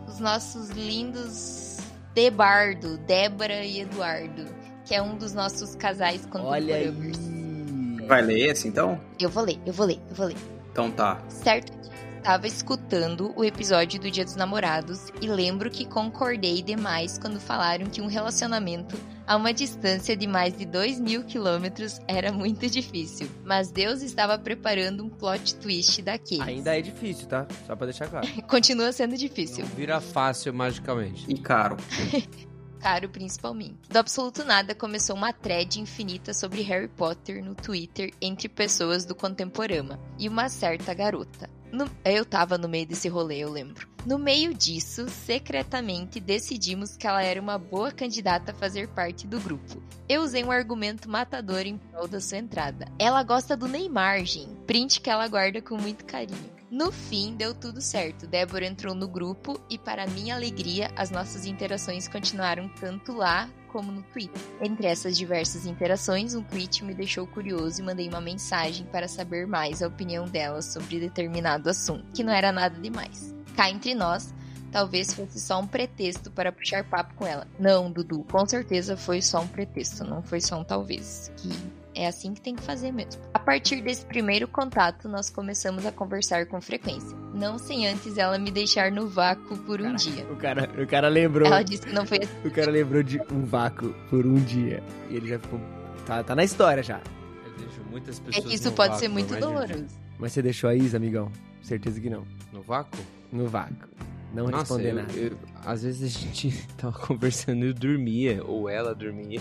Speaker 8: os nossos lindos Debardo, Débora e Eduardo, que é um dos nossos casais
Speaker 6: Olha aí.
Speaker 8: contemporâneos.
Speaker 9: Vai ler esse então?
Speaker 8: Eu vou ler, eu vou ler, eu vou ler.
Speaker 9: Então tá.
Speaker 8: Certo estava escutando o episódio do Dia dos Namorados e lembro que concordei demais quando falaram que um relacionamento a uma distância de mais de 2 mil quilômetros era muito difícil. Mas Deus estava preparando um plot twist daqueles.
Speaker 6: Ainda é difícil, tá? Só pra deixar claro.
Speaker 8: Continua sendo difícil.
Speaker 10: Vira fácil magicamente.
Speaker 9: E caro.
Speaker 8: caro principalmente. Do absoluto nada começou uma thread infinita sobre Harry Potter no Twitter entre pessoas do contemporama e uma certa garota. No- eu tava no meio desse rolê, eu lembro. No meio disso, secretamente decidimos que ela era uma boa candidata a fazer parte do grupo. Eu usei um argumento matador em prol da sua entrada. Ela gosta do Neymar, gente. Print que ela guarda com muito carinho. No fim, deu tudo certo. Débora entrou no grupo e, para minha alegria, as nossas interações continuaram tanto lá como no Twitter. Entre essas diversas interações, um tweet me deixou curioso e mandei uma mensagem para saber mais a opinião dela sobre determinado assunto, que não era nada demais. Cá entre nós, talvez fosse só um pretexto para puxar papo com ela. Não, Dudu, com certeza foi só um pretexto, não foi só um talvez. Que é assim que tem que fazer mesmo. A partir desse primeiro contato, nós começamos a conversar com frequência. Não sem antes ela me deixar no vácuo por um dia.
Speaker 6: O cara, o cara lembrou.
Speaker 8: Ela disse que não foi assim.
Speaker 6: O cara lembrou de um vácuo por um dia. E ele já ficou. Tá, tá na história já.
Speaker 10: Eu deixo muitas
Speaker 8: É
Speaker 10: pessoas
Speaker 8: que isso
Speaker 10: no
Speaker 8: pode
Speaker 10: vácuo
Speaker 8: ser muito doloroso.
Speaker 6: Mas você deixou a Isa, amigão? Certeza que não.
Speaker 10: No vácuo?
Speaker 6: No vácuo. Não
Speaker 10: Nossa,
Speaker 6: responder
Speaker 10: eu-
Speaker 6: nada.
Speaker 10: eu- às vezes a gente tava conversando e eu dormia, ou ela dormia.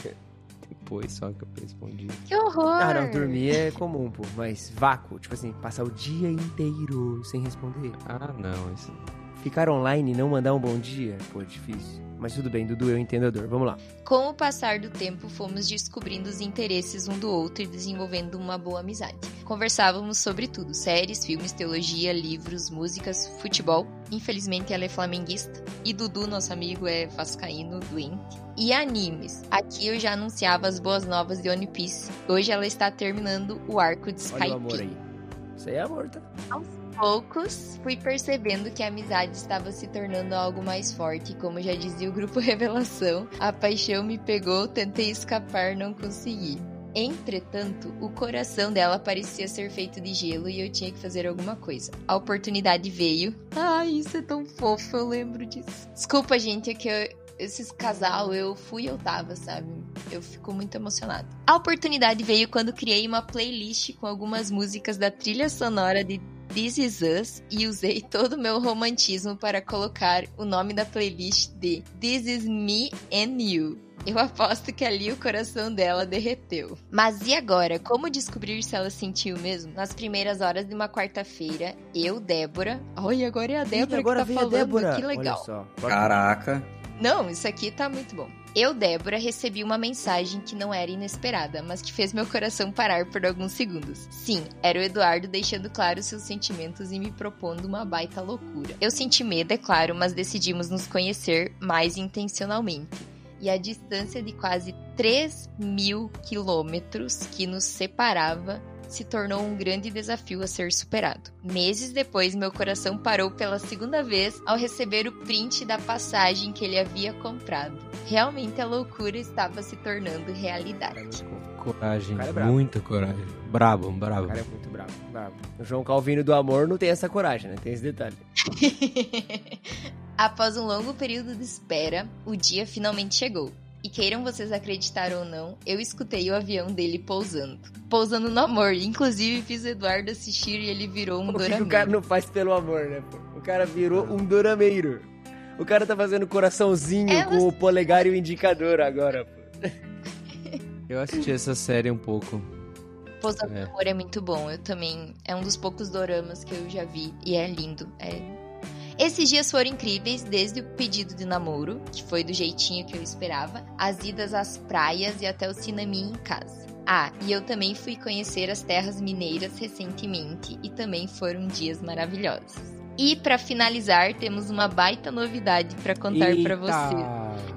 Speaker 10: Depois só que eu respondi.
Speaker 8: Que horror!
Speaker 6: Ah, não, dormir é comum, pô. Mas vácuo, tipo assim, passar o dia inteiro sem responder.
Speaker 10: Ah, não, isso.
Speaker 6: Ficar online e não mandar um bom dia, pô, é difícil. Mas tudo bem, Dudu, eu entendo a dor. Vamos lá.
Speaker 8: Com o passar do tempo, fomos descobrindo os interesses um do outro e desenvolvendo uma boa amizade. Conversávamos sobre tudo: séries, filmes, teologia, livros, músicas, futebol. Infelizmente ela é flamenguista. E Dudu, nosso amigo, é vascaíno, doente. E animes. Aqui eu já anunciava as boas novas de One Piece. Hoje ela está terminando o arco de
Speaker 6: Olha o amor
Speaker 8: Skype.
Speaker 6: aí. Isso aí é amor, tá?
Speaker 8: Poucos, fui percebendo que a amizade estava se tornando algo mais forte. Como já dizia o grupo Revelação, a paixão me pegou, tentei escapar, não consegui. Entretanto, o coração dela parecia ser feito de gelo e eu tinha que fazer alguma coisa. A oportunidade veio. Ai, isso é tão fofo, eu lembro disso. Desculpa, gente, é que eu- esses casal eu fui e eu tava, sabe? Eu fico muito emocionada. A oportunidade veio quando criei uma playlist com algumas músicas da trilha sonora de This Is Us e usei todo o meu romantismo para colocar o nome da playlist de This Is Me and You. Eu aposto que ali o coração dela derreteu. Mas e agora? Como descobrir se ela sentiu mesmo? Nas primeiras horas de uma quarta-feira, eu, Débora. Olha, agora é a Débora
Speaker 6: agora
Speaker 8: que tá
Speaker 6: veio a
Speaker 8: falando.
Speaker 6: Débora.
Speaker 8: Que legal.
Speaker 6: Olha só.
Speaker 9: Caraca.
Speaker 8: Não, isso aqui tá muito bom. Eu, Débora, recebi uma mensagem que não era inesperada, mas que fez meu coração parar por alguns segundos. Sim, era o Eduardo deixando claro seus sentimentos e me propondo uma baita loucura. Eu senti medo, é claro, mas decidimos nos conhecer mais intencionalmente. E a distância de quase 3 mil quilômetros que nos separava se tornou um grande desafio a ser superado. Meses depois, meu coração parou pela segunda vez ao receber o print da passagem que ele havia comprado. Realmente a loucura estava se tornando realidade.
Speaker 10: Coragem,
Speaker 6: é brabo.
Speaker 10: muita coragem. Brabo, brabo.
Speaker 6: O cara é muito bravo, bravo. O João Calvino do amor não tem essa coragem, né? Tem esse detalhe.
Speaker 8: Após um longo período de espera, o dia finalmente chegou. E queiram vocês acreditar ou não, eu escutei o avião dele pousando. Pousando no amor. Inclusive fiz o Eduardo assistir e ele virou um
Speaker 6: O que
Speaker 8: dorameiro.
Speaker 6: o cara não faz pelo amor, né, pô? O cara virou um dorameiro. O cara tá fazendo coraçãozinho
Speaker 8: É,
Speaker 6: com o polegar e o indicador agora, pô.
Speaker 10: Eu assisti essa série um pouco.
Speaker 8: Pousando
Speaker 10: É.
Speaker 8: no amor é muito bom. Eu também. É um dos poucos doramas que eu já vi. E é lindo. É. Esses dias foram incríveis, desde o pedido de namoro, que foi do jeitinho que eu esperava, as idas às praias e até o cineminha em casa. Ah, e eu também fui conhecer as terras mineiras recentemente e também foram dias maravilhosos. E pra finalizar, temos uma baita novidade pra contar pra você.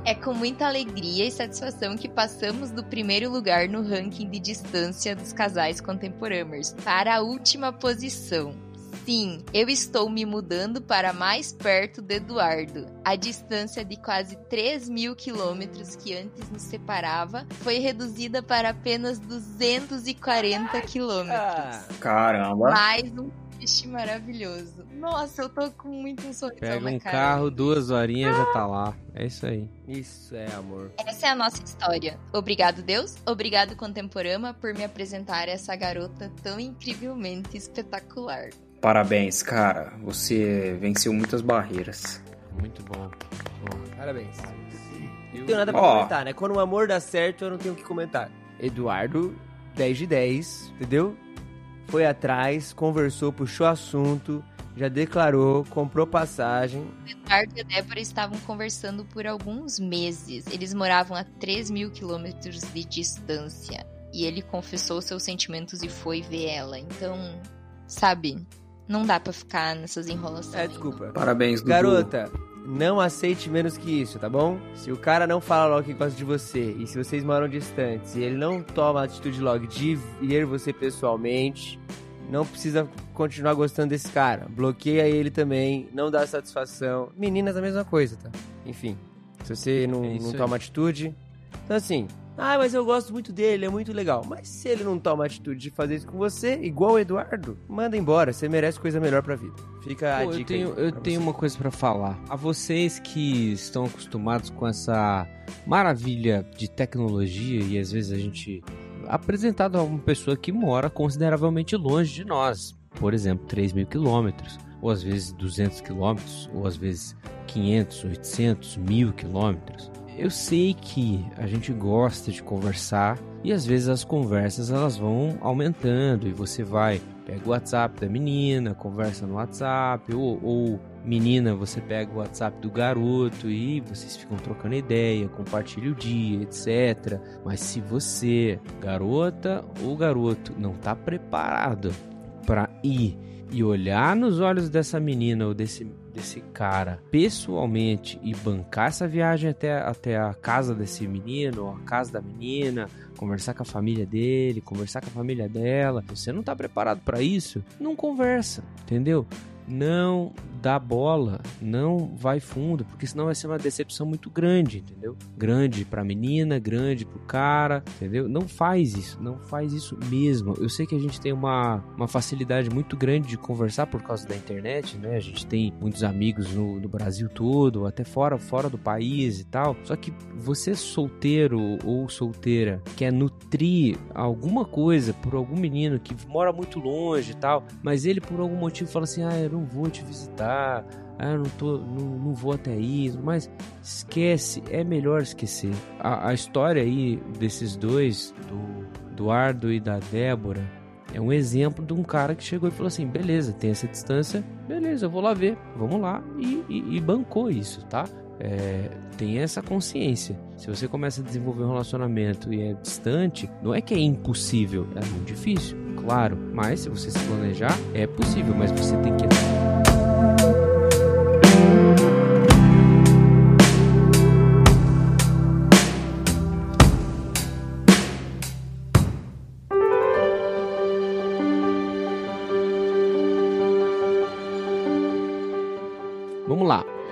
Speaker 8: É com muita alegria e satisfação que passamos do primeiro lugar no ranking de distância dos casais contemporâneos para a última posição. Sim, eu estou me mudando para mais perto do Eduardo. A distância de quase 3 mil quilômetros que antes nos separava foi reduzida para apenas 240 quilômetros.
Speaker 6: Ah,
Speaker 9: Caramba.
Speaker 8: Mais um fiche maravilhoso. Nossa, eu tô com muito um sorriso
Speaker 10: Pega
Speaker 8: na
Speaker 10: um
Speaker 8: cara.
Speaker 10: carro, duas horinhas já tá lá. É isso aí.
Speaker 6: isso é amor.
Speaker 8: Essa é a nossa história. Obrigado, Deus. Obrigado, Contemporama, por me apresentar essa garota tão incrivelmente espetacular.
Speaker 9: Parabéns, cara. Você venceu muitas barreiras.
Speaker 10: Muito bom. Bom,
Speaker 6: Parabéns.
Speaker 10: eu-
Speaker 6: Não tenho nada pra
Speaker 9: Ó.
Speaker 6: comentar, né? Quando o amor dá certo, eu não tenho o que comentar. Eduardo, 10 de 10, entendeu? Foi atrás, conversou, puxou assunto, já declarou, comprou passagem.
Speaker 8: O Eduardo e a Débora estavam conversando por alguns meses. Eles moravam a 3 mil quilômetros de distância. E ele confessou seus sentimentos e foi ver ela. Então, sabe, não dá pra ficar nessas enrolações.
Speaker 6: É, desculpa.
Speaker 9: Parabéns, Dudu.
Speaker 6: Garota, não aceite menos que isso, tá bom? Se o cara não fala logo que gosta de você e se vocês moram distantes e ele não toma a atitude logo de ver você pessoalmente, não precisa continuar gostando desse cara. Bloqueia ele também, não dá satisfação. Meninas, a mesma coisa, tá? Enfim, se você não,
Speaker 10: É
Speaker 6: não
Speaker 10: aí.
Speaker 6: toma atitude. Então, assim, ah, mas eu gosto muito dele, é muito legal. Mas se ele não toma atitude de fazer isso com você, igual o Eduardo, manda embora. Você merece coisa melhor pra vida. Fica a
Speaker 10: Pô, eu
Speaker 6: dica
Speaker 10: tenho,
Speaker 6: aí
Speaker 10: eu tenho uma coisa pra falar. A vocês que estão acostumados com essa maravilha de tecnologia e às vezes a gente apresentado a uma pessoa que mora consideravelmente longe de nós, por exemplo, 3 mil quilômetros, ou às vezes 200 quilômetros, ou às vezes 500, 800, mil quilômetros. Eu sei que a gente gosta de conversar e às vezes as conversas elas vão aumentando e você vai pega o WhatsApp da menina, conversa no WhatsApp, ou, ou menina, você pega o WhatsApp do garoto e vocês ficam trocando ideia, compartilha o dia, etc. Mas se você, garota ou garoto, não tá preparado para ir e olhar nos olhos dessa menina ou desse, desse cara pessoalmente e bancar essa viagem até, até a casa desse menino ou a casa da menina, conversar com a família dele, conversar com a família dela. Você não tá preparado para isso, não conversa, entendeu? Não dá bola, não vai fundo, porque senão vai ser uma decepção muito grande, entendeu? Grande pra menina, grande pro cara, entendeu? Não faz isso, não faz isso mesmo. Eu sei que a gente tem uma, uma facilidade muito grande de conversar por causa da internet, né? A gente tem muitos amigos no, no Brasil todo, até fora, fora do país e tal. Só que você solteiro ou solteira quer nutrir alguma coisa por algum menino que mora muito longe e tal, mas ele por algum motivo fala assim: "Ah, eu não vou te visitar, ah, eu não tô, não, não vou até isso", mas esquece, é melhor esquecer. A, a história aí desses dois, do Eduardo e da Débora, é um exemplo de um cara que chegou e falou assim: beleza, tem essa distância, beleza, eu vou lá ver, vamos lá, e, e- e bancou isso, tá? É, tem essa consciência. Se você começa a desenvolver um relacionamento e é distante, não é que é impossível, é muito difícil, claro, mas se você se planejar, é possível, mas você tem que.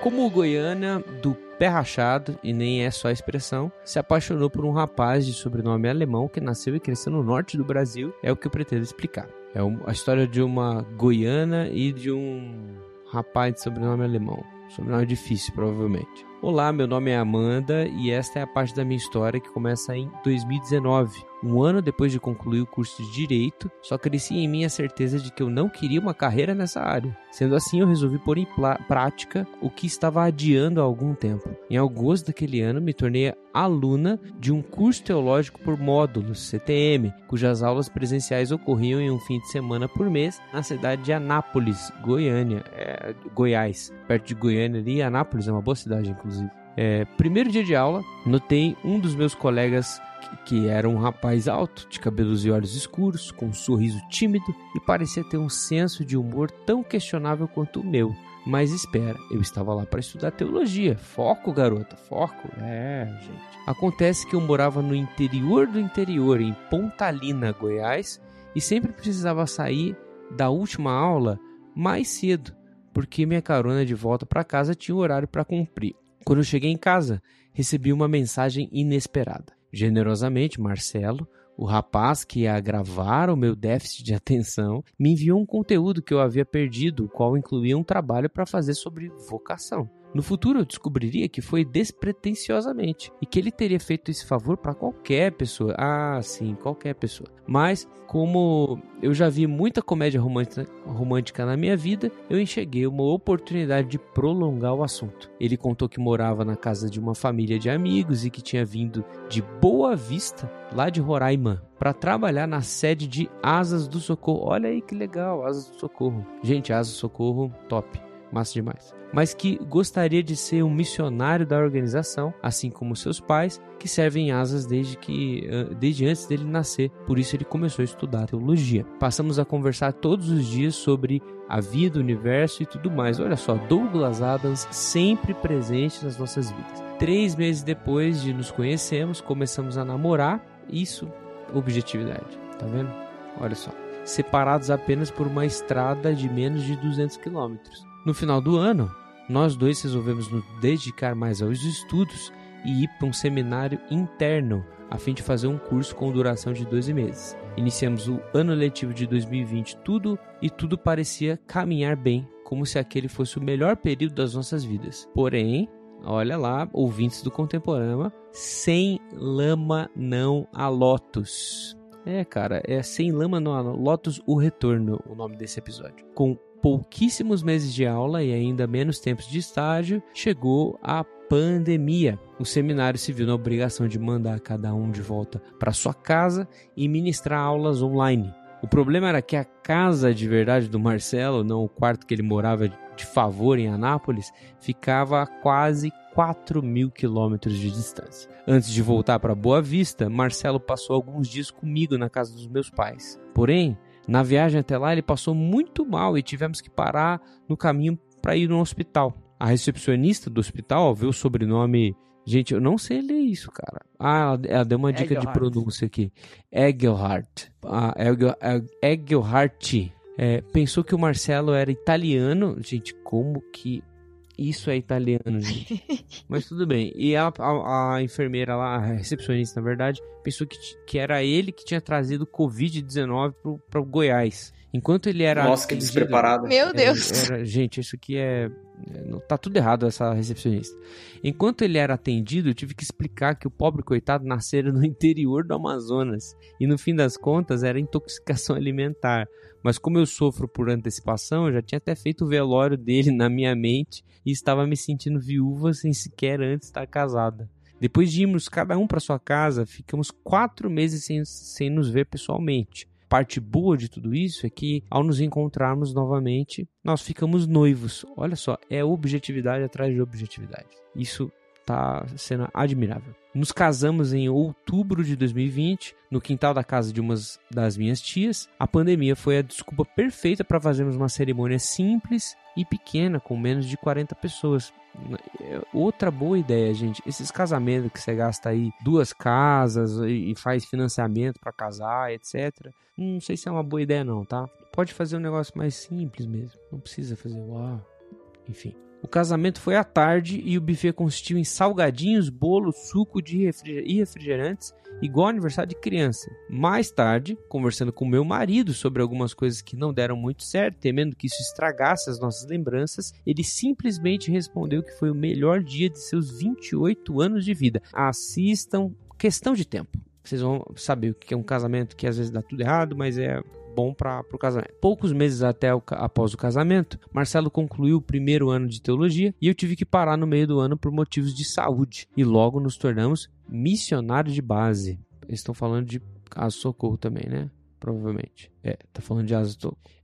Speaker 10: Como Goiânia do pé rachado, e nem é só expressão, se apaixonou por um rapaz de sobrenome alemão que nasceu e cresceu no norte do Brasil, é o que eu pretendo explicar. É a história de uma goiana e de um rapaz de sobrenome alemão. Sobrenome difícil, provavelmente. Olá, meu nome é Amanda e esta é a parte da minha história que começa em 2019. Um ano depois de concluir o curso de Direito, só crescia em mim a certeza de que eu não queria uma carreira nessa área. Sendo assim, eu resolvi pôr em prática o que estava adiando há algum tempo. Em agosto daquele ano, me tornei aluna de um curso teológico por módulos, CTM, cujas aulas presenciais ocorriam em um fim de semana por mês na cidade de Anápolis, Goiânia, é, Goiás. Perto de Goiânia ali, Anápolis é uma boa cidade, inclusive. É, primeiro dia de aula, notei um dos meus colegas que, era um rapaz alto, de cabelos e olhos escuros, com um sorriso tímido e parecia ter um senso de humor tão questionável quanto o meu. Mas espera, eu estava lá para estudar teologia. Foco, garota, foco. É, gente. Acontece que eu morava no interior do interior, em Pontalina, Goiás, e sempre precisava sair da última aula mais cedo, porque minha carona de volta para casa tinha um horário para cumprir. Quando eu cheguei em casa, recebi uma mensagem inesperada. Generosamente, Marcelo, o rapaz que ia agravar o meu déficit de atenção, me enviou um conteúdo que eu havia perdido, o qual incluía um trabalho para fazer sobre vocação. No futuro eu descobriria que foi despretensiosamente e que ele teria feito esse favor para qualquer pessoa. Ah, sim, qualquer pessoa. Mas, como eu já vi muita comédia romântica, romântica na minha vida, eu enxerguei uma oportunidade de prolongar o assunto. Ele contou que morava na casa de uma família de amigos e que tinha vindo de Boa Vista, lá de Roraima, para trabalhar na sede de Asas do Socorro. Olha aí que legal, Asas do Socorro. Gente, Asas do Socorro, top. massa demais. Mas que gostaria de ser um missionário da organização, assim como seus pais, que servem asas desde que desde antes dele nascer. Por isso ele começou a estudar teologia. Passamos a conversar todos os dias sobre a vida, o universo e tudo mais. Olha só, Douglas Adams sempre presente nas nossas vidas. Três meses depois de nos conhecermos, começamos a namorar. Isso, objetividade. Tá vendo? Olha só. Separados apenas por uma estrada de menos de 200 quilômetros. No final do ano, nós dois resolvemos nos dedicar mais aos estudos e ir para um seminário interno a fim de fazer um curso com duração de 12 meses. Iniciamos o ano letivo de 2020 tudo e tudo parecia caminhar bem, como se aquele fosse o melhor período das nossas vidas. Porém, olha lá, ouvintes do Contemporâneo, sem lama não há lotus. É, cara, é sem lama não há lotus o retorno, o nome desse episódio. Com pouquíssimos meses de aula e ainda menos tempos de estágio, chegou a pandemia. O seminário se viu na obrigação de mandar cada um de volta para sua casa e ministrar aulas online. O problema era que a casa de verdade do Marcelo, não o quarto que ele morava de favor em Anápolis, ficava a quase 4 mil quilômetros de distância. Antes de voltar para Boa Vista, Marcelo passou alguns dias comigo na casa dos meus pais. Porém, na viagem até lá, ele passou muito mal e tivemos que parar no caminho para ir no hospital. A recepcionista do hospital viu o sobrenome. Gente, eu não sei ler isso, cara. Ah, ela deu uma dica de pronúncia aqui. Egelhardt. Ah, Egelhardt. É, pensou que o Marcelo era italiano. Gente, como que isso é italiano, gente. Mas tudo bem. E a, a, a, enfermeira lá, a recepcionista, na verdade, pensou que, que era ele que tinha trazido Covid-19 para o Goiás. Enquanto ele era.
Speaker 9: Nossa, que despreparado.
Speaker 8: Meu Deus.
Speaker 10: Era, era, gente, isso aqui é. Tá tudo errado, essa recepcionista. Enquanto ele era atendido, eu tive que explicar que o pobre coitado nascera no interior do Amazonas. E no fim das contas, era intoxicação alimentar. Mas como eu sofro por antecipação, eu já tinha até feito o velório dele na minha mente e estava me sentindo viúva sem sequer antes estar casada. Depois de irmos cada um para sua casa, ficamos quatro meses sem, sem nos ver pessoalmente. Parte boa de tudo isso é que, ao nos encontrarmos novamente, nós ficamos noivos. Olha só, é objetividade atrás de objetividade. Isso tá sendo admirável. Nos casamos em outubro de 2020, no quintal da casa de uma das minhas tias. A pandemia foi a desculpa perfeita para fazermos uma cerimônia simples e pequena, com menos de 40 pessoas. Outra boa ideia, gente. Esses casamentos que você gasta aí duas casas e faz financiamento para casar, etc. Não sei se é uma boa ideia, não, tá? Pode fazer um negócio mais simples mesmo. Não precisa fazer uau. Enfim. O casamento foi à tarde e o buffet consistiu em salgadinhos, bolo, suco de refriger e refrigerantes, igual aniversário de criança. Mais tarde, conversando com meu marido sobre algumas coisas que não deram muito certo, temendo que isso estragasse as nossas lembranças, ele simplesmente respondeu que foi o melhor dia de seus 28 anos de vida. Assistam Questão de Tempo. Vocês vão saber o que é um casamento que às vezes dá tudo errado, mas é bom para o casamento. Poucos meses até o, após o casamento, Marcelo concluiu o primeiro ano de teologia e eu tive que parar no meio do ano por motivos de saúde. E logo nos tornamos missionários de base. Estão falando de caso socorro também, né? Provavelmente. É, tá falando de asa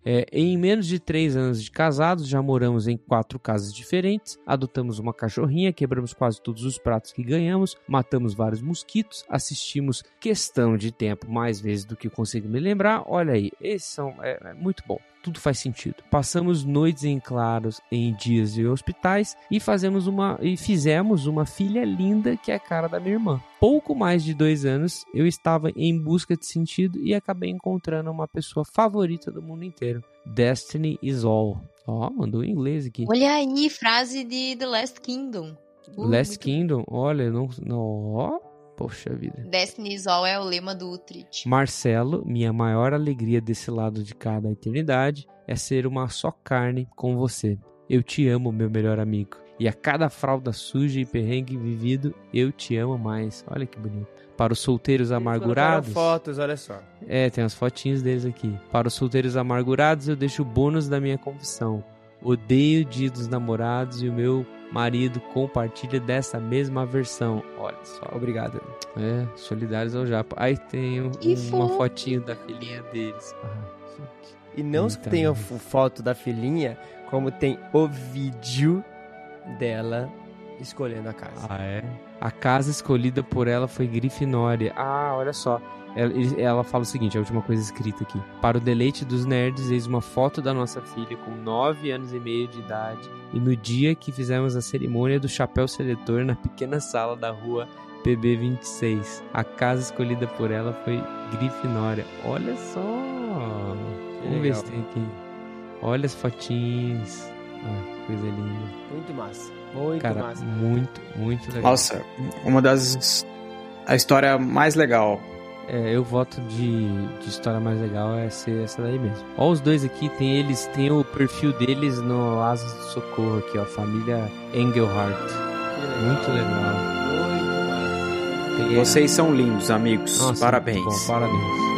Speaker 10: é, em menos de três anos de casados, já moramos em quatro casas diferentes, adotamos uma cachorrinha, quebramos quase todos os pratos que ganhamos, matamos vários mosquitos, assistimos questão de tempo mais vezes do que consigo me lembrar. Olha aí, esses são é, é muito bom tudo faz sentido. Passamos noites em claros em dias de hospitais e fazemos uma e fizemos uma filha linda que é a cara da minha irmã. Pouco mais de dois anos eu estava em busca de sentido e acabei encontrando uma pessoa favorita do mundo inteiro. Destiny is all. Ó, oh, mandou em inglês aqui.
Speaker 8: Olha aí, frase de The Last Kingdom.
Speaker 10: Uh, Last Kingdom, olha, não, não, ó, Poxa vida.
Speaker 8: Destiny's All é o lema do Utrecht.
Speaker 10: Marcelo, minha maior alegria desse lado de cada eternidade é ser uma só carne com você. Eu te amo, meu melhor amigo. E a cada fralda suja e perrengue vivido, eu te amo mais. Olha que bonito. Para os solteiros amargurados.
Speaker 6: fotos, olha só.
Speaker 10: É, tem as fotinhas deles aqui. Para os solteiros amargurados, eu deixo o bônus da minha confissão. Odeio o dia dos namorados e o meu marido compartilha dessa mesma versão. Olha só.
Speaker 6: Obrigado.
Speaker 10: É, solidários ao Japa. Aí tem um- uma fotinho da filhinha deles. Ah, gente.
Speaker 6: E não só
Speaker 10: Muita
Speaker 6: tem a foto da filhinha, como tem o vídeo dela escolhendo a casa.
Speaker 10: Ah, é? A casa escolhida por ela foi Grifinória. Ah, olha só. Ela, ela fala o seguinte, a última coisa escrita aqui. Para o deleite dos nerds, eis uma foto da nossa filha com 9 anos e meio de idade. E no dia que fizemos a cerimônia do chapéu seletor na pequena sala da rua PB26. A casa escolhida por ela foi Grifinória. Olha só. Vamos ver se tem aqui. Olha as fotinhas. Ah, coisa linda.
Speaker 6: Muito massa. Muito
Speaker 10: Cara,
Speaker 6: massa.
Speaker 10: muito, muito legal.
Speaker 9: Nossa, uma das. A história mais legal.
Speaker 10: É, eu voto de, de história mais legal é ser essa daí mesmo. Ó, os dois aqui, tem eles, tem o perfil deles no Asas do Socorro aqui, ó. Família Engelhardt. Muito legal.
Speaker 6: Muito massa.
Speaker 10: Tem
Speaker 9: Vocês são lindos, amigos.
Speaker 10: Nossa,
Speaker 9: Parabéns.
Speaker 10: Bom, parabéns.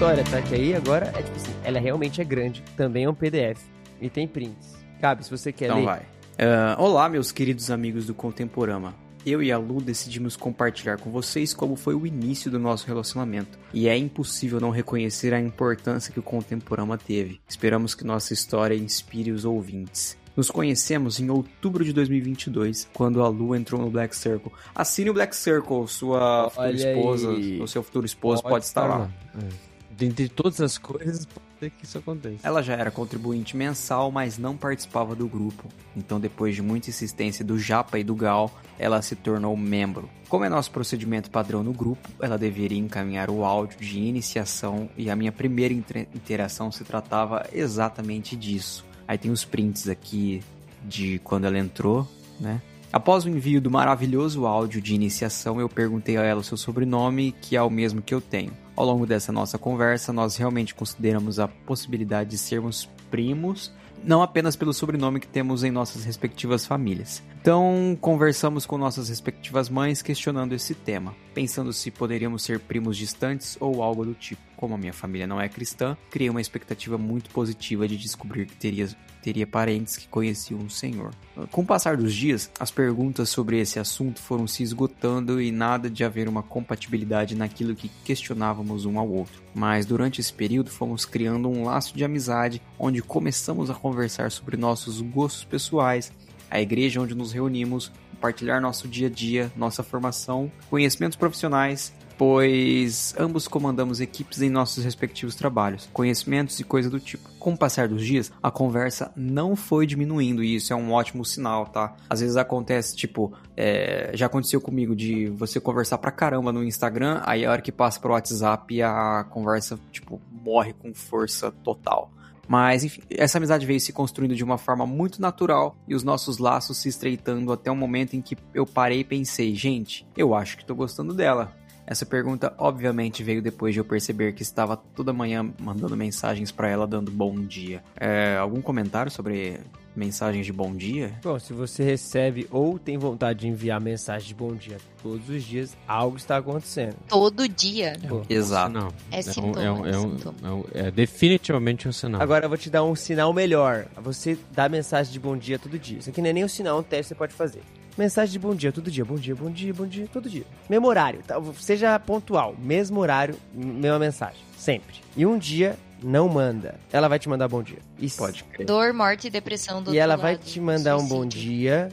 Speaker 6: História, tá? Que aí agora é tipo assim, ela realmente é grande, também é um PDF e tem prints. Cabe, se você quer
Speaker 9: Então
Speaker 6: ler.
Speaker 9: vai. Ah, olá, meus queridos amigos do Contemporama. Eu e a Lu decidimos compartilhar com vocês como foi o início do nosso relacionamento. E é impossível não reconhecer a importância que o Contemporama teve. Esperamos que nossa história inspire os ouvintes. Nos conhecemos em outubro de 2022, quando a Lu entrou no Black Circle. Assine o Black Circle, sua futura
Speaker 6: Olha
Speaker 9: esposa,
Speaker 6: aí.
Speaker 9: ou seu futuro esposo pode, estar lá.
Speaker 10: É. Dentre todas as coisas, pode ser que isso aconteça.
Speaker 9: Ela já era contribuinte mensal, mas não participava do grupo. Então, depois de muita insistência do Japa e do Gal, ela se tornou membro. Como é nosso procedimento padrão no grupo, ela deveria encaminhar o áudio de iniciação e a minha primeira inter- interação se tratava exatamente disso. Aí tem os prints aqui de quando ela entrou, né? Após o envio do maravilhoso áudio de iniciação, eu perguntei a ela o seu sobrenome, que é o mesmo que eu tenho. Ao longo dessa nossa conversa, nós realmente consideramos a possibilidade de sermos primos, não apenas pelo sobrenome que temos em nossas respectivas famílias. Então, conversamos com nossas respectivas mães questionando esse tema, pensando se poderíamos ser primos distantes ou algo do tipo. Como a minha família não é cristã, criei uma expectativa muito positiva de descobrir que teria, teria parentes que conheciam o Senhor. Com o passar dos dias, as perguntas sobre esse assunto foram se esgotando e nada de haver uma compatibilidade naquilo que questionávamos um ao outro. Mas durante esse período fomos criando um laço de amizade onde começamos a conversar sobre nossos gostos pessoais, a igreja onde nos reunimos, compartilhar nosso dia a dia, nossa formação, conhecimentos profissionais, pois ambos comandamos equipes em nossos respectivos trabalhos, conhecimentos e coisa do tipo. Com o passar dos dias, a conversa não foi diminuindo e isso é um ótimo sinal, tá? Às vezes acontece, tipo, é, já aconteceu comigo de você conversar pra caramba no Instagram, aí a hora que passa pro WhatsApp a conversa, tipo, morre com força total. Mas, enfim, essa amizade veio se construindo de uma forma muito natural e os nossos laços se estreitando até o momento em que eu parei e pensei, gente, eu acho que tô gostando dela. Essa pergunta, obviamente, veio depois de eu perceber que estava toda manhã mandando mensagens pra ela dando bom dia. É, algum comentário sobre mensagens de bom dia?
Speaker 6: Bom, se você recebe ou tem vontade de enviar mensagem de bom dia todos os dias, algo está acontecendo.
Speaker 8: Todo dia.
Speaker 6: Pô.
Speaker 9: Exato.
Speaker 10: Não.
Speaker 8: É
Speaker 10: um-
Speaker 8: sintoma,
Speaker 10: é, um- é
Speaker 8: é
Speaker 10: um- é um- é definitivamente um sinal.
Speaker 6: Agora eu vou te dar um sinal melhor. Você dá mensagem de bom dia todo dia. Isso aqui não é nem um sinal, é um teste que você pode fazer. Mensagem de bom dia todo dia, bom dia, bom dia, bom dia, todo dia. Mesmo horário, tá? seja pontual, mesmo horário, mesma mensagem, sempre. E um dia não manda, ela vai te mandar bom dia. E, s-
Speaker 9: Pode crer.
Speaker 8: Dor, morte e depressão do
Speaker 6: e ela
Speaker 8: outro
Speaker 6: vai
Speaker 8: lado,
Speaker 6: te mandar um bom
Speaker 8: suicídio,
Speaker 6: dia.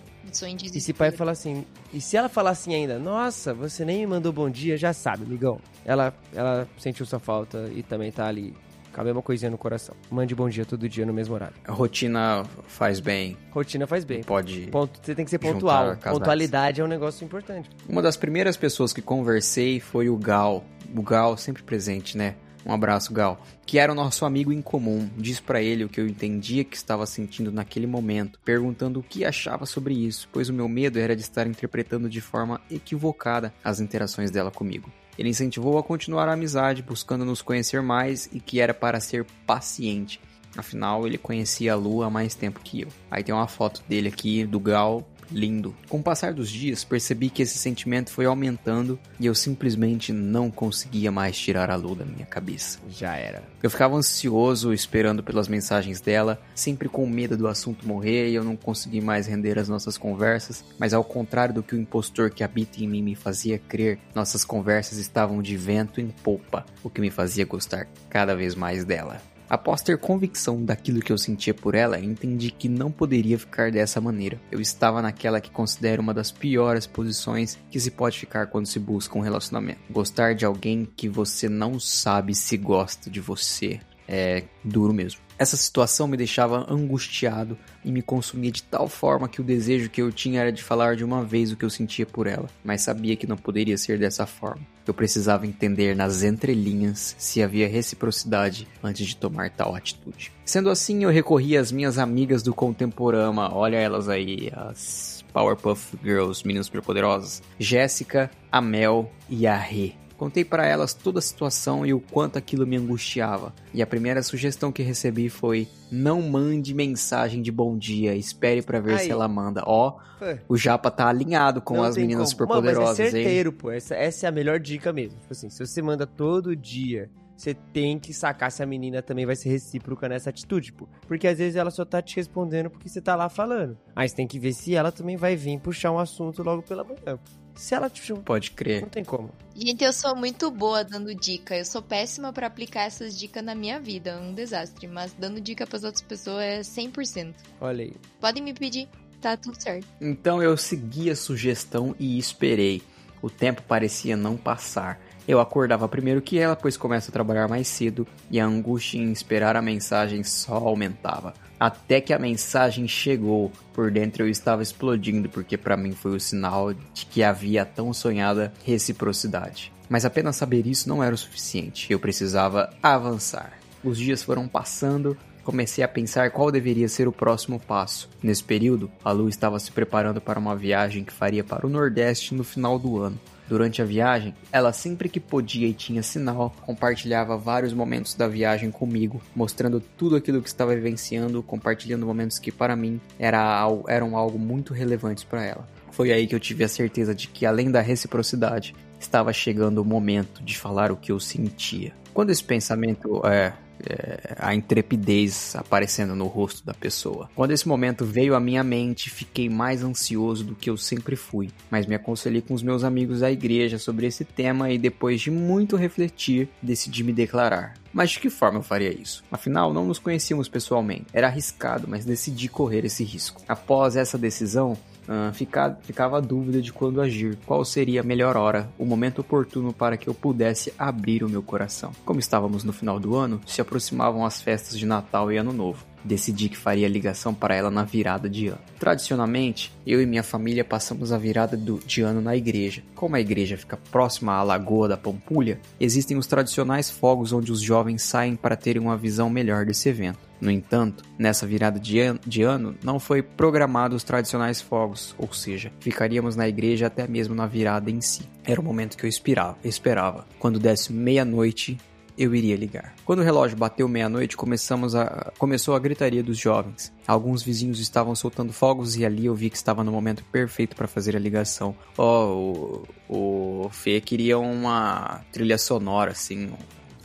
Speaker 6: E se pai falar assim, e se ela falar assim ainda, nossa, você nem me mandou bom dia, já sabe, amigão. Ela, ela sentiu sua falta e também tá ali com a mesma coisinha no coração. Mande bom dia todo dia no mesmo horário.
Speaker 9: A rotina faz bem,
Speaker 6: Rotina faz bem.
Speaker 9: pode
Speaker 6: Ponto, você tem que ser pontual. Pontualidade é um negócio importante.
Speaker 9: Uma das primeiras pessoas que conversei foi o Gal. O Gal sempre presente, né? Um abraço, Gal. Que era o nosso amigo em comum. Disse pra ele o que eu entendia que estava sentindo naquele momento, perguntando o que achava sobre isso, pois o meu medo era de estar interpretando de forma equivocada as interações dela comigo. Ele incentivou a continuar a amizade, buscando nos conhecer mais e que era para ser paciente. Afinal, ele conhecia a Lu há mais tempo que eu. Aí tem uma foto dele aqui, do Gal, lindo. Com o passar dos dias, percebi que esse sentimento foi aumentando e eu simplesmente não conseguia mais tirar a Lu da minha cabeça.
Speaker 6: Já era.
Speaker 9: Eu ficava ansioso, esperando pelas mensagens dela, sempre com medo do assunto morrer e eu não consegui mais render as nossas conversas, mas ao contrário do que o impostor que habita em mim me fazia crer, nossas conversas estavam de vento em popa, o que me fazia gostar cada vez mais dela. Após ter convicção daquilo que eu sentia por ela, entendi que não poderia ficar dessa maneira. Eu estava naquela que considero uma das piores posições que se pode ficar quando se busca um relacionamento. Gostar de alguém que você não sabe se gosta de você é duro mesmo. Essa situação me deixava angustiado e me consumia de tal forma que o desejo que eu tinha era de falar de uma vez o que eu sentia por ela, mas sabia que não poderia ser dessa forma. Eu precisava entender nas entrelinhas se havia reciprocidade antes de tomar tal atitude. Sendo assim, eu recorri às minhas amigas do Contemporama, olha elas aí, as Powerpuff Girls, meninas superpoderosas, Jéssica, a Mel e a Rê. Contei para elas toda a situação e o quanto aquilo me angustiava. E a primeira sugestão que recebi foi: não mande mensagem de bom dia, espere para ver
Speaker 6: Aí.
Speaker 9: se ela manda. Ó,
Speaker 6: Foi.
Speaker 9: o Japa tá alinhado com
Speaker 6: Não
Speaker 9: as meninas
Speaker 6: como. Mano,
Speaker 9: superpoderosas,
Speaker 6: mas é
Speaker 9: hein?
Speaker 6: certeiro, pô. Essa, essa é a melhor dica mesmo. Tipo assim, se você manda todo dia, você tem que sacar se a menina também vai ser recíproca nessa atitude, pô. Porque às vezes ela só tá te respondendo porque você tá lá falando. Aí você tem que ver se ela também vai vir puxar um assunto logo pela manhã. Se ela te chamar,
Speaker 9: Pode crer.
Speaker 6: não tem como.
Speaker 8: Gente, eu sou muito boa dando dica. Eu sou péssima pra aplicar essas dicas na minha vida. É um desastre. Mas dando dica pras outras pessoas é 100%.
Speaker 6: Olha aí.
Speaker 8: Podem me pedir, tá tudo certo.
Speaker 9: Então eu segui a sugestão e esperei. O tempo parecia não passar. Eu acordava primeiro que ela, pois começo a trabalhar mais cedo, e a angústia em esperar a mensagem só aumentava. Até que a mensagem chegou, por dentro eu estava explodindo, porque para mim foi o sinal de que havia tão sonhada reciprocidade. Mas apenas saber isso não era o suficiente, eu precisava avançar. Os dias foram passando, comecei a pensar qual deveria ser o próximo passo. Nesse período, a Lu estava se preparando para uma viagem que faria para o Nordeste no final do ano. Durante a viagem, ela sempre que podia e tinha sinal, compartilhava vários momentos da viagem comigo, mostrando tudo aquilo que estava vivenciando, compartilhando momentos que para mim era eram algo muito relevantes para ela. Foi aí que eu tive a certeza de que além da reciprocidade, estava chegando o momento de falar o que eu sentia. Quando esse pensamento é, é, a intrepidez aparecendo no rosto da pessoa. Quando esse momento veio à minha mente, fiquei mais ansioso do que eu sempre fui, mas me aconselhei com os meus amigos da igreja sobre esse tema e depois de muito refletir, decidi me declarar. Mas de que forma eu faria isso? Afinal, não nos conhecíamos pessoalmente. Era arriscado, mas decidi correr esse risco. Após essa decisão, ah, fica- ficava a dúvida de quando agir, qual seria a melhor hora, o momento oportuno para que eu pudesse abrir o meu coração. Como estávamos no final do ano, se aproximavam as festas de Natal e Ano Novo. Decidi que faria ligação para ela na virada de ano. Tradicionalmente, eu e minha família passamos a virada do- de ano na igreja. Como a igreja fica próxima à Lagoa da Pampulha, existem os tradicionais fogos onde os jovens saem para terem uma visão melhor desse evento. No entanto, nessa virada de an- de ano, não foi programado os tradicionais fogos, ou seja, ficaríamos na igreja até mesmo na virada em si. Era o momento que eu esperava. esperava. Quando desse meia-noite, eu iria ligar. Quando o relógio bateu meia-noite, começamos a começou a gritaria dos jovens. Alguns vizinhos estavam soltando fogos e ali eu vi que estava no momento perfeito para fazer a ligação. Ó, o, o Fê queria uma trilha sonora assim,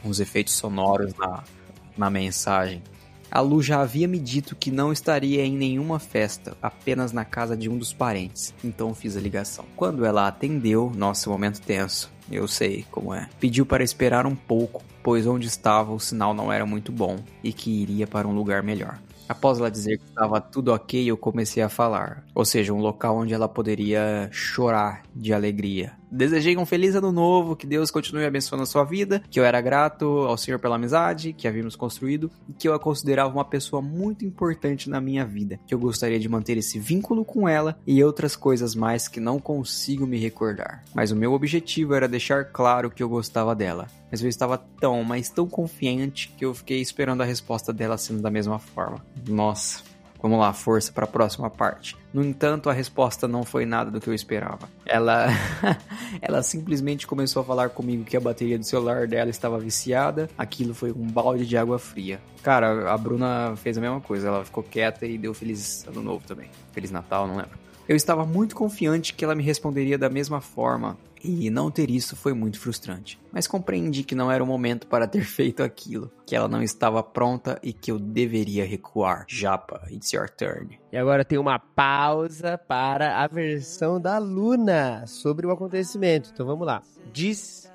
Speaker 9: uns efeitos sonoros na, na mensagem. A Lu já havia me dito que não estaria em nenhuma festa, apenas na casa de um dos parentes. Então fiz a ligação. Quando ela atendeu, nossa, momento tenso. Eu sei como é. Pediu para esperar um pouco, pois onde estava o sinal não era muito bom e que iria para um lugar melhor. Após ela dizer que estava tudo ok, eu comecei a falar. Ou seja, um local onde ela poderia chorar de alegria. Desejei um feliz ano novo, que Deus continue abençoando a sua vida, que eu era grato ao Senhor pela amizade que havíamos construído e que eu a considerava uma pessoa muito importante na minha vida, que eu gostaria de manter esse vínculo com ela e outras coisas mais que não consigo me recordar. Mas o meu objetivo era deixar claro que eu gostava dela. Mas eu estava tão, mas tão confiante que eu fiquei esperando a resposta dela sendo da mesma forma. Nossa, Vamos lá, força para a próxima parte. No entanto, a resposta não foi nada do que eu esperava. Ela ela simplesmente começou a falar comigo que a bateria do celular dela estava viciada. Aquilo foi um balde de água fria. Cara, a Bruna fez a mesma coisa. Ela ficou quieta e deu feliz ano novo também. Feliz Natal, não lembro. Eu estava muito confiante que ela me responderia da mesma forma, e não ter isso foi muito frustrante. Mas compreendi que não era o momento para ter feito aquilo, que ela não estava pronta e que eu deveria recuar. Japa, it's your turn.
Speaker 6: E agora tem uma pausa para a versão da Luna sobre o acontecimento. Então vamos lá. Diz.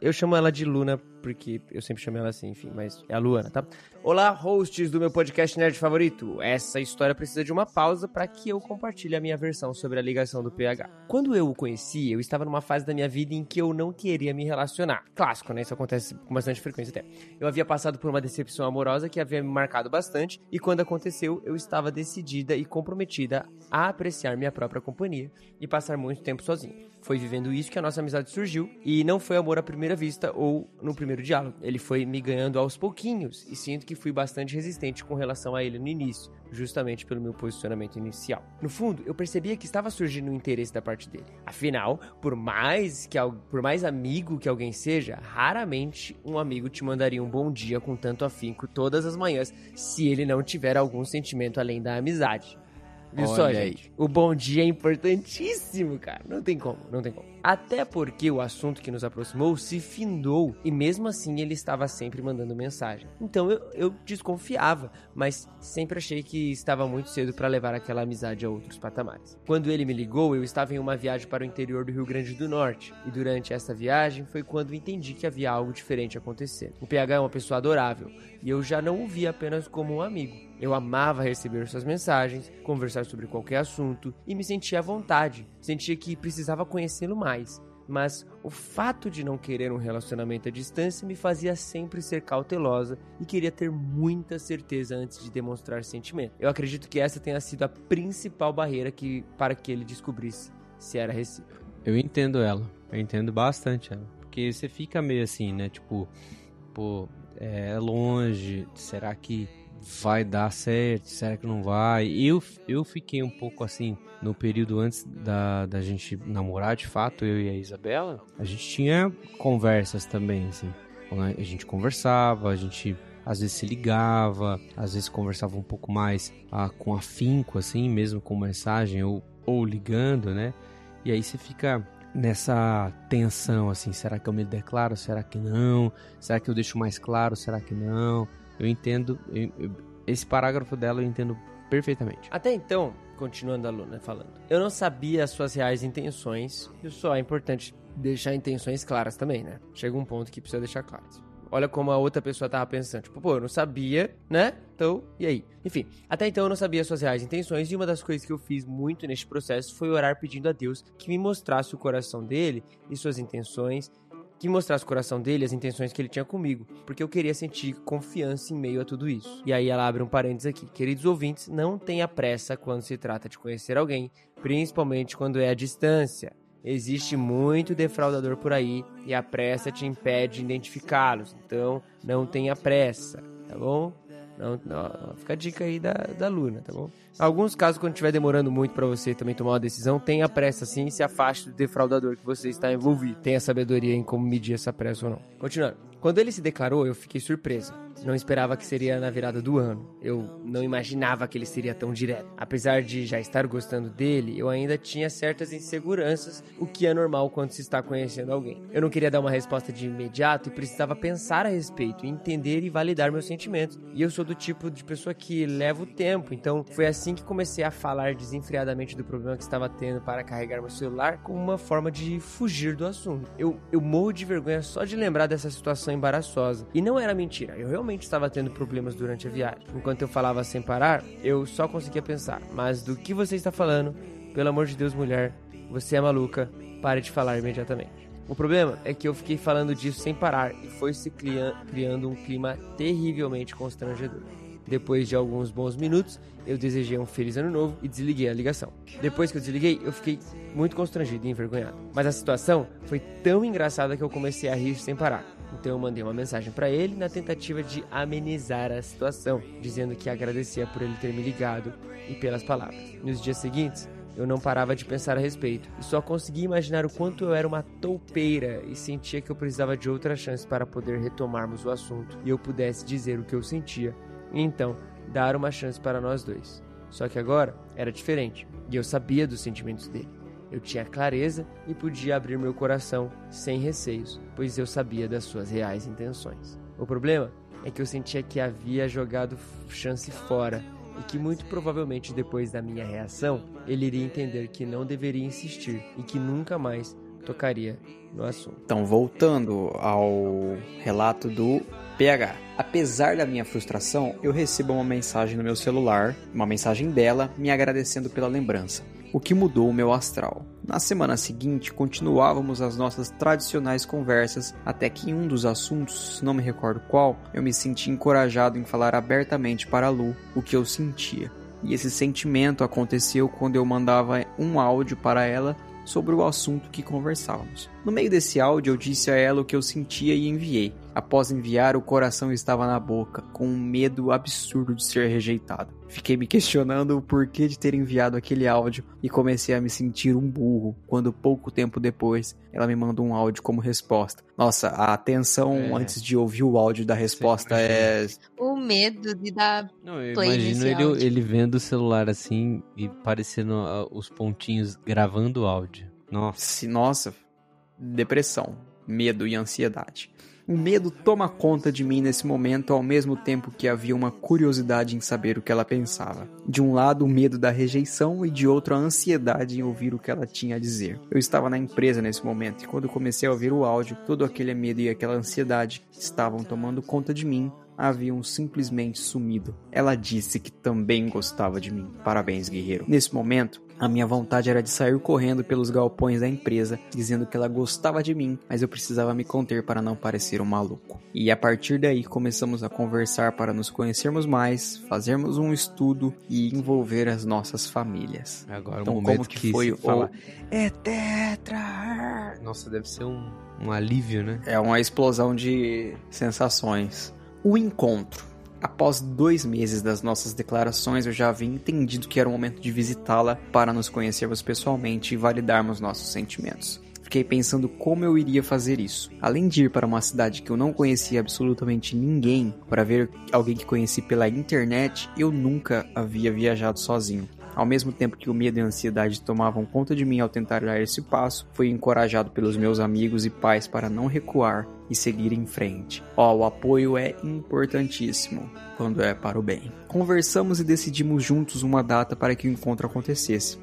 Speaker 6: Eu chamo ela de Luna porque eu sempre chamo ela assim, enfim, mas é a Luana, tá? Olá, hosts do meu podcast nerd favorito. Essa história precisa de uma pausa para que eu compartilhe a minha versão sobre a ligação do PH. Quando eu o conheci, eu estava numa fase da minha vida em que eu não queria me relacionar. Clássico, né? Isso acontece com bastante frequência até. Eu havia passado por uma decepção amorosa que havia me marcado bastante, e quando aconteceu, eu estava decidida e comprometida a apreciar minha própria companhia e passar muito tempo sozinho. Foi vivendo isso que a nossa amizade surgiu, e não foi amor à primeira vista ou no primeiro diálogo. Ele foi me ganhando aos pouquinhos, e sinto que fui bastante resistente com relação a ele no início, justamente pelo meu posicionamento inicial. No fundo, eu percebia que estava surgindo um interesse da parte dele. Afinal, por mais que por mais amigo que alguém seja, raramente um amigo te mandaria um bom dia com tanto afinco todas as manhãs se ele não tiver algum sentimento além da amizade. Viu só,
Speaker 9: Olha aí.
Speaker 6: gente? O bom dia é importantíssimo, cara. Não tem como, não tem como. Até porque o assunto que nos aproximou se findou e mesmo assim ele estava sempre mandando mensagem. Então eu, eu desconfiava, mas sempre achei que estava muito cedo para levar aquela amizade a outros patamares. Quando ele me ligou, eu estava em uma viagem para o interior do Rio Grande do Norte e durante essa viagem foi quando entendi que havia algo diferente acontecendo. O PH é uma pessoa adorável e eu já não o via apenas como um amigo. Eu amava receber suas mensagens, conversar sobre qualquer assunto e me sentia à vontade. Sentia que precisava conhecê-lo mais. Mas o fato de não querer um relacionamento à distância me fazia sempre ser cautelosa e queria ter muita certeza antes de demonstrar sentimento. Eu acredito que essa tenha sido a principal barreira que, para que ele descobrisse se era recíproco.
Speaker 4: Eu entendo ela. Eu entendo bastante ela. Porque você fica meio assim, né? Tipo, pô, é longe. Será que vai dar certo? Será que não vai? Eu, eu fiquei um pouco assim no período antes da, da gente namorar, de fato, eu e a Isabela. A gente tinha conversas também, assim. A gente conversava, a gente às vezes se ligava, às vezes conversava um pouco mais ah, com afinco, assim, mesmo com mensagem ou, ou ligando, né? E aí você fica nessa tensão, assim, será que eu me declaro, será que não? Será que eu deixo mais claro, será que não? Eu entendo, esse parágrafo dela eu entendo perfeitamente.
Speaker 6: Até então, continuando a Luna falando, eu não sabia as suas reais intenções, e é importante deixar intenções claras também, né? Chega um ponto que precisa deixar claras. Olha como a outra pessoa tava pensando, tipo, pô, eu não sabia, né? Então, e aí? Enfim, até então eu não sabia as suas reais intenções e uma das coisas que eu fiz muito neste processo foi orar pedindo a Deus que me mostrasse o coração dele e suas intenções que mostrasse o coração dele, as intenções que ele tinha comigo, porque eu queria sentir confiança em meio a tudo isso. E aí ela abre um parênteses aqui. Queridos ouvintes, não tenha pressa quando se trata de conhecer alguém, principalmente quando é à distância. Existe muito defraudador por aí e a pressa te impede de identificá-los. Então, não tenha pressa, tá bom? Não, não, fica a dica aí da, da Luna, tá bom? Alguns casos, quando estiver demorando muito pra você também tomar uma decisão, tenha pressa sim e se afaste do defraudador que você está envolvido. Tenha sabedoria em como medir essa pressa ou não. Continuando. Quando ele se declarou, eu fiquei surpresa. Não esperava que seria na virada do ano. Eu não imaginava que ele seria tão direto. Apesar de já estar gostando dele, eu ainda tinha certas inseguranças, o que é normal quando se está conhecendo alguém. Eu não queria dar uma resposta de imediato e precisava pensar a respeito, entender e validar meus sentimentos. E eu sou do tipo de pessoa que leva o tempo, então foi assim que comecei a falar desenfreadamente do problema que estava tendo para carregar meu celular como uma forma de fugir do assunto. Eu, eu morro de vergonha só de lembrar dessa situação embaraçosa. E não era mentira, eu realmente estava tendo problemas durante a viagem. Enquanto eu falava sem parar, eu só conseguia pensar: mas do que você está falando? Pelo amor de Deus, mulher, você é maluca, pare de falar imediatamente. O problema é que eu fiquei falando disso sem parar e foi se cria- criando um clima terrivelmente constrangedor. Depois de alguns bons minutos, eu desejei um feliz ano novo e desliguei a ligação. Depois que eu desliguei, eu fiquei muito constrangido e envergonhado. Mas a situação foi tão engraçada que eu comecei a rir sem parar. Então eu mandei uma mensagem para ele na tentativa de amenizar a situação, dizendo que agradecia por ele ter me ligado e pelas palavras. Nos dias seguintes, eu não parava de pensar a respeito e só conseguia imaginar o quanto eu era uma toupeira e sentia que eu precisava de outra chance para poder retomarmos o assunto e eu pudesse dizer o que eu sentia e então dar uma chance para nós dois. Só que agora era diferente e eu sabia dos sentimentos dele. Eu tinha clareza e podia abrir meu coração sem receios, pois eu sabia das suas reais intenções. O problema é que eu sentia que havia jogado chance fora e que muito provavelmente depois da minha reação, ele iria entender que não deveria insistir e que nunca mais tocaria no assunto.
Speaker 9: Então, voltando ao relato do PH. Apesar da minha frustração, eu recebo uma mensagem no meu celular, uma mensagem dela me agradecendo pela lembrança o que mudou o meu astral. Na semana seguinte, continuávamos as nossas tradicionais conversas, até que em um dos assuntos, não me recordo qual, eu me senti encorajado em falar abertamente para a Lu o que eu sentia. E esse sentimento aconteceu quando eu mandava um áudio para ela sobre o assunto que conversávamos. No meio desse áudio, eu disse a ela o que eu sentia e enviei. Após enviar, o coração estava na boca, com um medo absurdo de ser rejeitado. Fiquei me questionando o porquê de ter enviado aquele áudio e comecei a me sentir um burro quando pouco tempo depois ela me mandou um áudio como resposta. Nossa, a atenção é. antes de ouvir o áudio da resposta é.
Speaker 8: O medo de dar.
Speaker 4: Não, eu imagino ele, ele vendo o celular assim e parecendo uh, os pontinhos gravando o áudio. Nossa.
Speaker 9: Nossa, depressão, medo e ansiedade. O medo toma conta de mim nesse momento, ao mesmo tempo que havia uma curiosidade em saber o que ela pensava. De um lado, o medo da rejeição e de outro, a ansiedade em ouvir o que ela tinha a dizer. Eu estava na empresa nesse momento e quando comecei a ouvir o áudio, todo aquele medo e aquela ansiedade estavam tomando conta de mim haviam simplesmente sumido. Ela disse que também gostava de mim. Parabéns, guerreiro. Nesse momento, a minha vontade era de sair correndo pelos galpões da empresa, dizendo que ela gostava de mim, mas eu precisava me conter para não parecer um maluco. E a partir daí começamos a conversar para nos conhecermos mais, fazermos um estudo e envolver as nossas famílias.
Speaker 4: Agora
Speaker 9: então,
Speaker 4: o momento
Speaker 9: como que,
Speaker 4: que
Speaker 9: foi
Speaker 4: se fala,
Speaker 9: o é tetra?
Speaker 4: Nossa, deve ser um, um alívio, né?
Speaker 9: É uma explosão de sensações. O encontro. Após dois meses das nossas declarações, eu já havia entendido que era o momento de visitá-la para nos conhecermos pessoalmente e validarmos nossos sentimentos. Fiquei pensando como eu iria fazer isso. Além de ir para uma cidade que eu não conhecia absolutamente ninguém, para ver alguém que conheci pela internet, eu nunca havia viajado sozinho. Ao mesmo tempo que o medo e a ansiedade tomavam conta de mim ao tentar dar esse passo, fui encorajado pelos meus amigos e pais para não recuar e seguir em frente. Ó, oh, o apoio é importantíssimo quando é para o bem. Conversamos e decidimos juntos uma data para que o encontro acontecesse.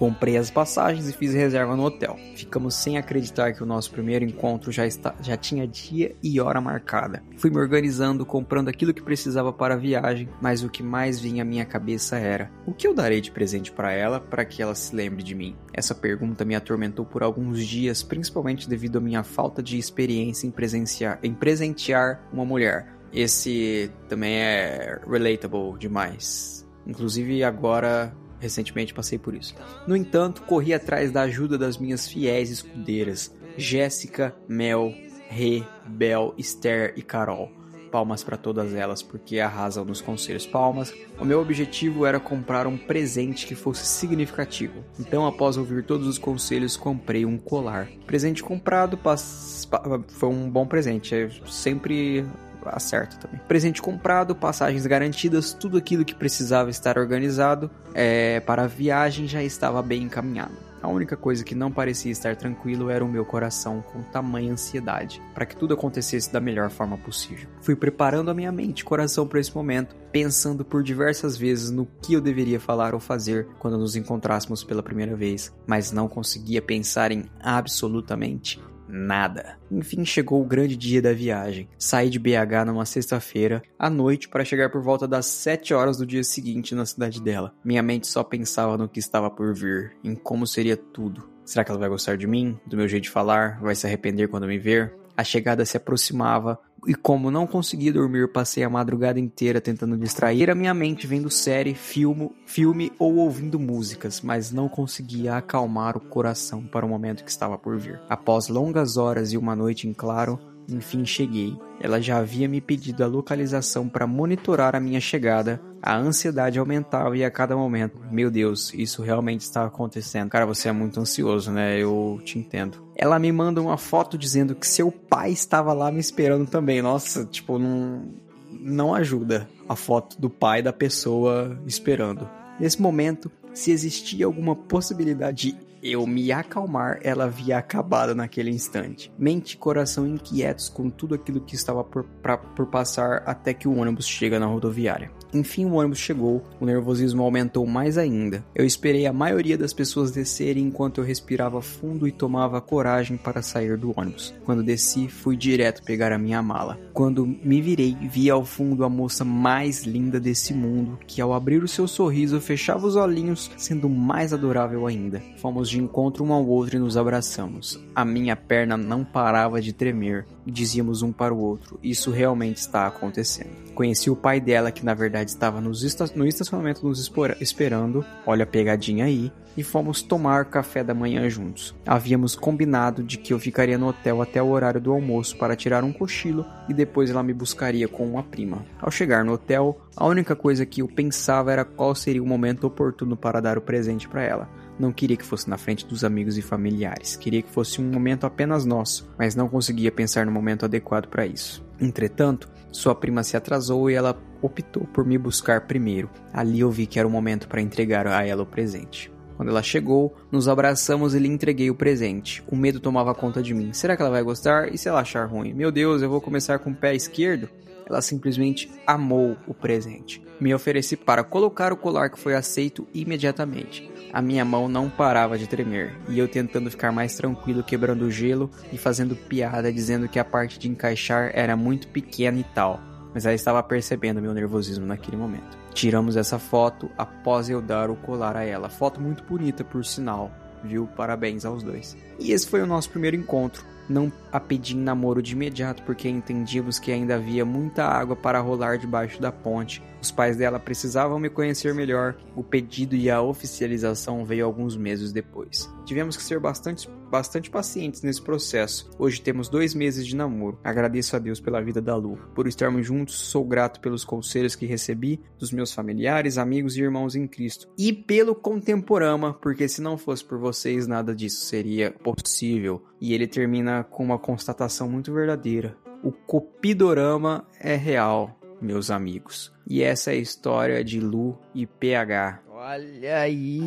Speaker 9: Comprei as passagens e fiz reserva no hotel. Ficamos sem acreditar que o nosso primeiro encontro já, está, já tinha dia e hora marcada. Fui me organizando, comprando aquilo que precisava para a viagem, mas o que mais vinha à minha cabeça era: o que eu darei de presente para ela para que ela se lembre de mim? Essa pergunta me atormentou por alguns dias, principalmente devido à minha falta de experiência em, presenciar, em presentear uma mulher. Esse também é relatable demais. Inclusive agora Recentemente passei por isso. No entanto, corri atrás da ajuda das minhas fiéis escudeiras, Jéssica, Mel, Rê, Bel, Esther e Carol. Palmas para todas elas porque arrasam nos conselhos. Palmas. O meu objetivo era comprar um presente que fosse significativo. Então, após ouvir todos os conselhos, comprei um colar. Presente comprado pass... foi um bom presente. Eu sempre acerta também. Presente comprado, passagens garantidas, tudo aquilo que precisava estar organizado é, para a viagem já estava bem encaminhado. A única coisa que não parecia estar tranquilo era o meu coração com tamanha ansiedade, para que tudo acontecesse da melhor forma possível. Fui preparando a minha mente e coração para esse momento, pensando por diversas vezes no que eu deveria falar ou fazer quando nos encontrássemos pela primeira vez, mas não conseguia pensar em absolutamente nada. Enfim, chegou o grande dia da viagem. Saí de BH numa sexta-feira, à noite, para chegar por volta das 7 horas do dia seguinte na cidade dela. Minha mente só pensava no que estava por vir, em como seria tudo. Será que ela vai gostar de mim, do meu jeito de falar? Vai se arrepender quando me ver? A chegada se aproximava e como não conseguia dormir, passei a madrugada inteira tentando distrair a minha mente vendo série, filme, filme ou ouvindo músicas, mas não conseguia acalmar o coração para o momento que estava por vir. Após longas horas e uma noite em claro, Enfim cheguei. Ela já havia me pedido a localização para monitorar a minha chegada. A ansiedade aumentava e a cada momento, meu Deus, isso realmente está acontecendo. Cara, você é muito ansioso, né? Eu te entendo. Ela me manda uma foto dizendo que seu pai estava lá me esperando também. Nossa, tipo, não não ajuda a foto do pai da pessoa esperando. Nesse momento, se existia alguma possibilidade de eu me acalmar, ela havia acabado naquele instante. Mente e coração inquietos com tudo aquilo que estava por, pra, por passar até que o ônibus chega na rodoviária. Enfim, o ônibus chegou, o nervosismo aumentou mais ainda. Eu esperei a maioria das pessoas descerem enquanto eu respirava fundo e tomava coragem para sair do ônibus. Quando desci, fui direto pegar a minha mala. Quando me virei, vi ao fundo a moça mais linda desse mundo, que ao abrir o seu sorriso fechava os olhinhos, sendo mais adorável ainda. Fomos de encontro um ao outro e nos abraçamos. A minha perna não parava de tremer dizíamos um para o outro: Isso realmente está acontecendo. Conheci o pai dela, que na verdade estava no estacionamento nos esperando. Olha a pegadinha aí. E fomos tomar café da manhã juntos. Havíamos combinado de que eu ficaria no hotel até o horário do almoço para tirar um cochilo e depois ela me buscaria com uma prima. Ao chegar no hotel, a única coisa que eu pensava era qual seria o momento oportuno para dar o presente para ela. Não queria que fosse na frente dos amigos e familiares, queria que fosse um momento apenas nosso, mas não conseguia pensar no momento adequado para isso. Entretanto, sua prima se atrasou e ela optou por me buscar primeiro. Ali eu vi que era o momento para entregar a ela o presente. Quando ela chegou, nos abraçamos e lhe entreguei o presente. O medo tomava conta de mim. Será que ela vai gostar? E se ela achar ruim? Meu Deus, eu vou começar com o pé esquerdo? Ela simplesmente amou o presente. Me ofereci para colocar o colar que foi aceito imediatamente. A minha mão não parava de tremer, e eu tentando ficar mais tranquilo, quebrando o gelo e fazendo piada dizendo que a parte de encaixar era muito pequena e tal. Mas ela estava percebendo meu nervosismo naquele momento. Tiramos essa foto após eu dar o colar a ela. Foto muito bonita, por sinal. Viu? Parabéns aos dois. E esse foi o nosso primeiro encontro não a pedi em namoro de imediato porque entendíamos que ainda havia muita água para rolar debaixo da ponte. Os pais dela precisavam me conhecer melhor. O pedido e a oficialização veio alguns meses depois. Tivemos que ser bastante, bastante pacientes nesse processo. Hoje temos dois meses de namoro. Agradeço a Deus pela vida da Lu. Por estarmos juntos, sou grato pelos conselhos que recebi dos meus familiares, amigos e irmãos em Cristo. E pelo Contemporama, porque se não fosse por vocês, nada disso seria possível. E ele termina com uma constatação muito verdadeira. O Copidorama é real, meus amigos. E essa é a história de Lu e PH.
Speaker 6: Olha aí.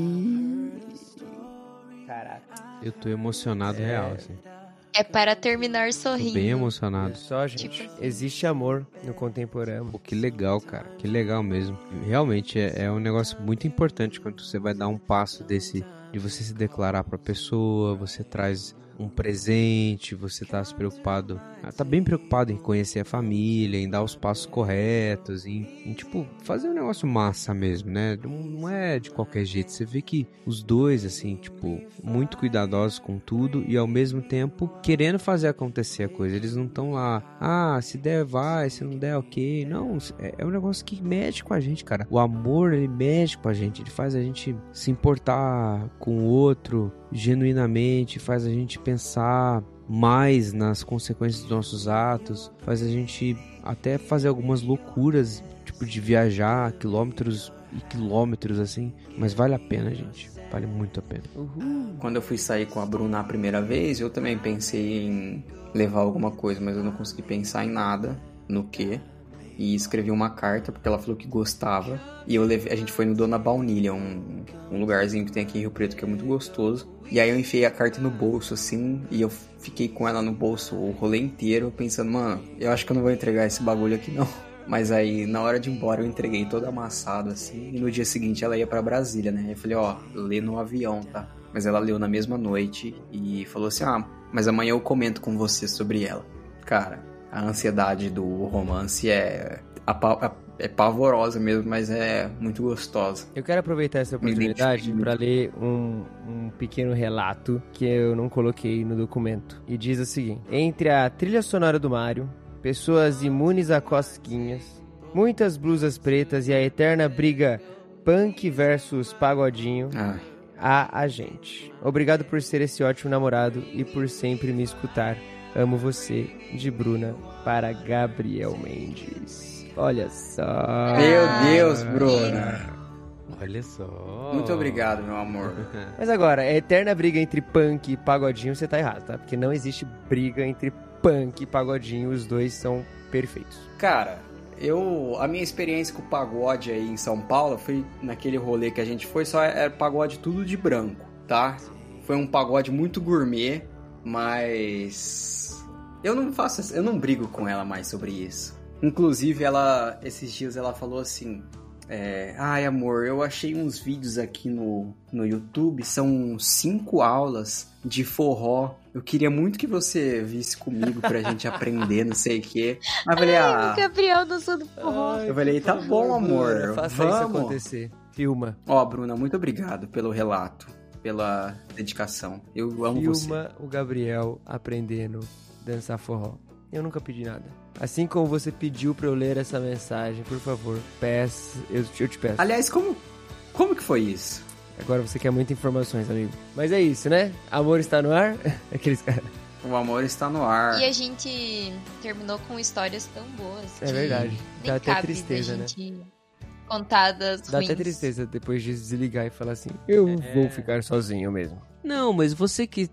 Speaker 6: Caraca.
Speaker 10: Eu tô emocionado
Speaker 6: É.
Speaker 10: real, assim.
Speaker 8: É para terminar
Speaker 10: Tô
Speaker 8: sorrindo.
Speaker 10: bem emocionado.
Speaker 6: Só, gente,
Speaker 8: Tipo-
Speaker 6: existe amor no contemporâneo.
Speaker 10: Pô, que legal, cara. Que legal mesmo. Realmente é, é um negócio muito importante quando você vai dar um passo desse de você se declarar pra pessoa, você traz um presente, você tá se preocupado, ah, tá bem preocupado em conhecer a família, em dar os passos corretos, em, em, tipo, fazer um negócio massa mesmo, né? Não, não é de qualquer jeito. Você vê que os dois, assim, tipo, muito cuidadosos com tudo e ao mesmo tempo querendo fazer acontecer a coisa. Eles não estão lá, ah, se der, vai, se não der, ok. Não, é, é um negócio que mexe com a gente, cara. O amor, ele mexe com a gente, ele faz a gente se importar com o outro genuinamente, faz a gente pensar mais nas consequências dos nossos atos, faz a gente até fazer algumas loucuras, tipo de viajar quilômetros e quilômetros assim, mas vale a pena, gente. Vale muito a pena.
Speaker 9: Quando eu fui sair com a Bruna a primeira vez, eu também pensei em levar alguma coisa, mas eu não consegui pensar em nada, no que. E escrevi uma carta, porque ela falou que gostava. E eu levei, a gente foi no Dona Baunilha, um, um lugarzinho que tem aqui em Rio Preto que é muito gostoso. E aí eu enfiei a carta no bolso, assim, e eu fiquei com ela no bolso o rolê inteiro, pensando, mano, eu acho que eu não vou entregar esse bagulho aqui não. Mas aí, na hora de ir embora, eu entreguei todo amassado, assim. E no dia seguinte ela ia pra Brasília, né? Eu falei, ó, lê no avião, tá? Mas ela leu na mesma noite e falou assim: ah, mas amanhã eu comento com você sobre ela. Cara, a ansiedade do romance é, apa- é pavorosa mesmo, mas é muito gostosa.
Speaker 6: Eu quero aproveitar essa oportunidade para ler um, um pequeno relato que eu não coloquei no documento. E diz o seguinte: Entre a trilha sonora do Mario, pessoas imunes a cosquinhas, muitas blusas pretas e a eterna briga punk versus pagodinho, há a gente. Obrigado por ser esse ótimo namorado e por sempre me escutar Amo você, de Bruna para Gabriel Mendes. Olha só.
Speaker 9: Meu Deus, Bruna.
Speaker 10: Olha só.
Speaker 9: Muito obrigado, meu amor.
Speaker 6: Mas agora, a eterna briga entre punk e pagodinho, você tá errado, tá? Porque não existe briga entre punk e pagodinho, os dois são perfeitos.
Speaker 9: Cara, eu. A minha experiência com o pagode aí em São Paulo foi naquele rolê que a gente foi, só era pagode tudo de branco, tá? Foi um pagode muito gourmet, mas. Eu não faço. Eu não brigo com ela mais sobre isso. Inclusive, ela. Esses dias ela falou assim. É, Ai, amor, eu achei uns vídeos aqui no, no YouTube, são cinco aulas de forró. Eu queria muito que você visse comigo pra gente aprender, não sei o quê. Mas eu falei, ah.
Speaker 8: O Gabriel dançando forró.
Speaker 9: Eu falei, tá bom, amor.
Speaker 6: Faça
Speaker 9: vamos.
Speaker 6: isso acontecer. Filma.
Speaker 9: Ó, Bruna, muito obrigado pelo relato, pela dedicação. Eu amo você.
Speaker 6: Filma o Gabriel aprendendo dançar forró. Eu nunca pedi nada. Assim como você pediu pra eu ler essa mensagem, por favor, peço, eu, eu te peço.
Speaker 9: Aliás, como, como que foi isso?
Speaker 6: Agora você quer muitas informações, amigo. Mas é isso, né? Amor está no ar? Aqueles caras.
Speaker 9: O amor está no ar.
Speaker 8: E a gente terminou com histórias tão boas.
Speaker 6: É verdade. Dá até tristeza, né?
Speaker 8: gente contar das
Speaker 6: Dá
Speaker 8: ruins.
Speaker 6: até tristeza depois de desligar e falar assim: Eu
Speaker 10: É.
Speaker 6: vou ficar sozinho mesmo.
Speaker 10: Não, mas você que.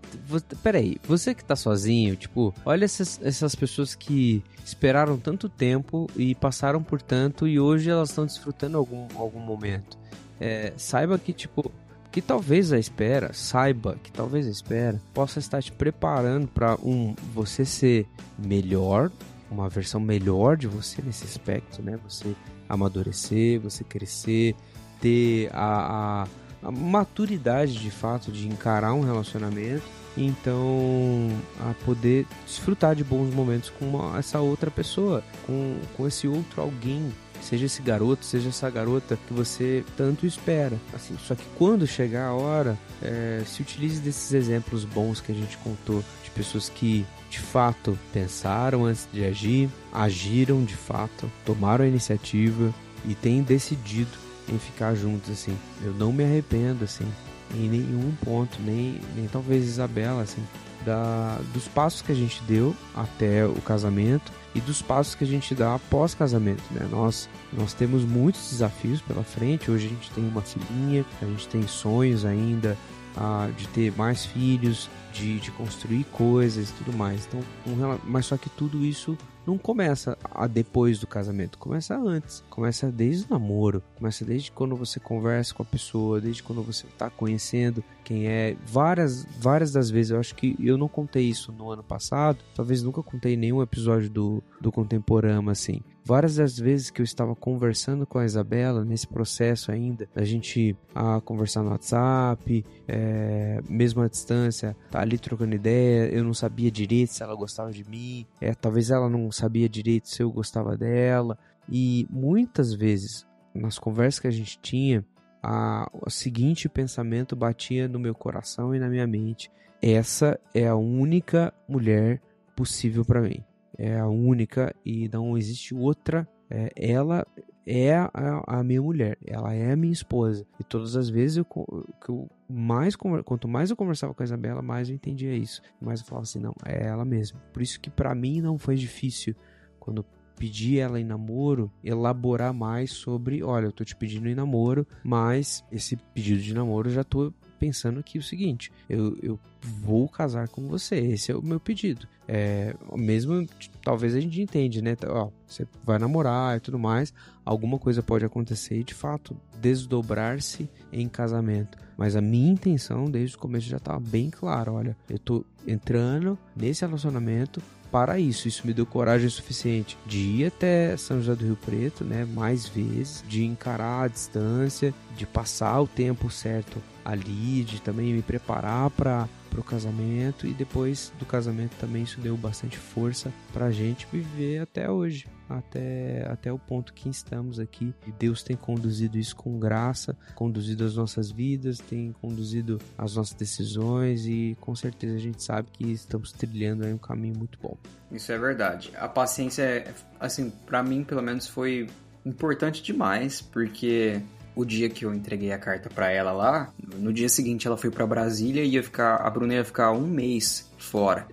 Speaker 10: Peraí, você que tá sozinho, tipo, olha essas, essas pessoas que esperaram tanto tempo e passaram por tanto e hoje elas estão desfrutando algum, algum momento. É, saiba que, tipo, que talvez a espera, saiba que talvez a espera possa estar te preparando pra um você ser melhor, uma versão melhor de você nesse aspecto, né? Você amadurecer, você crescer, ter a, a a maturidade de fato de encarar um relacionamento então a poder desfrutar de bons momentos com uma- essa outra pessoa com, com esse outro alguém seja esse garoto seja essa garota que você tanto espera. Assim só que quando chegar a hora é, se utilize desses exemplos bons que a gente contou de pessoas que de fato pensaram antes de agir agiram de fato tomaram a iniciativa e têm decidido em ficar juntos, assim. Eu não me arrependo, assim, em nenhum ponto, nem, nem talvez Isabela, assim, da, dos passos que a gente deu até o casamento e dos passos que a gente dá após casamento, né? Nós, nós temos muitos desafios pela frente. Hoje a gente tem uma filhinha, a gente tem sonhos ainda ah, de ter mais filhos, de, de construir coisas e tudo mais. Então, um mas só que tudo isso não começa a depois do casamento, começa antes, começa desde o namoro, começa desde quando você conversa com a pessoa, desde quando você está conhecendo quem é. Várias, várias das vezes, eu acho que eu não contei isso no ano passado, talvez nunca contei nenhum episódio do, do Contemporama, assim. Várias das vezes que eu estava conversando com a Isabela, nesse processo ainda, a gente a conversar no WhatsApp, é, mesmo à distância, tá ali trocando ideia, eu não sabia direito se ela gostava de mim, é, talvez ela não sabia direito se eu gostava dela, e muitas vezes, nas conversas que a gente tinha, a, o seguinte pensamento batia no meu coração e na minha mente: essa é a única mulher possível para mim. É a única e não existe outra. É, ela é a, a minha mulher, ela é a minha esposa. E todas as vezes eu, que eu mais quanto mais eu conversava com a Isabela, mais eu entendia isso. Mais eu falava assim, não, é ela mesma. Por isso que para mim não foi difícil quando pedi ela em namoro, elaborar mais sobre, olha, eu tô te pedindo em namoro, mas esse pedido de namoro já tô pensando aqui o seguinte, eu, eu vou casar com você, esse é o meu pedido. É, mesmo, talvez a gente entende, né? Ó, você vai namorar e tudo mais, alguma coisa pode acontecer e de fato desdobrar-se em casamento. Mas a minha intenção desde o começo já estava bem clara, olha, eu tô entrando nesse relacionamento para isso. Isso me deu coragem suficiente de ir até São José do Rio Preto, né, mais vezes, de encarar a distância, de passar o tempo certo ali, de também me preparar para o casamento e depois do casamento também isso deu bastante força para a gente viver até hoje, até, até o ponto que estamos aqui. E Deus tem conduzido isso com graça, conduzido as nossas vidas, tem conduzido as nossas decisões e com certeza a gente sabe que estamos trilhando um caminho muito bom.
Speaker 9: Isso é verdade. A paciência, é, assim, pra mim, pelo menos, foi importante demais, porque o dia que eu entreguei a carta pra ela lá, no dia seguinte ela foi pra Brasília e ia ficar, a Bruna ia ficar um mês fora.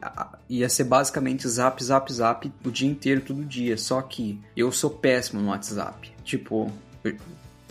Speaker 9: Ia ser basicamente zap, zap, zap o dia inteiro, todo dia. Só que eu sou péssimo no WhatsApp. Tipo,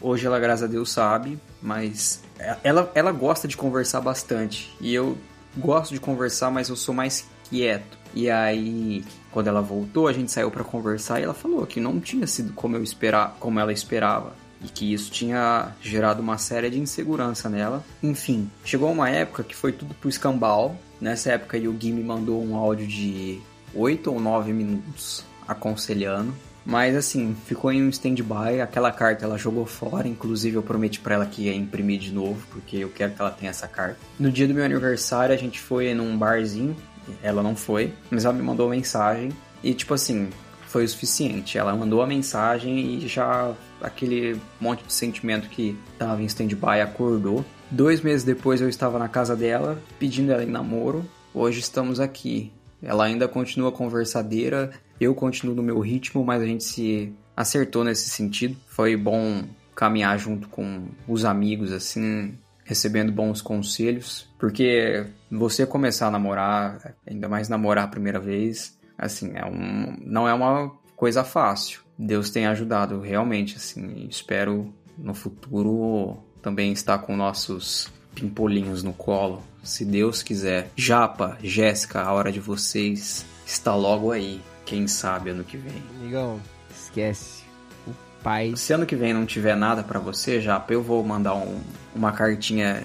Speaker 9: hoje ela, graças a Deus, sabe, mas ela, ela gosta de conversar bastante. E eu gosto de conversar, mas eu sou mais quieto. E aí, quando ela voltou, a gente saiu pra conversar e ela falou que não tinha sido como eu esperar, como ela esperava. E que isso tinha gerado uma série de insegurança nela. Enfim, chegou uma época que foi tudo pro escambau. Nessa época o Gui me mandou um áudio de 8 ou 9 minutos aconselhando. Mas assim, ficou em um stand-by. Aquela carta ela jogou fora. Inclusive, eu prometi pra ela que ia imprimir de novo, porque eu quero que ela tenha essa carta. No dia do meu aniversário, a gente foi num barzinho. Ela não foi, mas ela me mandou mensagem. E tipo assim, foi o suficiente. Ela mandou a mensagem e já aquele monte de sentimento que tava em stand-by acordou. Dois meses depois eu estava na casa dela, pedindo ela em namoro. Hoje estamos aqui. Ela ainda continua conversadeira, eu continuo no meu ritmo, mas a gente se acertou nesse sentido. Foi bom caminhar junto com os amigos, assim, recebendo bons conselhos, porque você começar a namorar, ainda mais namorar a primeira vez, assim, é um, não é uma coisa fácil. Deus tem ajudado realmente, assim, espero no futuro também estar com nossos pimpolinhos no colo, se Deus quiser. Japa, Jéssica, a hora de vocês está logo aí. Quem sabe ano que vem.
Speaker 6: Amigão, esquece. O pai.
Speaker 9: Se ano que vem não tiver nada pra você, Japa, eu vou mandar um- uma cartinha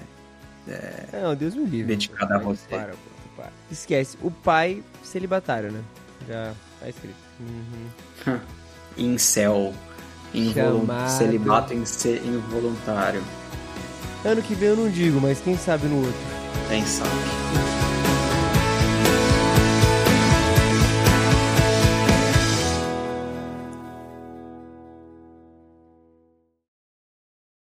Speaker 6: Não, Deus me livre.
Speaker 9: dedicada a
Speaker 6: Para,
Speaker 9: você.
Speaker 6: para, para. Esquece. O pai celibatário, né? Já tá escrito. Uhum.
Speaker 9: Incel. Involu
Speaker 6: Chamado.
Speaker 9: Celibato involuntário.
Speaker 6: Ano que vem eu não digo, mas quem sabe no outro.
Speaker 9: Quem sabe?